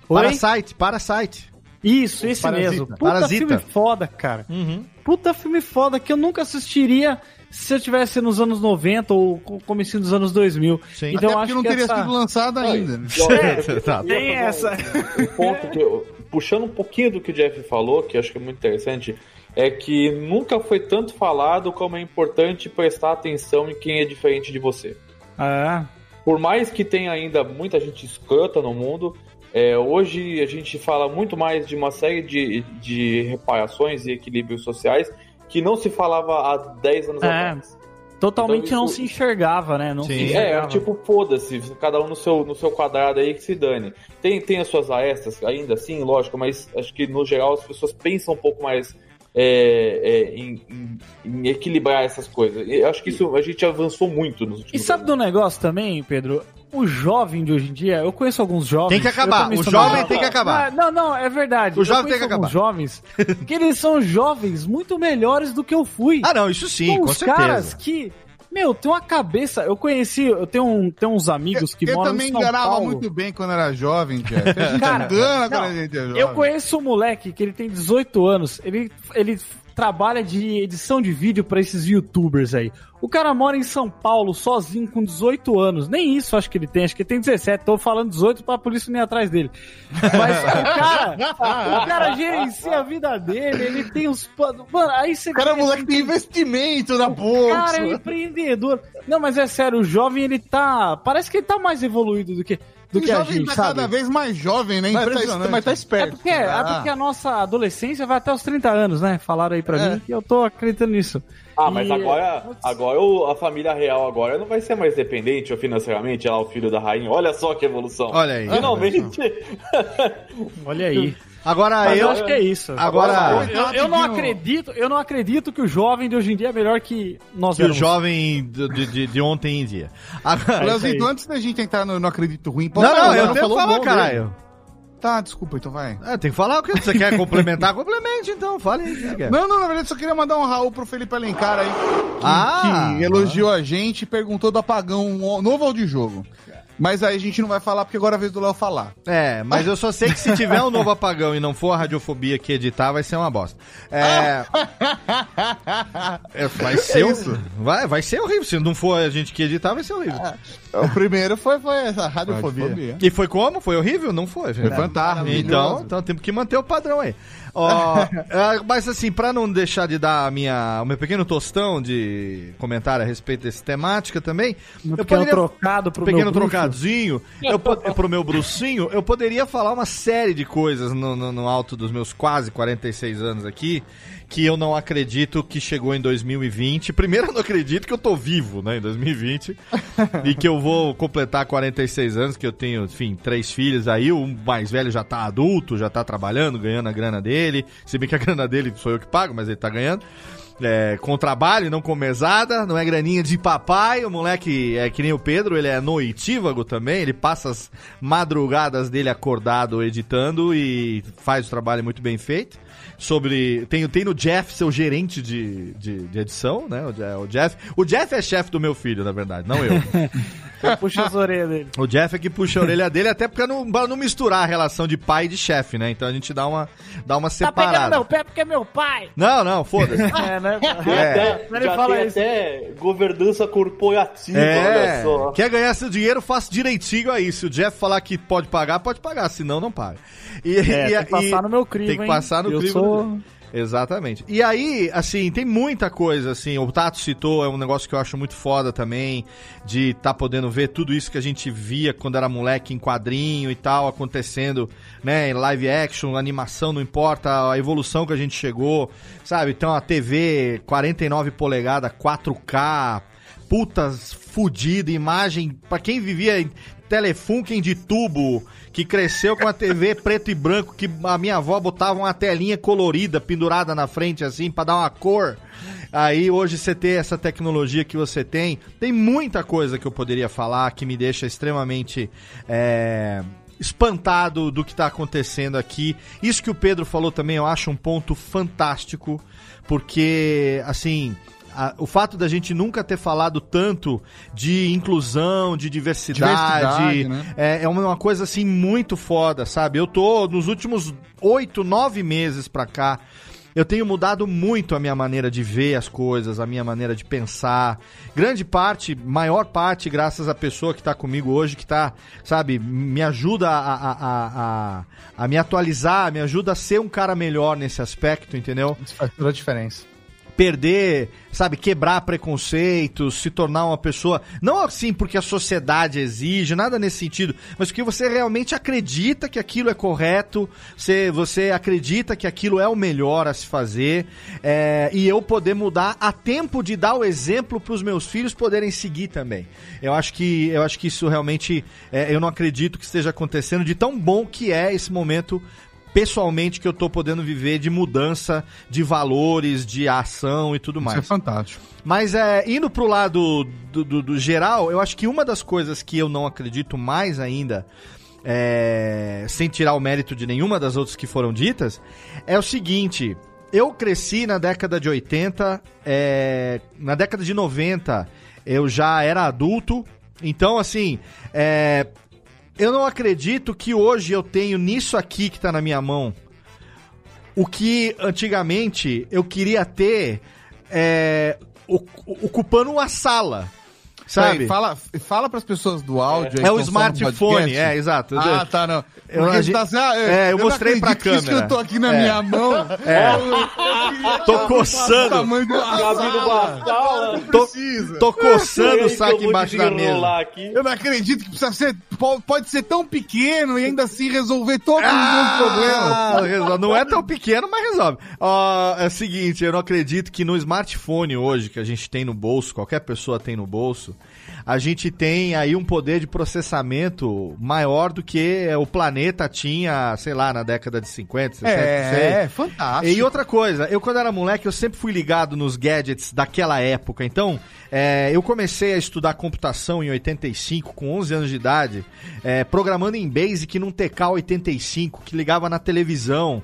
Oi? Parasite, Parasite. Isso, esse Parasita. mesmo. Puta Parasita. filme foda, cara. Uhum. Puta filme foda que eu nunca assistiria se eu tivesse nos anos 90 ou co- comecinho dos anos 2000. Sim. Então Até acho não que teria essa... sido lançado ainda. né? Tá. Tem essa. Um ponto que eu, puxando um pouquinho do que o Jeff falou, que eu acho que é muito interessante, é que nunca foi tanto falado como é importante prestar atenção em quem é diferente de você. Ah, Por mais que tenha ainda muita gente escrota no mundo, é, hoje a gente fala muito mais de uma série de, de reparações e equilíbrios sociais que não se falava há 10 anos É. atrás. totalmente Então, não isso- se enxergava, né? Não Sim. se É, enxergava. tipo, foda-se, cada um no seu, no seu quadrado aí que se dane. Tem, tem as suas arestas, ainda assim, lógico, mas acho que no geral as pessoas pensam um pouco mais é, é, em, em- em equilibrar essas coisas. E eu acho que isso a gente avançou muito nos E últimos sabe anos. do negócio também, Pedro? o jovem de hoje em dia, eu conheço alguns jovens. Tem que acabar. O jovem tem que acabar. Não, não, é verdade. O Eu jovem tem conheço que alguns jovens que eles são jovens muito melhores do que eu fui. Ah, não, isso sim, São com os certeza. caras que, meu, tem uma cabeça. Eu conheci, eu tenho, um, tenho uns amigos que eu moram também em São enganava Paulo. muito bem quando era jovem, Jeff. A gente Cara, engana quando não, a gente é jovem. Eu conheço um moleque que ele tem 18 anos. Ele, ele trabalha de edição de vídeo pra esses youtubers aí. O cara mora em São Paulo sozinho com 18 anos. Nem isso acho que ele tem, acho que ele tem 17. Tô falando 18 pra polícia nem atrás dele. Mas o cara, o cara gerencia a vida dele, ele tem os. Mano, aí você O cara é moleque tem investimento na o bolsa. cara é empreendedor. Não, mas é sério, o jovem ele tá. Parece que ele tá mais evoluído do que, do o que a jovem gente, tá sabe? cada vez mais jovem, né? Mas tá, Impressionante. mas tá É esperto. porque, é Ah. porque a nossa adolescência vai até os 30 anos, né? Falaram aí pra É. mim e eu tô acreditando nisso. Ah, mas E- agora, agora o- a família real agora não vai ser mais dependente ou financeiramente, ela é o filho da rainha. Olha só que evolução. Olha aí. Finalmente. Olha aí. Agora Mas eu eu. acho que é isso. Agora- eu, eu não acredito, eu não acredito que o jovem de hoje em dia é melhor que nós Que o jovem de, de, de ontem em dia. Agora, Leozito, antes da gente entrar no Não Acredito Ruim, pode não, falar, não, eu não tenho que falou falar, caralho. dele. Tá, desculpa, então vai. É, tem que falar o que você quer complementar, complemente então, fale aí o que você quer. Não, não, na verdade só queria mandar um Raul pro Felipe Alencar aí, que, Ah! que elogiou a gente e perguntou do apagão, um novo audiojogo. Mas aí a gente não vai falar porque agora é a vez do Léo falar. É, mas eu só sei que se tiver um novo apagão e não for a radiofobia que editar, vai ser uma bosta. É. é, vai ser. isso? Vai, vai ser horrível. Se não for a gente que editar, vai ser horrível. O primeiro foi, foi essa radiofobia. Radiofobia. E foi como? Foi horrível? Não foi. Foi fantástico. Então, então temos que manter o padrão aí. É, mas assim, pra não deixar de dar a minha, o meu pequeno tostão de comentário a respeito dessa temática também, Um eu pequeno poderia trocado pro pequeno meu bruxo. trocadinho, eu, pro meu brucinho, eu poderia falar uma série de coisas no, no, no alto dos meus quase 46 anos aqui, que eu não acredito que chegou em 2020. Primeiro, eu não acredito que eu tô vivo, né, em 2020, e que eu vou completar 46 anos, que eu tenho, enfim, três filhos aí, o mais velho já tá adulto, já tá trabalhando, ganhando a grana dele, se bem que a grana dele sou eu que pago, mas ele tá ganhando é, com trabalho, não com mesada, não é graninha de papai. O moleque é que nem o Pedro, ele é noitívago também, ele passa as madrugadas dele acordado editando e faz o trabalho muito bem feito. Sobre. Tem, tem no Jeff, seu gerente de, de, de edição, né? O, o Jeff. O Jeff é chefe do meu filho, na verdade, não eu. Puxa as orelhas dele. O Jeff é que puxa a orelha dele, até pra não, pra não misturar a relação de pai e de chefe, né? Então a gente dá uma, dá uma Tá pegando separada. meu pé porque é meu pai. Não, não, foda-se. É, né? É. Ele Já fala tem isso. até governança corporativa, olha É, só. quer ganhar seu dinheiro, faça direitinho aí. Se o Jeff falar que pode pagar, pode pagar, senão não paga. E, É, e- tem que passar e- no meu crivo, Tem que hein? passar no Eu crivo. Sou- Exatamente. E aí, assim, tem muita coisa, assim, o Tato citou, é um negócio que eu acho muito foda também, de estar tá podendo ver tudo isso que a gente via quando era moleque em quadrinho e tal, acontecendo, né, em live action, animação, não importa, a evolução que a gente chegou, sabe? Então a TV 49 polegadas, 4K, putas fudida, imagem, pra quem vivia em Telefunken de tubo, que cresceu com a TV preto e branco, que a minha avó botava uma telinha colorida pendurada na frente assim pra dar uma cor. Aí hoje você ter essa tecnologia que você tem, tem muita coisa que eu poderia falar que me deixa extremamente é, espantado do que está acontecendo aqui. Isso que o Pedro falou também eu acho um ponto fantástico, porque assim a- o fato da gente nunca ter falado tanto de inclusão, de diversidade, Diversidade, né? é, é uma coisa assim muito foda, sabe? Eu tô nos últimos oito, nove meses pra cá. Eu tenho mudado muito a minha maneira de ver as coisas, a minha maneira de pensar. Grande parte, maior parte, graças à pessoa que tá comigo hoje, que tá, sabe, me ajuda a, a, a, a, a me atualizar, me ajuda a ser um cara melhor nesse aspecto, entendeu? Isso faz toda a diferença. Perder, sabe, quebrar preconceitos, se tornar uma pessoa, não assim porque a sociedade exige, nada nesse sentido, mas porque você realmente acredita que aquilo é correto, você, você acredita que aquilo é o melhor a se fazer, é, e eu poder mudar a tempo de dar o exemplo para os meus filhos poderem seguir também. Eu acho que, eu acho que isso realmente, é, eu não acredito que esteja acontecendo de tão bom que é esse momento pessoalmente que eu tô podendo viver de mudança de valores, de ação e tudo Isso é mais. fantástico. Mas é, indo pro lado do, do- do geral, eu acho que uma das coisas que eu não acredito mais ainda, é, sem tirar o mérito de nenhuma das outras que foram ditas, é o seguinte. Eu cresci na década de 80, é, na década de 90 eu já era adulto, então assim, é, eu não acredito que hoje eu tenho nisso aqui que tá na minha mão o que antigamente eu queria ter é, ocupando uma sala. Sabe? Peraí, fala, fala pras pessoas do áudio. aí É que o smartphone, é, exato. Ah, tá, não. Eu- a gente- tá assim, ah, É, eu mostrei pra acredito que Isso que eu câmera. tô aqui na É. minha mão. É. Tô O coçando. tamanho do sala. Tô, tô coçando o Aí, saco eu embaixo da mesa. aqui. Eu não acredito que precisa ser. po- Pode ser tão pequeno e ainda assim resolver todos os meus problemas. Ah. Não é tão pequeno, mas resolve. Ó, é o seguinte, eu não acredito que no smartphone hoje, que a gente tem no bolso, qualquer pessoa tem no bolso, a gente tem aí um poder de processamento maior do que o planeta tinha, sei lá, na década de 50, 60, não sei. É, fantástico. E outra coisa, eu quando era moleque, eu sempre fui ligado nos gadgets daquela época. Então, é, eu comecei a estudar computação em 85, com 11 anos de idade, é, programando em Basic num TK-85, que ligava na televisão.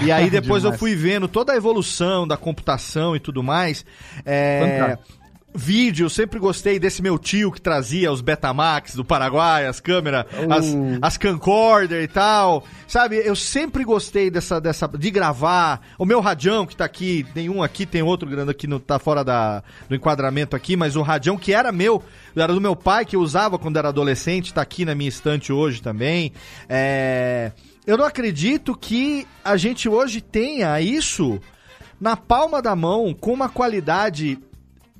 E aí depois eu fui vendo toda a evolução da computação e tudo mais. É, Fantástico. Vídeo, eu sempre gostei desse meu tio que trazia os Betamax do Paraguai, as câmeras, as, as camcorder e tal. Sabe, eu sempre gostei dessa, dessa, de gravar. O meu radião que tá aqui, tem um aqui, tem outro grande aqui, no, tá fora da, do enquadramento aqui, mas o radião que era meu, era do meu pai, que eu usava quando era adolescente, tá aqui na minha estante hoje também. É, eu não acredito que a gente hoje tenha isso na palma da mão, com uma qualidade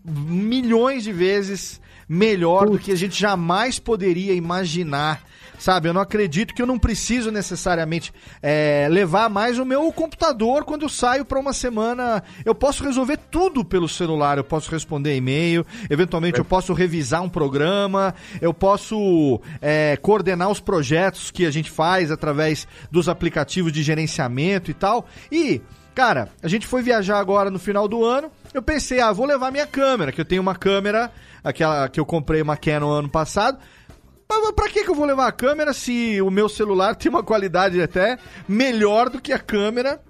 milhões de vezes melhor do que a gente jamais poderia imaginar. Sabe, eu não acredito que eu não preciso necessariamente é, levar mais o meu computador quando eu saio para uma semana. Eu posso resolver tudo pelo celular, eu posso responder e-mail, eventualmente eu posso revisar um programa, eu posso é, coordenar os projetos que a gente faz através dos aplicativos de gerenciamento e tal. E Cara, a gente foi viajar agora no final do ano. Eu pensei, ah, vou levar minha câmera, que eu tenho uma câmera, aquela que eu comprei uma Canon ano passado. Mas pra que, eu vou levar a câmera se o meu celular tem uma qualidade até melhor do que a câmera?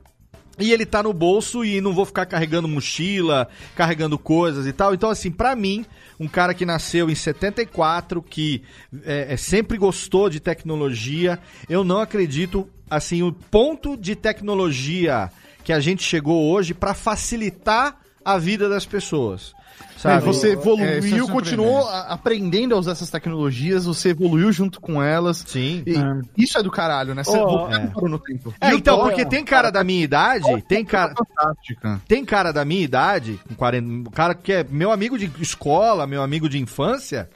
E ele tá no bolso e não vou ficar carregando mochila, carregando coisas e tal. Então, assim, pra mim, um cara que nasceu em 74, que é, é, sempre gostou de tecnologia, eu não acredito, assim, o ponto de tecnologia que a gente chegou hoje pra facilitar a vida das pessoas. Sabe? Sabe? Você É, evoluiu, é continuou aprendendo a usar essas tecnologias, você evoluiu junto com elas. Sim. E Isso é do caralho, né? Você voltou é. no tempo. É, E então, Thor- porque tem cara da minha idade, tem cara, Fantástica. tem cara da minha idade, com 40, um cara que é meu amigo de escola, meu amigo de infância,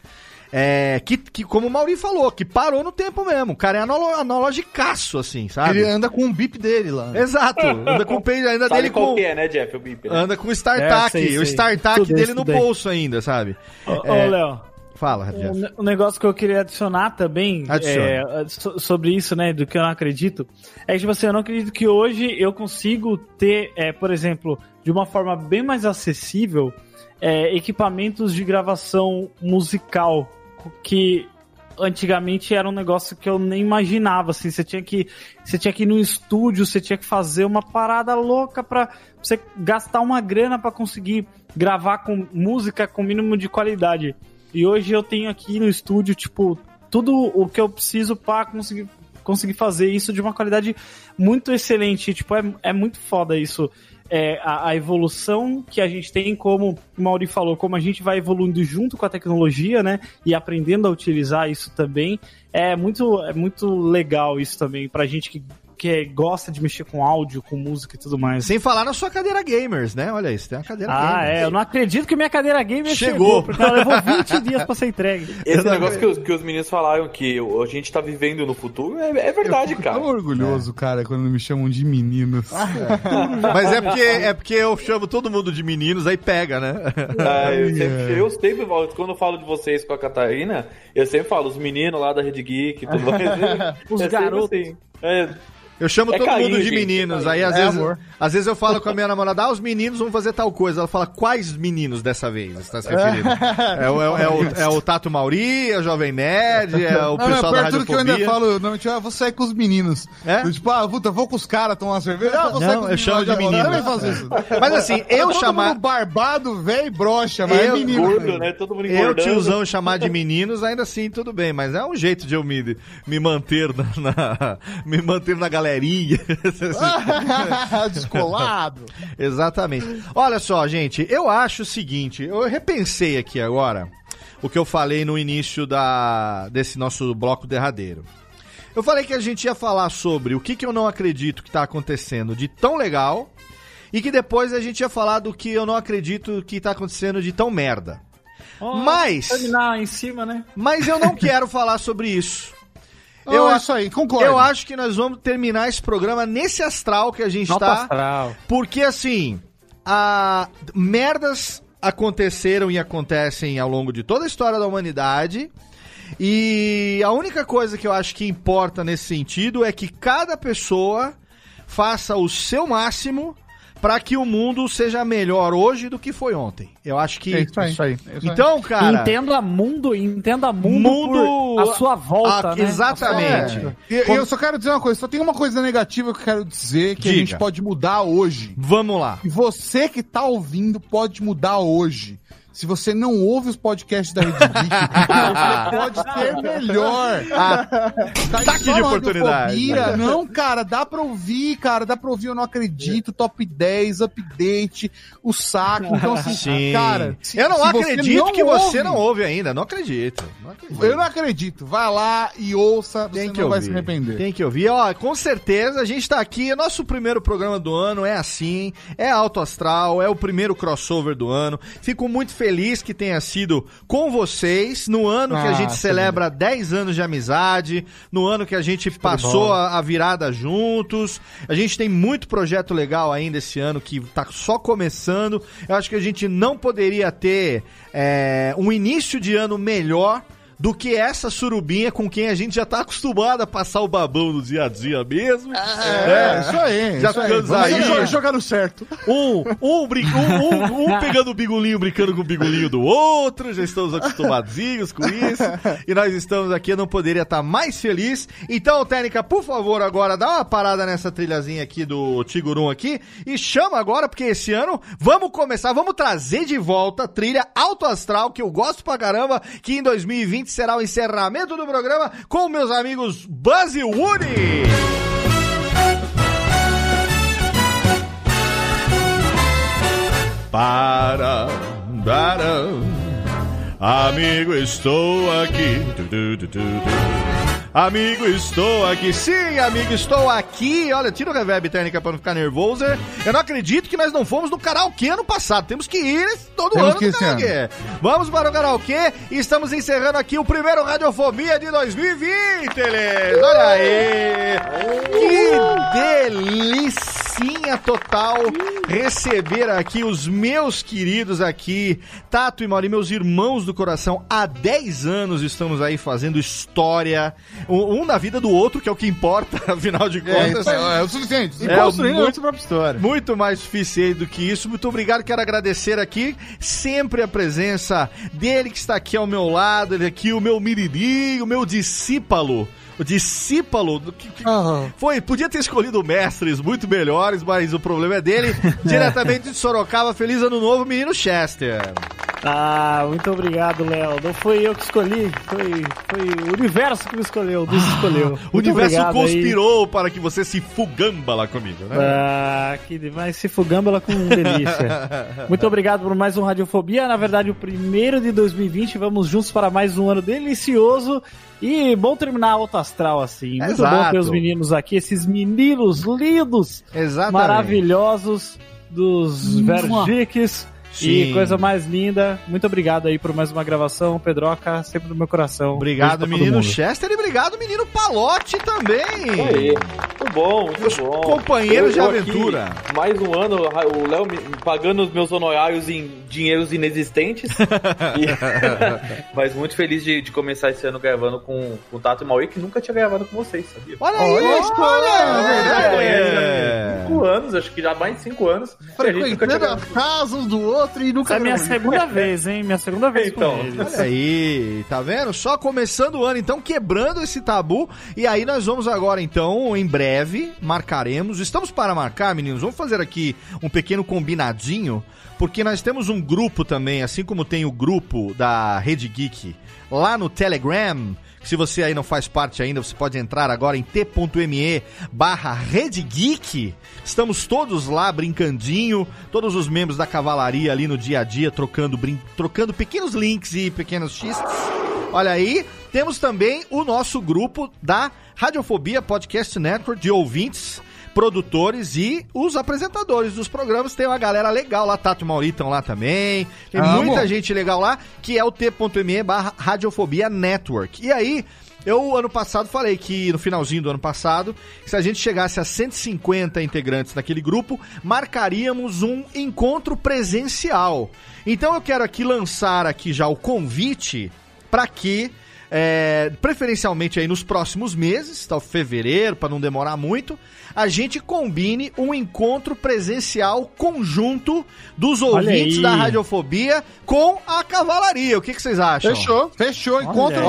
é, que, que, como o Mauri falou, que parou no tempo mesmo. O cara é analo, analogicaço, assim, sabe? Ele anda com um bip dele lá. Exato. Anda com o peito ainda Sabe dele qual com. que é, né, Jeff? O bip, né? Anda com o StarTAC, É, o StarTAC dele no daí. bolso ainda, sabe? Ô, É, Léo, Fala, Jeff. um ne- um negócio que eu queria adicionar também é, so- sobre isso, né, do que eu não acredito, é que, tipo assim, eu não acredito que hoje eu consigo ter, é, por exemplo, de uma forma bem mais acessível, é, equipamentos de gravação musical que antigamente era um negócio que eu nem imaginava, assim, você tinha que você tinha que ir no estúdio, você tinha que fazer uma parada louca pra você gastar uma grana pra conseguir gravar com música com mínimo de qualidade. E hoje eu tenho aqui no estúdio, tipo, tudo o que eu preciso pra conseguir conseguir fazer isso de uma qualidade muito excelente, tipo, é, é muito foda isso. É, a, a evolução que a gente tem, como o Mauri falou, como a gente vai evoluindo junto com a tecnologia, né? E aprendendo a utilizar isso também. É muito, é muito legal isso também pra gente que, que gosta de mexer com áudio, com música e tudo mais. Sem falar na sua cadeira gamers, né? Olha isso, tem uma cadeira Ah, gamer. é. Eu não acredito que minha cadeira gamer Chegou. chegou, porque ela levou 20 dias pra ser entregue. Esse Eu não negócio que os, que os meninos falaram que a gente tá vivendo no futuro é, é verdade, eu fico cara. tão orgulhoso, cara, quando me chamam de meninos. Mas é porque, é porque eu chamo todo mundo de meninos, aí pega, né? Ah, eu, sempre, eu sempre falo, quando eu falo de vocês com a Catarina, eu sempre falo os meninos lá da Rede Geek e tudo mais. Os É garotos. assim. É, Eu chamo É todo carinho, mundo de gente, meninos. é Aí às É vezes, amor. às vezes eu falo com a minha namorada, ah, os meninos vão fazer tal coisa. Ela fala, quais meninos dessa vez você está se referindo? é, o, é, o- é o, é o Tato Mauri, é o Jovem Nerd, é o Não, pessoal não, da pior tudo que eu ainda Radiofobia. falo, normalmente, ah, vou sair com os meninos. É? Eu, tipo, ah, puta, vou com os caras tomar uma cerveja. Ah, vou sair Não, com os eu chamo de vou. Eu menino. nem faço isso. Mas assim, eu Todo chamar... mundo barbado, velho, broxa, mas Eu- é menino. Gordo, né? Todo mundo Eu, tiozão, chamar de meninos, ainda assim, tudo bem, mas é um jeito de eu me, me manter na, me manter na galerinha. Descolado. Exatamente. Olha só, gente, eu acho o seguinte, eu repensei aqui agora o que eu falei no início da, desse nosso bloco derradeiro. Eu falei que a gente ia falar sobre o que, que eu não acredito que tá acontecendo de tão legal e que depois a gente ia falar do que eu não acredito que tá acontecendo de tão merda. Ó, Mas- Terminar em cima, né? Mas eu não quero falar sobre isso. Eu é isso aí, concordo. Eu acho que nós vamos terminar esse programa nesse astral que a gente Nota tá. astral. Porque assim, a merdas aconteceram e acontecem ao longo de toda a história da humanidade. E a única coisa que eu acho que importa nesse sentido é que cada pessoa faça o seu máximo para que o mundo seja melhor hoje do que foi ontem. Eu acho que É isso aí. Isso aí. é isso aí. Então, cara, entenda mundo, entenda mundo, Mundo- por a sua volta, Ah, né? exatamente. É. E- Eu só quero dizer uma coisa, só tem uma coisa negativa que eu quero dizer que a Diga. gente pode mudar hoje. vamos lá. E você que tá ouvindo pode mudar hoje. Se você não ouve os podcasts da Rede Geek, você pode ter melhor. Ah, Tá Ataque só de oportunidade. Não, cara, dá pra ouvir, cara, dá pra ouvir, eu não acredito, top 10, update, o saco. Então, assim, Sim. cara, se- eu não se você acredito não que você ouve, não ouve ainda. Não acredito. Não acredito. Eu não acredito. Vai lá e ouça, Tem você que não vai ouvir. se arrepender. Tem que ouvir. Ó, com certeza a gente tá aqui. Nosso primeiro programa do ano é assim. É alto astral. É o primeiro crossover do ano. Fico muito feliz que tenha sido com vocês. No ano que a Ah, gente celebra 10 anos de amizade. No ano que a gente passou a, a virada juntos. A gente tem muito projeto legal ainda esse ano que tá só começando. Eu acho que a gente não poderia ter é, um início de ano melhor do que essa surubinha com quem a gente já tá acostumado a passar o babão no dia a dia mesmo. É, isso aí. Já isso aí. ficamos Vamos aí. jogar- jogar no certo. Um, um, brin- um, um- um pegando o bigolinho, brincando com o bigolinho do outro, já estamos acostumadinhos com isso. E nós estamos aqui, eu não poderia estar mais feliz. Então, Técnica, por favor, agora dá uma parada nessa trilhazinha aqui do Tigurum aqui e chama agora, porque esse ano vamos começar, vamos trazer de volta a trilha Alto Astral, que eu gosto pra caramba, que em 2020 será o encerramento do programa com meus amigos Buzz e Woody. Para, para, amigo, estou aqui. Tu, tu, tu. Amigo, estou aqui. Sim, amigo, estou aqui. Olha, tira o reverb técnica para não ficar nervoso. Eu não acredito que nós não fomos no karaokê ano passado. Temos que ir todo Temos ano que no karaokê. Vamos para o karaokê e estamos encerrando aqui o primeiro Radiofobia de 2020, eles. Olha aí. Que delicinha total receber aqui os meus queridos aqui, Tato e Mauri, meus irmãos do coração. Há 10 anos estamos aí fazendo história, um um na vida do outro, que é o que importa, afinal de É, contas. isso é, é o suficiente. E É, construindo muito- a própria história. Muito mais suficiente do que isso. Muito obrigado. Quero agradecer aqui sempre a presença dele que está aqui ao meu lado. Ele aqui, o meu miririnho, o meu discípulo. O discípulo. do que- que- Ah. Foi, podia ter escolhido mestres muito melhores, mas o problema é dele. Diretamente de Sorocaba, feliz ano novo, menino Chester. Ah, muito obrigado, Léo. Não foi eu que escolhi, foi, foi o universo que me escolheu, nos escolheu. Ah, O universo obrigado aí. conspirou para que você se fugamba lá comigo, né? Ah, que demais, se fugâmbala com delícia. Muito obrigado por mais um Radiofobia. Na verdade, o primeiro de 2020. Vamos juntos para mais um ano delicioso. E bom terminar alto astral assim. Muito Exato. bom ter os meninos aqui, esses meninos lindos, Exatamente. maravilhosos dos Vergiques. E coisa mais linda. Muito obrigado aí por mais uma gravação. Pedroca, sempre no meu coração. Obrigado, menino. Chester, e obrigado, menino Palote também. Aí, muito bom, muito bom. companheiros de aventura. aqui, mais um ano, o Léo pagando os meus honorários em dinheiros inexistentes. E- Mas muito feliz de, de começar esse ano gravando com, com o Tato e Maui, que nunca tinha gravado com vocês, sabia? Olha aí, Olha, olha, É, conhece é. cinco anos, acho que já há mais de cinco anos. a Frequentando a gravado. casa um do outro e nunca Essa é a minha segunda vez, hein? Minha segunda vez Então. com eles. Olha aí, tá vendo? Só começando o ano, então, quebrando esse tabu. E aí nós vamos agora, então, em breve, marcaremos. Estamos para marcar, meninos. Vamos fazer aqui um pequeno combinadinho, porque nós temos um grupo também, assim como tem o grupo da Rede Geek lá no Telegram. Se você aí não faz parte ainda, você pode entrar agora em t.me barra. Estamos todos lá brincandinho, todos os membros da cavalaria ali no dia a dia, trocando, brin trocando pequenos links e pequenos xistes. Olha aí, temos também o nosso grupo da Radiofobia Podcast Network de ouvintes, produtores e os apresentadores dos programas. Tem uma galera legal lá, Tato e Mauri estão lá também. Tem muita gente legal lá, que é o t.me barra Radiofobia Network. E aí, eu, ano passado, falei que no finalzinho do ano passado, se a gente chegasse a 150 integrantes naquele grupo, marcaríamos um encontro presencial. Então eu quero aqui lançar aqui já o convite para que, é, preferencialmente aí nos próximos meses, tá, fevereiro, para não demorar muito, a gente combine um encontro presencial conjunto dos ouvintes da Radiofobia com a cavalaria. O que, que vocês acham? Fechou, fechou. Encontro,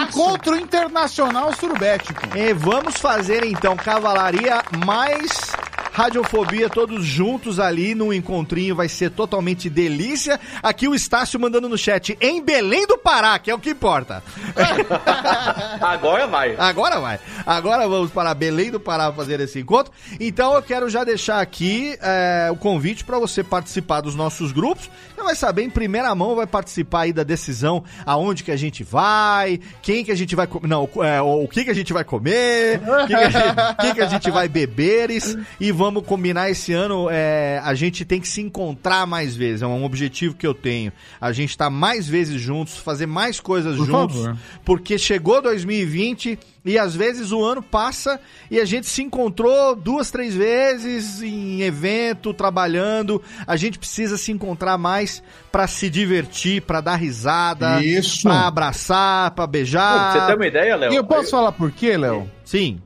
encontro internacional surubético. E vamos fazer então Cavalaria mais Radiofobia todos juntos ali no encontrinho, vai ser totalmente delícia. Aqui o Estácio mandando no chat em Belém do Pará, que é o que importa. Agora vai. Agora vai. Agora vamos para Belém do Pará fazer esse encontro. Então eu quero já deixar aqui é, o convite para você participar dos nossos grupos. Você vai saber em primeira mão, vai participar aí da decisão aonde que a gente vai, quem que a gente vai comer, não, é, o que que a gente vai comer, o que, que, a gente- que que a gente vai beberes e vamos combinar esse ano. é, a gente tem que se encontrar mais vezes. É um objetivo que eu tenho. A gente tá mais vezes juntos, fazer mais coisas Por juntos favor. porque chegou 2020 e às vezes o ano passa e a gente se encontrou duas, três vezes em evento, trabalhando. A gente precisa se encontrar mais pra se divertir, pra dar risada, Isso. pra abraçar, pra Pô, beijar. pra você ter uma ideia, Léo? E eu posso falar por quê, Léo? Sim.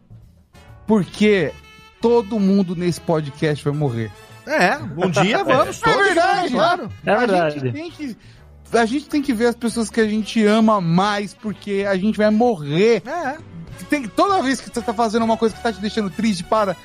Porque todo mundo nesse podcast vai morrer. É, um dia vamos todos. É verdade, claro. É A verdade. gente tem que. A gente tem que ver as pessoas que a gente ama mais, porque a gente vai morrer. É. Tem, toda vez que você tá fazendo uma coisa que tá te deixando triste, para.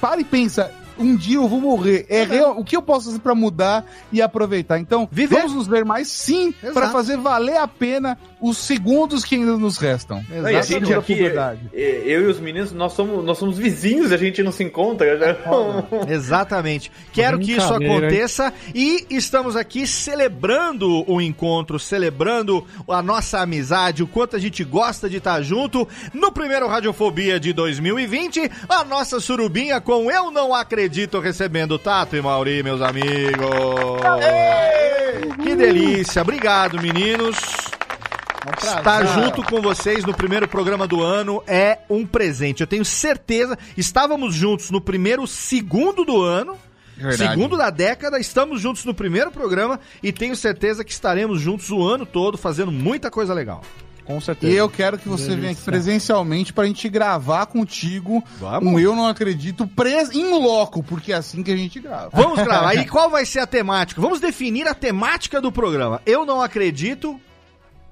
Para e pensa, um dia eu vou morrer. É real, o que eu posso fazer pra mudar e aproveitar? Então, Viver. vamos nos ver mais sim, pra fazer valer a pena os segundos que ainda nos restam. Não, e a gente Exatamente. aqui, eu e os meninos, nós somos, nós somos vizinhos, a gente não se encontra. Já. Exatamente. Quero que isso aconteça e estamos aqui celebrando o encontro, celebrando a nossa amizade, o quanto a gente gosta de estar junto no primeiro Radiofobia de 2020, a nossa surubinha com Eu Não Acredito recebendo Tato e Mauri, meus amigos. Que delícia. Obrigado, meninos. Estar junto com vocês no primeiro programa do ano é um presente. Eu tenho certeza. Estávamos juntos no primeiro segundo do ano. Verdade. Segundo da década, estamos juntos no primeiro programa e tenho certeza que estaremos juntos o ano todo fazendo muita coisa legal. Com certeza. E eu quero que você venha aqui presencialmente pra gente gravar contigo Vamos. um Eu Não Acredito pres em loco, porque é assim que a gente grava. Vamos gravar. E qual vai ser a temática? Vamos definir a temática do programa. Eu não acredito.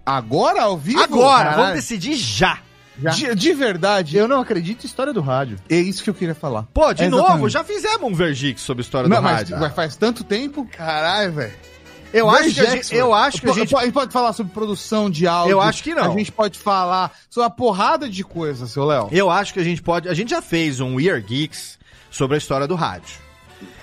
Agora, ao vivo? Agora, Caralho. vamos decidir já. De, de verdade, Eu não acredito em história do rádio. é isso que eu queria falar. Pô, de É novo, já fizemos um Vergix sobre história Não, do mas rádio. mas faz tanto tempo. Caralho, velho. Eu acho que a gente, eu acho que a gente po- gente pode falar sobre produção de áudio. Eu acho que não. A gente pode falar sobre uma porrada de coisa, seu Léo. Eu acho que a gente pode. A gente já fez um We Are Geeks sobre a história do rádio.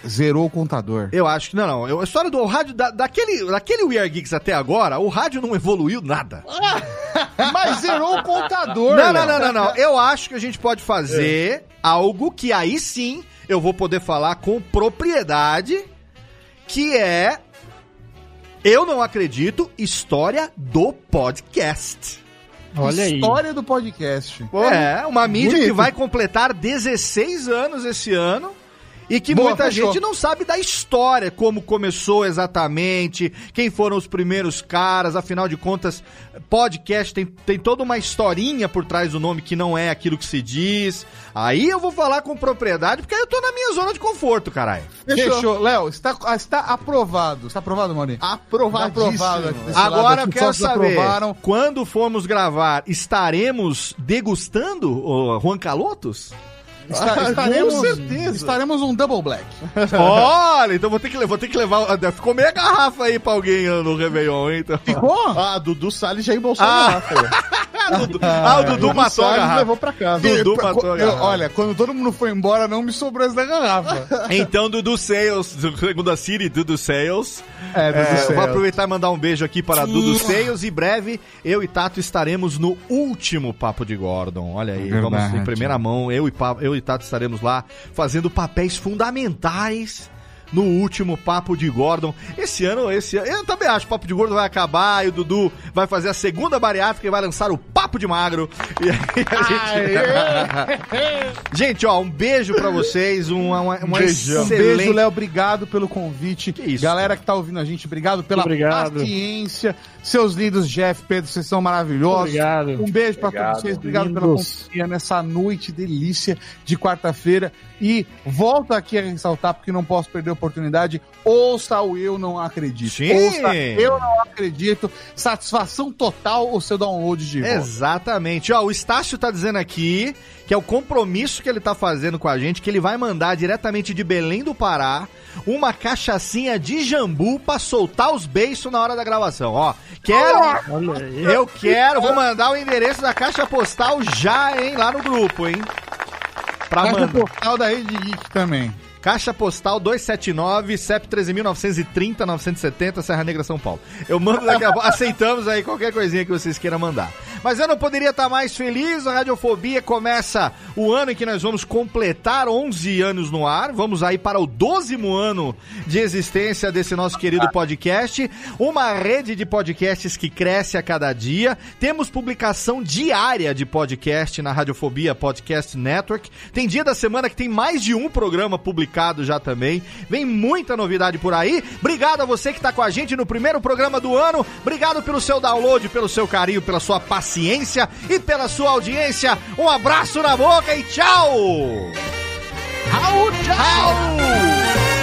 Zerou o contador. Eu acho que. Não, não. eu- A história do rádio. Da, daquele, daquele We Are Geeks até agora, o rádio não evoluiu nada. Mas zerou o contador. Não, não, não, não, não. Eu acho que a gente pode fazer algo que aí sim eu vou poder falar com propriedade, que é Eu não acredito, história do podcast. Olha aí. História do podcast. é, uma mídia bonito. que vai completar 16 anos esse ano. E que Boa, muita fechou. gente não sabe da história, como começou exatamente, quem foram os primeiros caras, afinal de contas, podcast tem, tem toda uma historinha por trás do nome que não é aquilo que se diz. Aí eu vou falar com propriedade, porque aí eu tô na minha zona de conforto, caralho. Fechou. Léo, está, está aprovado. Está aprovado, Maurinho? Aprovadíssimo. Aprovado. Agora eu quero saber, aprovaram. quando formos gravar, estaremos degustando o Juan Calotos? Está- estaremos, Com certeza. estaremos um double black. Olha, então vou ter que, vou ter que levar. Ficou meia garrafa aí pra alguém no Réveillon, hein, então. Ficou? Ah, Dudu Salles já embolsou a garrafa. Ah, Dudu, ah, o Dudu matou a garrafa. levou pra casa. Dudu Eu- matou a eu- garrafa. olha, quando todo mundo foi embora, não me sobrou essa garrafa. Então, Dudu Sales, segundo a Siri, Dudu Sales. É, Dudu É, Sales. vou aproveitar e mandar um beijo aqui para Dudu Sales. E breve, eu e Tato estaremos no último Papo de Gordon. Olha aí, Verdade. vamos em primeira mão. Eu e, eu e Tato estaremos lá fazendo papéis fundamentais. No último Papo de Gordon. Esse ano, esse ano. Eu também acho que o Papo de Gordon vai acabar e o Dudu vai fazer a segunda bariátrica e vai lançar o Papo de Magro. E aí a gente. gente, ó, um beijo pra vocês. Uma, uma, uma Beijão. Um excelente beijo, Léo. Obrigado pelo convite. isso, Galera que tá ouvindo a gente, obrigado pela Obrigado. paciência. Seus lindos, Jeff, Pedro, vocês são maravilhosos. Obrigado. Um beijo pra Obrigado. todos vocês. Obrigado pela Lindos. companhia nessa noite delícia de quarta-feira. E volto aqui a ressaltar, porque não posso perder a oportunidade. Ouça o Eu Não Acredito. Sim. Ouça Eu Não Acredito. Satisfação total o seu download de volta. Exatamente. Ó, o Estácio tá dizendo aqui que é o compromisso que ele tá fazendo com a gente, que ele vai mandar diretamente de Belém do Pará uma cachaçinha de jambu pra soltar os beiços na hora da gravação. Ó, quero, Olha aí. eu quero, vou mandar o endereço da caixa postal já, hein, lá no grupo, hein. Pra Caixa mandar. postal da Rede Geek também. Caixa postal 279, CEP 13.930, 970, Serra Negra, São Paulo. Eu mando daqui a pouco. Aceitamos aí qualquer coisinha que vocês queiram mandar. Mas eu não poderia estar mais feliz. A Radiofobia começa o ano em que nós vamos completar 11 anos no ar. Vamos aí para o 12 ano de existência desse nosso querido podcast. Uma rede de podcasts que cresce a cada dia. Temos publicação diária de podcast na Radiofobia Podcast Network. Tem dia da semana que tem mais de um programa publicado já também. Vem muita novidade por aí. Obrigado a você que está com a gente no primeiro programa do ano. Obrigado pelo seu download, pelo seu carinho, pela sua paciência e pela sua audiência. Um abraço na boca e tchau! Tchau, tchau!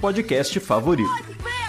podcast favorito.